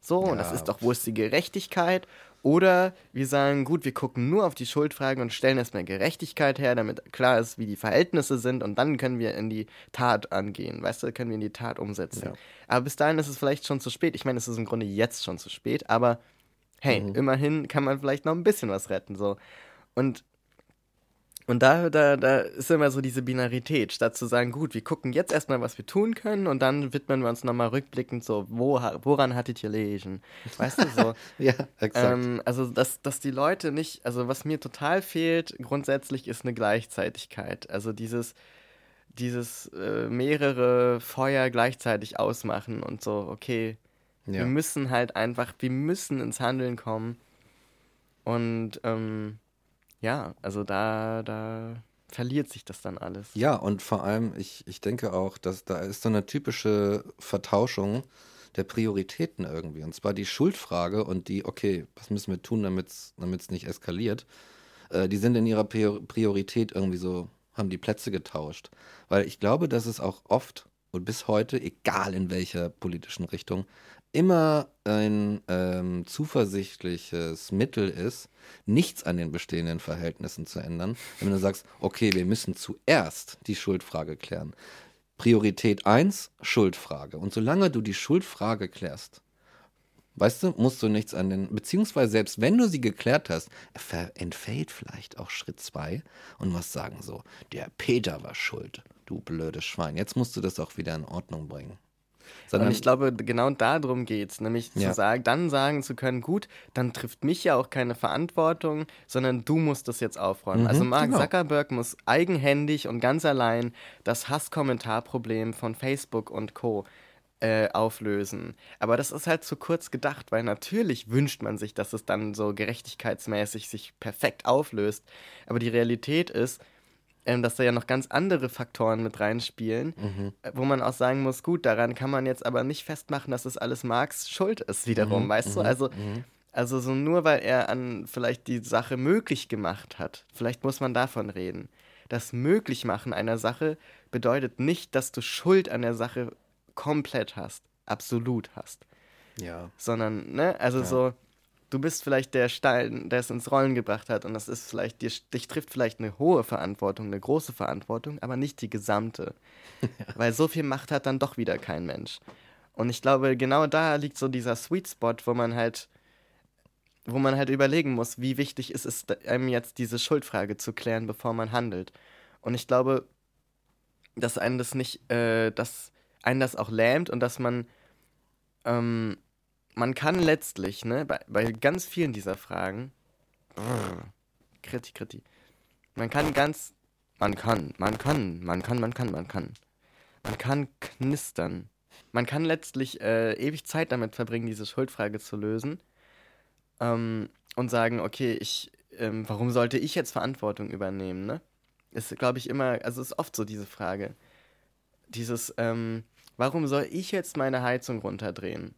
Speaker 1: So, ja. und das ist doch, wo ist die Gerechtigkeit? Oder wir sagen, gut, wir gucken nur auf die Schuldfragen und stellen erstmal Gerechtigkeit her, damit klar ist, wie die Verhältnisse sind und dann können wir in die Tat angehen, weißt du, können wir in die Tat umsetzen. Ja. Aber bis dahin ist es vielleicht schon zu spät. Ich meine, es ist im Grunde jetzt schon zu spät, aber hey, mhm. immerhin kann man vielleicht noch ein bisschen was retten, so. Und Und da, da, da ist immer so diese Binarität, statt zu sagen, gut, wir gucken jetzt erstmal, was wir tun können und dann widmen wir uns nochmal rückblickend so, wo, woran hattet ihr lesen? Weißt du so? (laughs)
Speaker 2: ja, exakt.
Speaker 1: Ähm, also, dass, dass die Leute nicht, also was mir total fehlt, grundsätzlich ist eine Gleichzeitigkeit. Also dieses, dieses äh, mehrere Feuer gleichzeitig ausmachen und so, okay, ja. wir müssen halt einfach, wir müssen ins Handeln kommen. Und ähm, ja, also da, da verliert sich das dann alles.
Speaker 2: Ja, und vor allem, ich, ich denke auch, dass da ist so eine typische Vertauschung der Prioritäten irgendwie. Und zwar die Schuldfrage und die, okay, was müssen wir tun, damit es nicht eskaliert, äh, die sind in ihrer Priorität irgendwie so, haben die Plätze getauscht. Weil ich glaube, dass es auch oft und bis heute, egal in welcher politischen Richtung, immer ein ähm, zuversichtliches Mittel ist, nichts an den bestehenden Verhältnissen zu ändern, wenn du sagst, okay, wir müssen zuerst die Schuldfrage klären. Priorität 1, Schuldfrage. Und solange du die Schuldfrage klärst, weißt du, musst du nichts an den, beziehungsweise selbst wenn du sie geklärt hast, entfällt vielleicht auch Schritt 2 und musst sagen so, der Peter war schuld, du blödes Schwein. Jetzt musst du das auch wieder in Ordnung bringen.
Speaker 1: Sondern und ich glaube, genau darum geht es, nämlich ja. zu sagen, dann sagen zu können, gut, dann trifft mich ja auch keine Verantwortung, sondern du musst das jetzt aufräumen. Mhm, also Mark genau. Zuckerberg muss eigenhändig und ganz allein das Hasskommentarproblem von Facebook und Co. Äh, auflösen. Aber das ist halt zu kurz gedacht, weil natürlich wünscht man sich, dass es dann so gerechtigkeitsmäßig sich perfekt auflöst. Aber die Realität ist, ähm, dass da ja noch ganz andere Faktoren mit reinspielen, mhm. Äh, wo man auch sagen muss, gut, daran kann man jetzt aber nicht festmachen, dass das alles Marx Schuld ist wiederum, mhm. weißt du? Mhm. Also, mhm. also so nur weil er an vielleicht die Sache möglich gemacht hat, vielleicht muss man davon reden. Das Möglichmachen einer Sache bedeutet nicht, dass du Schuld an der Sache komplett hast, absolut hast.
Speaker 2: Ja.
Speaker 1: Sondern, ne, also ja. so, du bist vielleicht der Stein, der es ins Rollen gebracht hat und das ist vielleicht, dir, dich trifft vielleicht eine hohe Verantwortung, eine große Verantwortung, aber nicht die gesamte. Ja. (laughs) Weil so viel Macht hat dann doch wieder kein Mensch. Und ich glaube, genau da liegt so dieser Sweet Spot, wo man halt, wo man halt überlegen muss, wie wichtig ist es einem jetzt diese Schuldfrage zu klären, bevor man handelt. Und ich glaube, dass einen das nicht, äh, dass einen das auch lähmt und dass man ähm, man kann letztlich, ne, bei, bei ganz vielen dieser Fragen, brr, kriti, kriti, man kann ganz, man kann, man kann, man kann, man kann, man kann, man kann knistern. Man kann letztlich äh, ewig Zeit damit verbringen, diese Schuldfrage zu lösen ähm, und sagen, okay, ich, ähm, warum sollte ich jetzt Verantwortung übernehmen, ne? Ist, glaube ich, immer, also ist oft so diese Frage. Dieses, ähm, warum soll ich jetzt meine Heizung runterdrehen?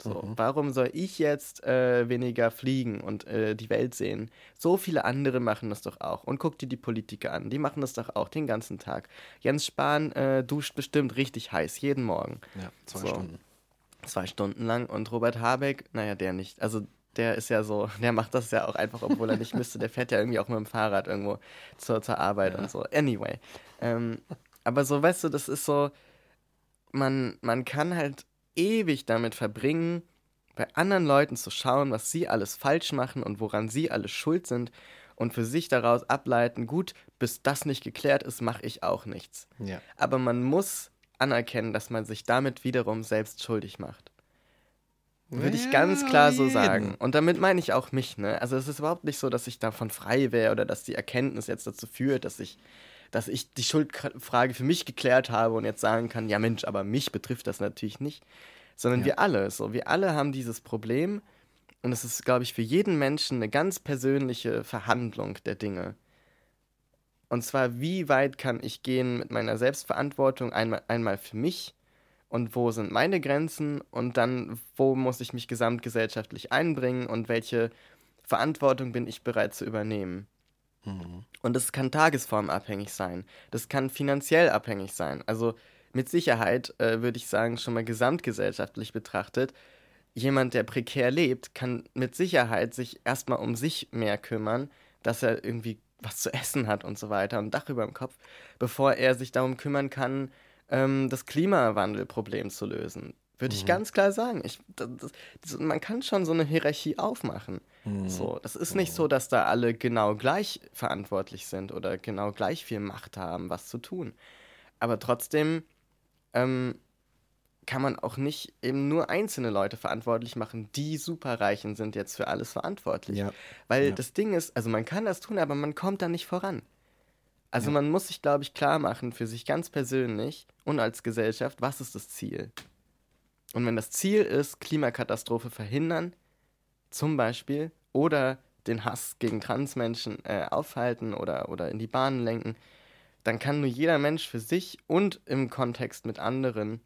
Speaker 1: So, mhm. warum soll ich jetzt äh, weniger fliegen und äh, die Welt sehen? So viele andere machen das doch auch. Und guck dir die Politiker an, die machen das doch auch den ganzen Tag. Jens Spahn äh, duscht bestimmt richtig heiß, jeden Morgen.
Speaker 2: Ja, zwei so. Stunden.
Speaker 1: Zwei Stunden lang. Und Robert Habeck, naja, der nicht. Also der ist ja so, (laughs) der macht das ja auch einfach, obwohl er nicht müsste. Der fährt ja irgendwie auch mit dem Fahrrad irgendwo zur, zur Arbeit ja. und so. Anyway. Ähm, aber so, weißt du, das ist so, man, man kann halt ewig damit verbringen, bei anderen Leuten zu schauen, was sie alles falsch machen und woran sie alles schuld sind und für sich daraus ableiten, gut, bis das nicht geklärt ist, mache ich auch nichts.
Speaker 2: Ja.
Speaker 1: Aber man muss anerkennen, dass man sich damit wiederum selbst schuldig macht. Würde ich ganz klar so sagen. Und damit meine ich auch mich, ne? Also es ist überhaupt nicht so, dass ich davon frei wäre oder dass die Erkenntnis jetzt dazu führt, dass ich dass ich die Schuldfrage für mich geklärt habe und jetzt sagen kann, ja Mensch, aber mich betrifft das natürlich nicht, sondern ja. wir alle, so wir alle haben dieses Problem und es ist, glaube ich, für jeden Menschen eine ganz persönliche Verhandlung der Dinge. Und zwar, wie weit kann ich gehen mit meiner Selbstverantwortung einmal, einmal für mich und wo sind meine Grenzen und dann, wo muss ich mich gesamtgesellschaftlich einbringen und welche Verantwortung bin ich bereit zu übernehmen. Und das kann tagesformabhängig sein. Das kann finanziell abhängig sein. Also mit Sicherheit äh, würde ich sagen, schon mal gesamtgesellschaftlich betrachtet, jemand, der prekär lebt, kann mit Sicherheit sich erstmal um sich mehr kümmern, dass er irgendwie was zu essen hat und so weiter ein Dach über dem Kopf, bevor er sich darum kümmern kann, ähm, das Klimawandelproblem zu lösen. Würde mhm. ich ganz klar sagen. Ich, das, das, man kann schon so eine Hierarchie aufmachen. Mhm. So, das ist nicht so, dass da alle genau gleich verantwortlich sind oder genau gleich viel Macht haben, was zu tun. Aber trotzdem ähm, kann man auch nicht eben nur einzelne Leute verantwortlich machen, die Superreichen sind jetzt für alles verantwortlich. Ja. Weil ja. das Ding ist, also man kann das tun, aber man kommt da nicht voran. Also ja. man muss sich, glaube ich, klar machen für sich ganz persönlich und als Gesellschaft, was ist das Ziel? Und wenn das Ziel ist, Klimakatastrophe verhindern, zum Beispiel, oder den Hass gegen Transmenschen äh, aufhalten oder, oder in die Bahnen lenken, dann kann nur jeder Mensch für sich und im Kontext mit anderen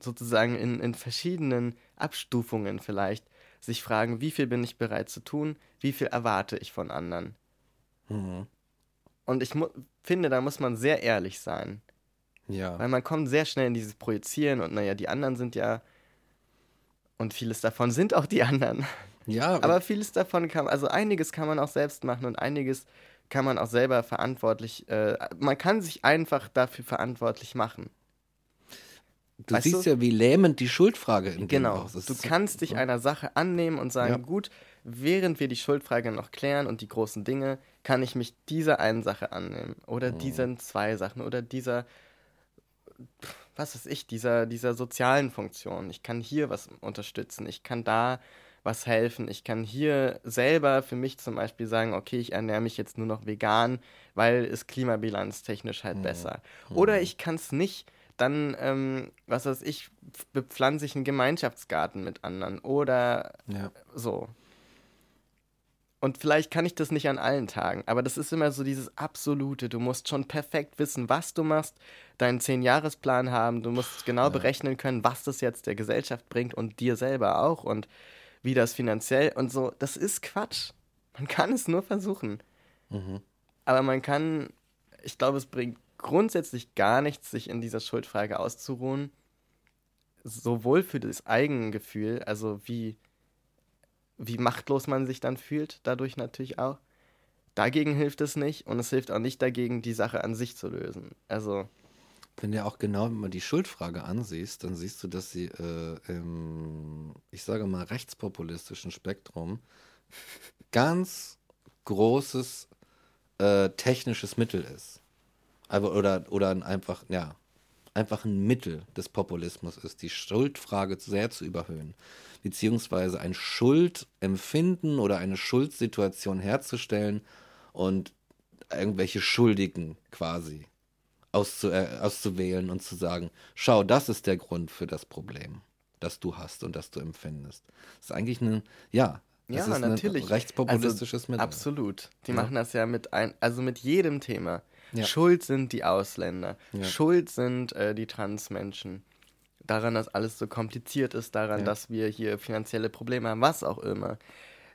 Speaker 1: sozusagen in, in verschiedenen Abstufungen vielleicht sich fragen, wie viel bin ich bereit zu tun, wie viel erwarte ich von anderen. Mhm. Und ich finde, da muss man sehr ehrlich sein. Ja. Weil man kommt sehr schnell in dieses Projizieren und naja, die anderen sind ja, und vieles davon sind auch die anderen. Ja. (laughs) Aber vieles davon kann, also einiges kann man auch selbst machen und einiges kann man auch selber verantwortlich, äh, man kann sich einfach dafür verantwortlich machen.
Speaker 2: Du weißt siehst du? ja, wie lähmend die Schuldfrage
Speaker 1: in Genau. Du kannst dich einer Sache annehmen und sagen, ja. gut, während wir die Schuldfrage noch klären und die großen Dinge, kann ich mich dieser einen Sache annehmen. Oder mhm. diesen zwei Sachen. Oder dieser, was weiß ich, dieser, dieser sozialen Funktion. Ich kann hier was unterstützen. Ich kann da was helfen. Ich kann hier selber für mich zum Beispiel sagen, okay, ich ernähre mich jetzt nur noch vegan, weil es klimabilanztechnisch halt mhm. besser. Oder mhm. ich kann es nicht dann, ähm, was weiß ich, bepflanze ich einen Gemeinschaftsgarten mit anderen oder ja. so. Und vielleicht kann ich das nicht an allen Tagen, aber das ist immer so dieses Absolute. Du musst schon perfekt wissen, was du machst, deinen Zehn-Jahres-Plan haben, du musst genau ja. berechnen können, was das jetzt der Gesellschaft bringt und dir selber auch und wie das finanziell und so. Das ist Quatsch. Man kann es nur versuchen. Mhm. Aber man kann, ich glaube, es bringt grundsätzlich gar nichts, sich in dieser Schuldfrage auszuruhen. Sowohl für das Eigengefühl, also wie, wie machtlos man sich dann fühlt, dadurch natürlich auch. Dagegen hilft es nicht und es hilft auch nicht dagegen, die Sache an sich zu lösen. Also.
Speaker 2: Wenn du auch genau mal die Schuldfrage ansiehst, dann siehst du, dass sie äh, im, ich sage mal, rechtspopulistischen Spektrum (laughs) ganz großes äh, technisches Mittel ist. Aber, oder, oder ein einfach, ja, einfach ein Mittel des Populismus ist, die Schuldfrage sehr zu überhöhen. Beziehungsweise ein Schuldempfinden oder eine Schuldsituation herzustellen und irgendwelche Schuldigen quasi auszu äh, auszuwählen und zu sagen, schau, das ist der Grund für das Problem, das du hast und das du empfindest. Das ist eigentlich ein, ja, das ja, ist natürlich. ein rechtspopulistisches
Speaker 1: also, Mittel. Absolut. Die ja. machen das ja mit ein, also mit jedem Thema. Ja. Schuld sind die Ausländer. Ja. Schuld sind äh, die Transmenschen. Daran, dass alles so kompliziert ist, daran, ja. dass wir hier finanzielle Probleme haben, was auch immer.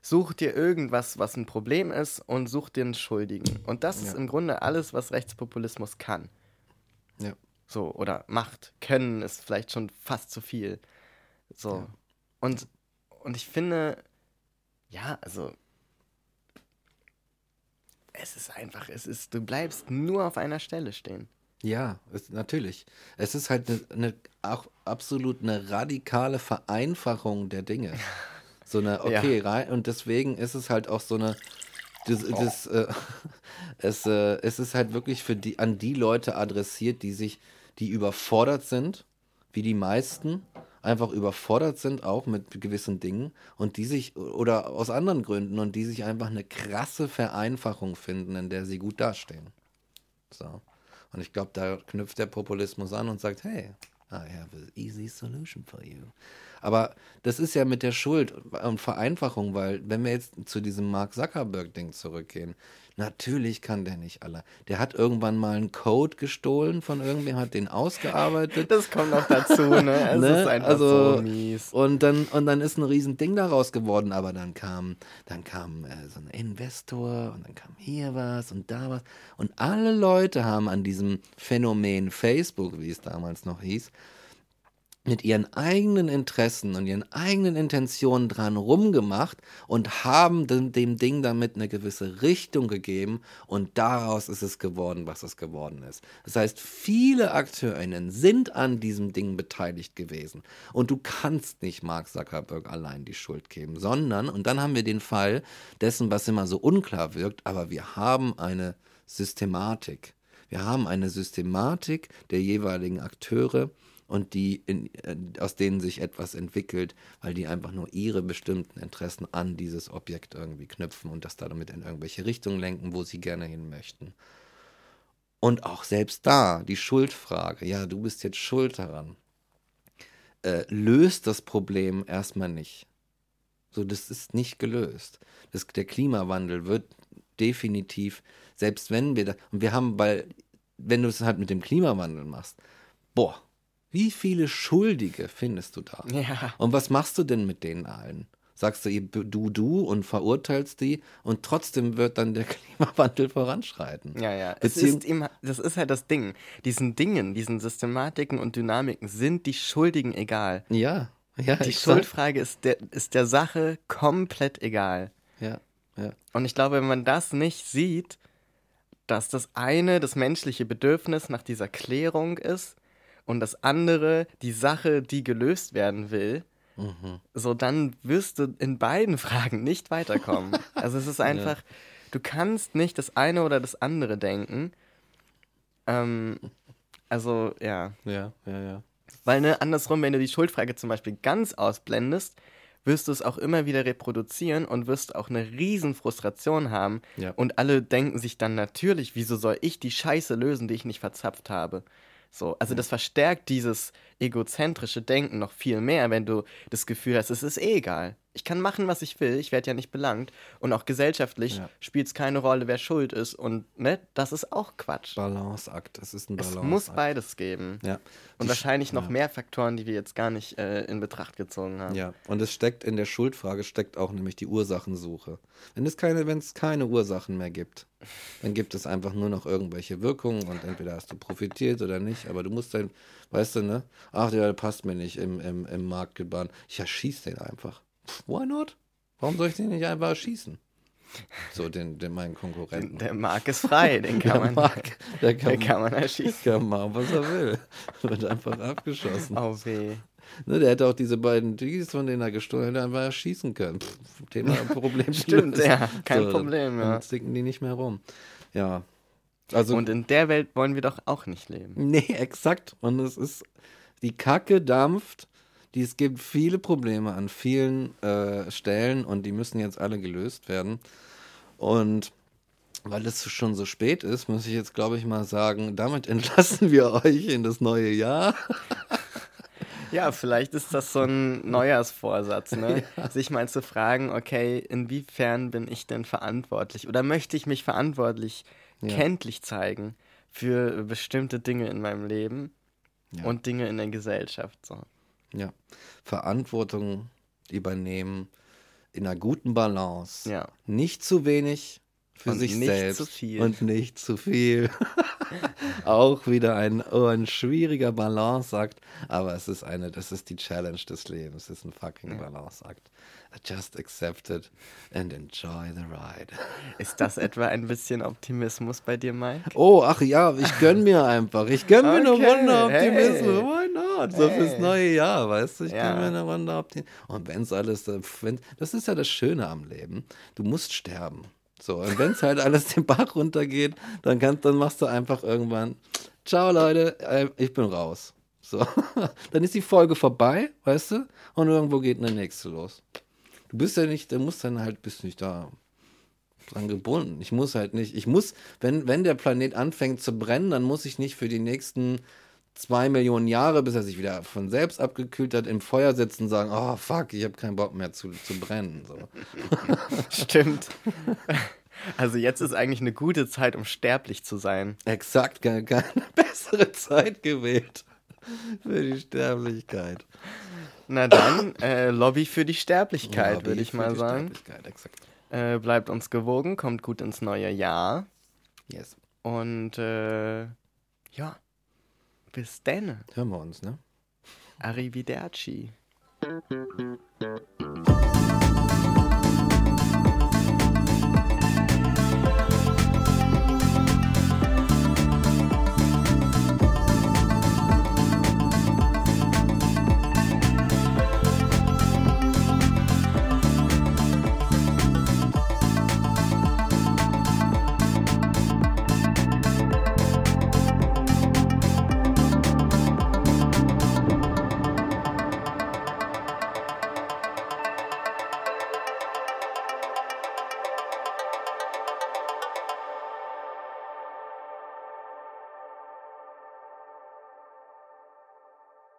Speaker 1: Such dir irgendwas, was ein Problem ist und such dir einen Schuldigen. Und das ist im Grunde alles, was Rechtspopulismus kann. Ja. So, oder macht. Können ist vielleicht schon fast zu viel. So. Und, und ich finde, ja, also es ist einfach, es ist, du bleibst nur auf einer Stelle stehen.
Speaker 2: Ja, es, natürlich. Es ist halt eine, eine, auch absolut eine radikale Vereinfachung der Dinge. (laughs) So eine, okay, ja. rein, und deswegen ist es halt auch so eine, das, oh. das äh, (laughs) es, äh, es ist halt wirklich für die, an die Leute adressiert, die sich, die überfordert sind, wie die meisten, einfach überfordert sind auch mit gewissen Dingen und die sich oder aus anderen Gründen und die sich einfach eine krasse Vereinfachung finden, in der sie gut dastehen. So. Und ich glaube, da knüpft der Populismus an und sagt, hey, I have an easy solution for you. Aber das ist ja mit der Schuld und Vereinfachung, weil wenn wir jetzt zu diesem Mark Zuckerberg-Ding zurückgehen, Natürlich kann der nicht alle. Der hat irgendwann mal einen Code gestohlen von irgendwem, hat den ausgearbeitet.
Speaker 1: Das kommt noch dazu, ne? (laughs) Es ne? ist einfach
Speaker 2: also, so mies. Und dann, und dann ist ein riesen Ding daraus geworden, aber dann kam, dann kam äh, so ein Investor und dann kam hier was und da was. Und alle Leute haben an diesem Phänomen Facebook, wie es damals noch hieß, mit ihren eigenen Interessen und ihren eigenen Intentionen dran rumgemacht und haben dem, dem, Ding damit eine gewisse Richtung gegeben und daraus ist es geworden, was es geworden ist. Das heißt, viele AkteurInnen sind an diesem Ding beteiligt gewesen und du kannst nicht Mark Zuckerberg allein die Schuld geben, sondern, und dann haben wir den Fall dessen, was immer so unklar wirkt, aber wir haben eine Systematik. Wir haben eine Systematik der jeweiligen Akteure, und die in, äh, aus denen sich etwas entwickelt, weil die einfach nur ihre bestimmten Interessen an dieses Objekt irgendwie knüpfen und das damit in irgendwelche Richtungen lenken, wo sie gerne hin möchten. Und auch selbst da die Schuldfrage, ja, du bist jetzt schuld daran, äh, löst das Problem erstmal nicht. So, das ist nicht gelöst. Das, der Klimawandel wird definitiv, selbst wenn wir da, und wir haben, weil, wenn du es halt mit dem Klimawandel machst, boah, wie viele Schuldige findest du da?
Speaker 1: Ja.
Speaker 2: Und was machst du denn mit denen allen? Sagst du du, du und verurteilst die und trotzdem wird dann der (laughs) Klimawandel voranschreiten.
Speaker 1: Ja, ja. Es ist immer, das ist halt das Ding. Diesen Dingen, diesen Systematiken und Dynamiken sind die Schuldigen egal.
Speaker 2: Ja, ja.
Speaker 1: Die Schuldfrage ist der, ist der Sache komplett egal.
Speaker 2: Ja, ja.
Speaker 1: Und ich glaube, wenn man das nicht sieht, dass das eine das menschliche Bedürfnis nach dieser Klärung ist und das andere die Sache, die gelöst werden will, mhm. so dann wirst du in beiden (laughs) Fragen nicht weiterkommen. also es ist einfach, ja. du kannst nicht das eine oder das andere denken. Ähm, also ja.
Speaker 2: Ja, ja, ja.
Speaker 1: Weil ne, andersrum, wenn du die Schuldfrage zum Beispiel ganz ausblendest, wirst du es auch immer wieder reproduzieren und wirst auch eine riesen Frustration haben. Ja. Und alle denken sich dann natürlich, wieso soll ich die Scheiße lösen, die ich nicht verzapft habe? So, also das verstärkt dieses egozentrische Denken noch viel mehr, wenn du das Gefühl hast, es ist eh egal ich kann machen, was ich will, ich werde ja nicht belangt. Und auch gesellschaftlich ja. spielt es keine Rolle, wer schuld ist. Und ne, das ist auch Quatsch.
Speaker 2: Balanceakt, es ist ein Balanceakt.
Speaker 1: Es muss beides geben.
Speaker 2: Ja.
Speaker 1: Und die wahrscheinlich noch ja. mehr Faktoren, die wir jetzt gar nicht äh, in Betracht gezogen haben.
Speaker 2: Ja, und es steckt in der Schuldfrage, steckt auch nämlich die Ursachensuche. Wenn es keine, wenn es keine Ursachen mehr gibt, dann gibt es einfach nur noch irgendwelche Wirkungen und entweder hast du profitiert oder nicht, aber du musst dann, weißt du, ne? Ach, der passt mir nicht im, im, im Marktgebahn. Ich erschieß den einfach why not? Warum soll ich den nicht einfach schießen? So, den, den meinen Konkurrenten.
Speaker 1: Der Mark ist frei, den (laughs) kann man, Mark,
Speaker 2: der kann, der
Speaker 1: kann man erschießen.
Speaker 2: Der kann machen, was er will. Wird einfach abgeschossen.
Speaker 1: Oh weh.
Speaker 2: Ne, der hätte auch diese beiden Digis, von denen er gestohlen hat, einfach erschießen können. Pff, Thema (laughs) Problem.
Speaker 1: Stimmt, ja, kein so, Problem. Ja.
Speaker 2: Dann sticken die nicht mehr rum. Ja.
Speaker 1: Also, Und in der Welt wollen wir doch auch nicht leben.
Speaker 2: Nee, (laughs) exakt. Und es ist, die Kacke dampft die, es gibt viele Probleme an vielen äh, Stellen und die müssen jetzt alle gelöst werden. Und weil es schon so spät ist, muss ich jetzt, glaube ich, mal sagen, damit (laughs) entlassen wir euch in das neue Jahr. (laughs)
Speaker 1: Ja, vielleicht ist das so ein Neujahrsvorsatz, ne? (laughs) Ja. Sich mal zu fragen, okay, inwiefern bin ich denn verantwortlich oder möchte ich mich verantwortlich ja. kenntlich zeigen für bestimmte Dinge in meinem Leben ja. und Dinge in der Gesellschaft. So.
Speaker 2: Ja. Verantwortung übernehmen in einer guten Balance.
Speaker 1: Ja.
Speaker 2: Nicht zu wenig für
Speaker 1: und
Speaker 2: sich
Speaker 1: nicht
Speaker 2: selbst
Speaker 1: zu viel.
Speaker 2: und nicht zu viel. (laughs) Auch wieder ein, oh, ein schwieriger Balanceakt, aber es ist eine, das ist die Challenge des Lebens. Es ist ein fucking ja. Balanceakt. Just accept it and enjoy the ride. (laughs)
Speaker 1: Ist das etwa ein bisschen Optimismus bei dir, Mike?
Speaker 2: Oh, ach ja, ich gönn mir einfach. Ich gönn mir okay. eine Runde Optimismus. Hey. Why not? So hey. fürs neue Jahr, weißt du? Ich ja. gönn mir eine Runde Optimismus. Und wenn's alles, äh, wenn, das ist ja das Schöne am Leben. Du musst sterben. So, und wenn es halt alles den Bach runtergeht, dann, kannst, dann machst du einfach irgendwann, ciao Leute, äh, ich bin raus. So, (laughs) dann ist die Folge vorbei, weißt du, und irgendwo geht eine nächste los. Du bist ja nicht, du musst dann halt, bist nicht da dran gebunden. Ich muss halt nicht, ich muss, wenn, wenn der Planet anfängt zu brennen, dann muss ich nicht für die nächsten zwei Millionen Jahre, bis er sich wieder von selbst abgekühlt hat, im Feuer sitzen und sagen, oh fuck, ich habe keinen Bock mehr zu, zu brennen. So. (laughs)
Speaker 1: Stimmt. Also jetzt ist eigentlich eine gute Zeit, um sterblich zu sein.
Speaker 2: Exakt, keine, keine (laughs) bessere Zeit gewählt für die Sterblichkeit.
Speaker 1: Na dann, äh, Lobby für die Sterblichkeit, würde ich mal sagen. Äh, bleibt uns gewogen, kommt gut ins neue Jahr.
Speaker 2: Yes.
Speaker 1: Und äh, ja, bis dann.
Speaker 2: Hören wir uns, ne?
Speaker 1: Arrivederci.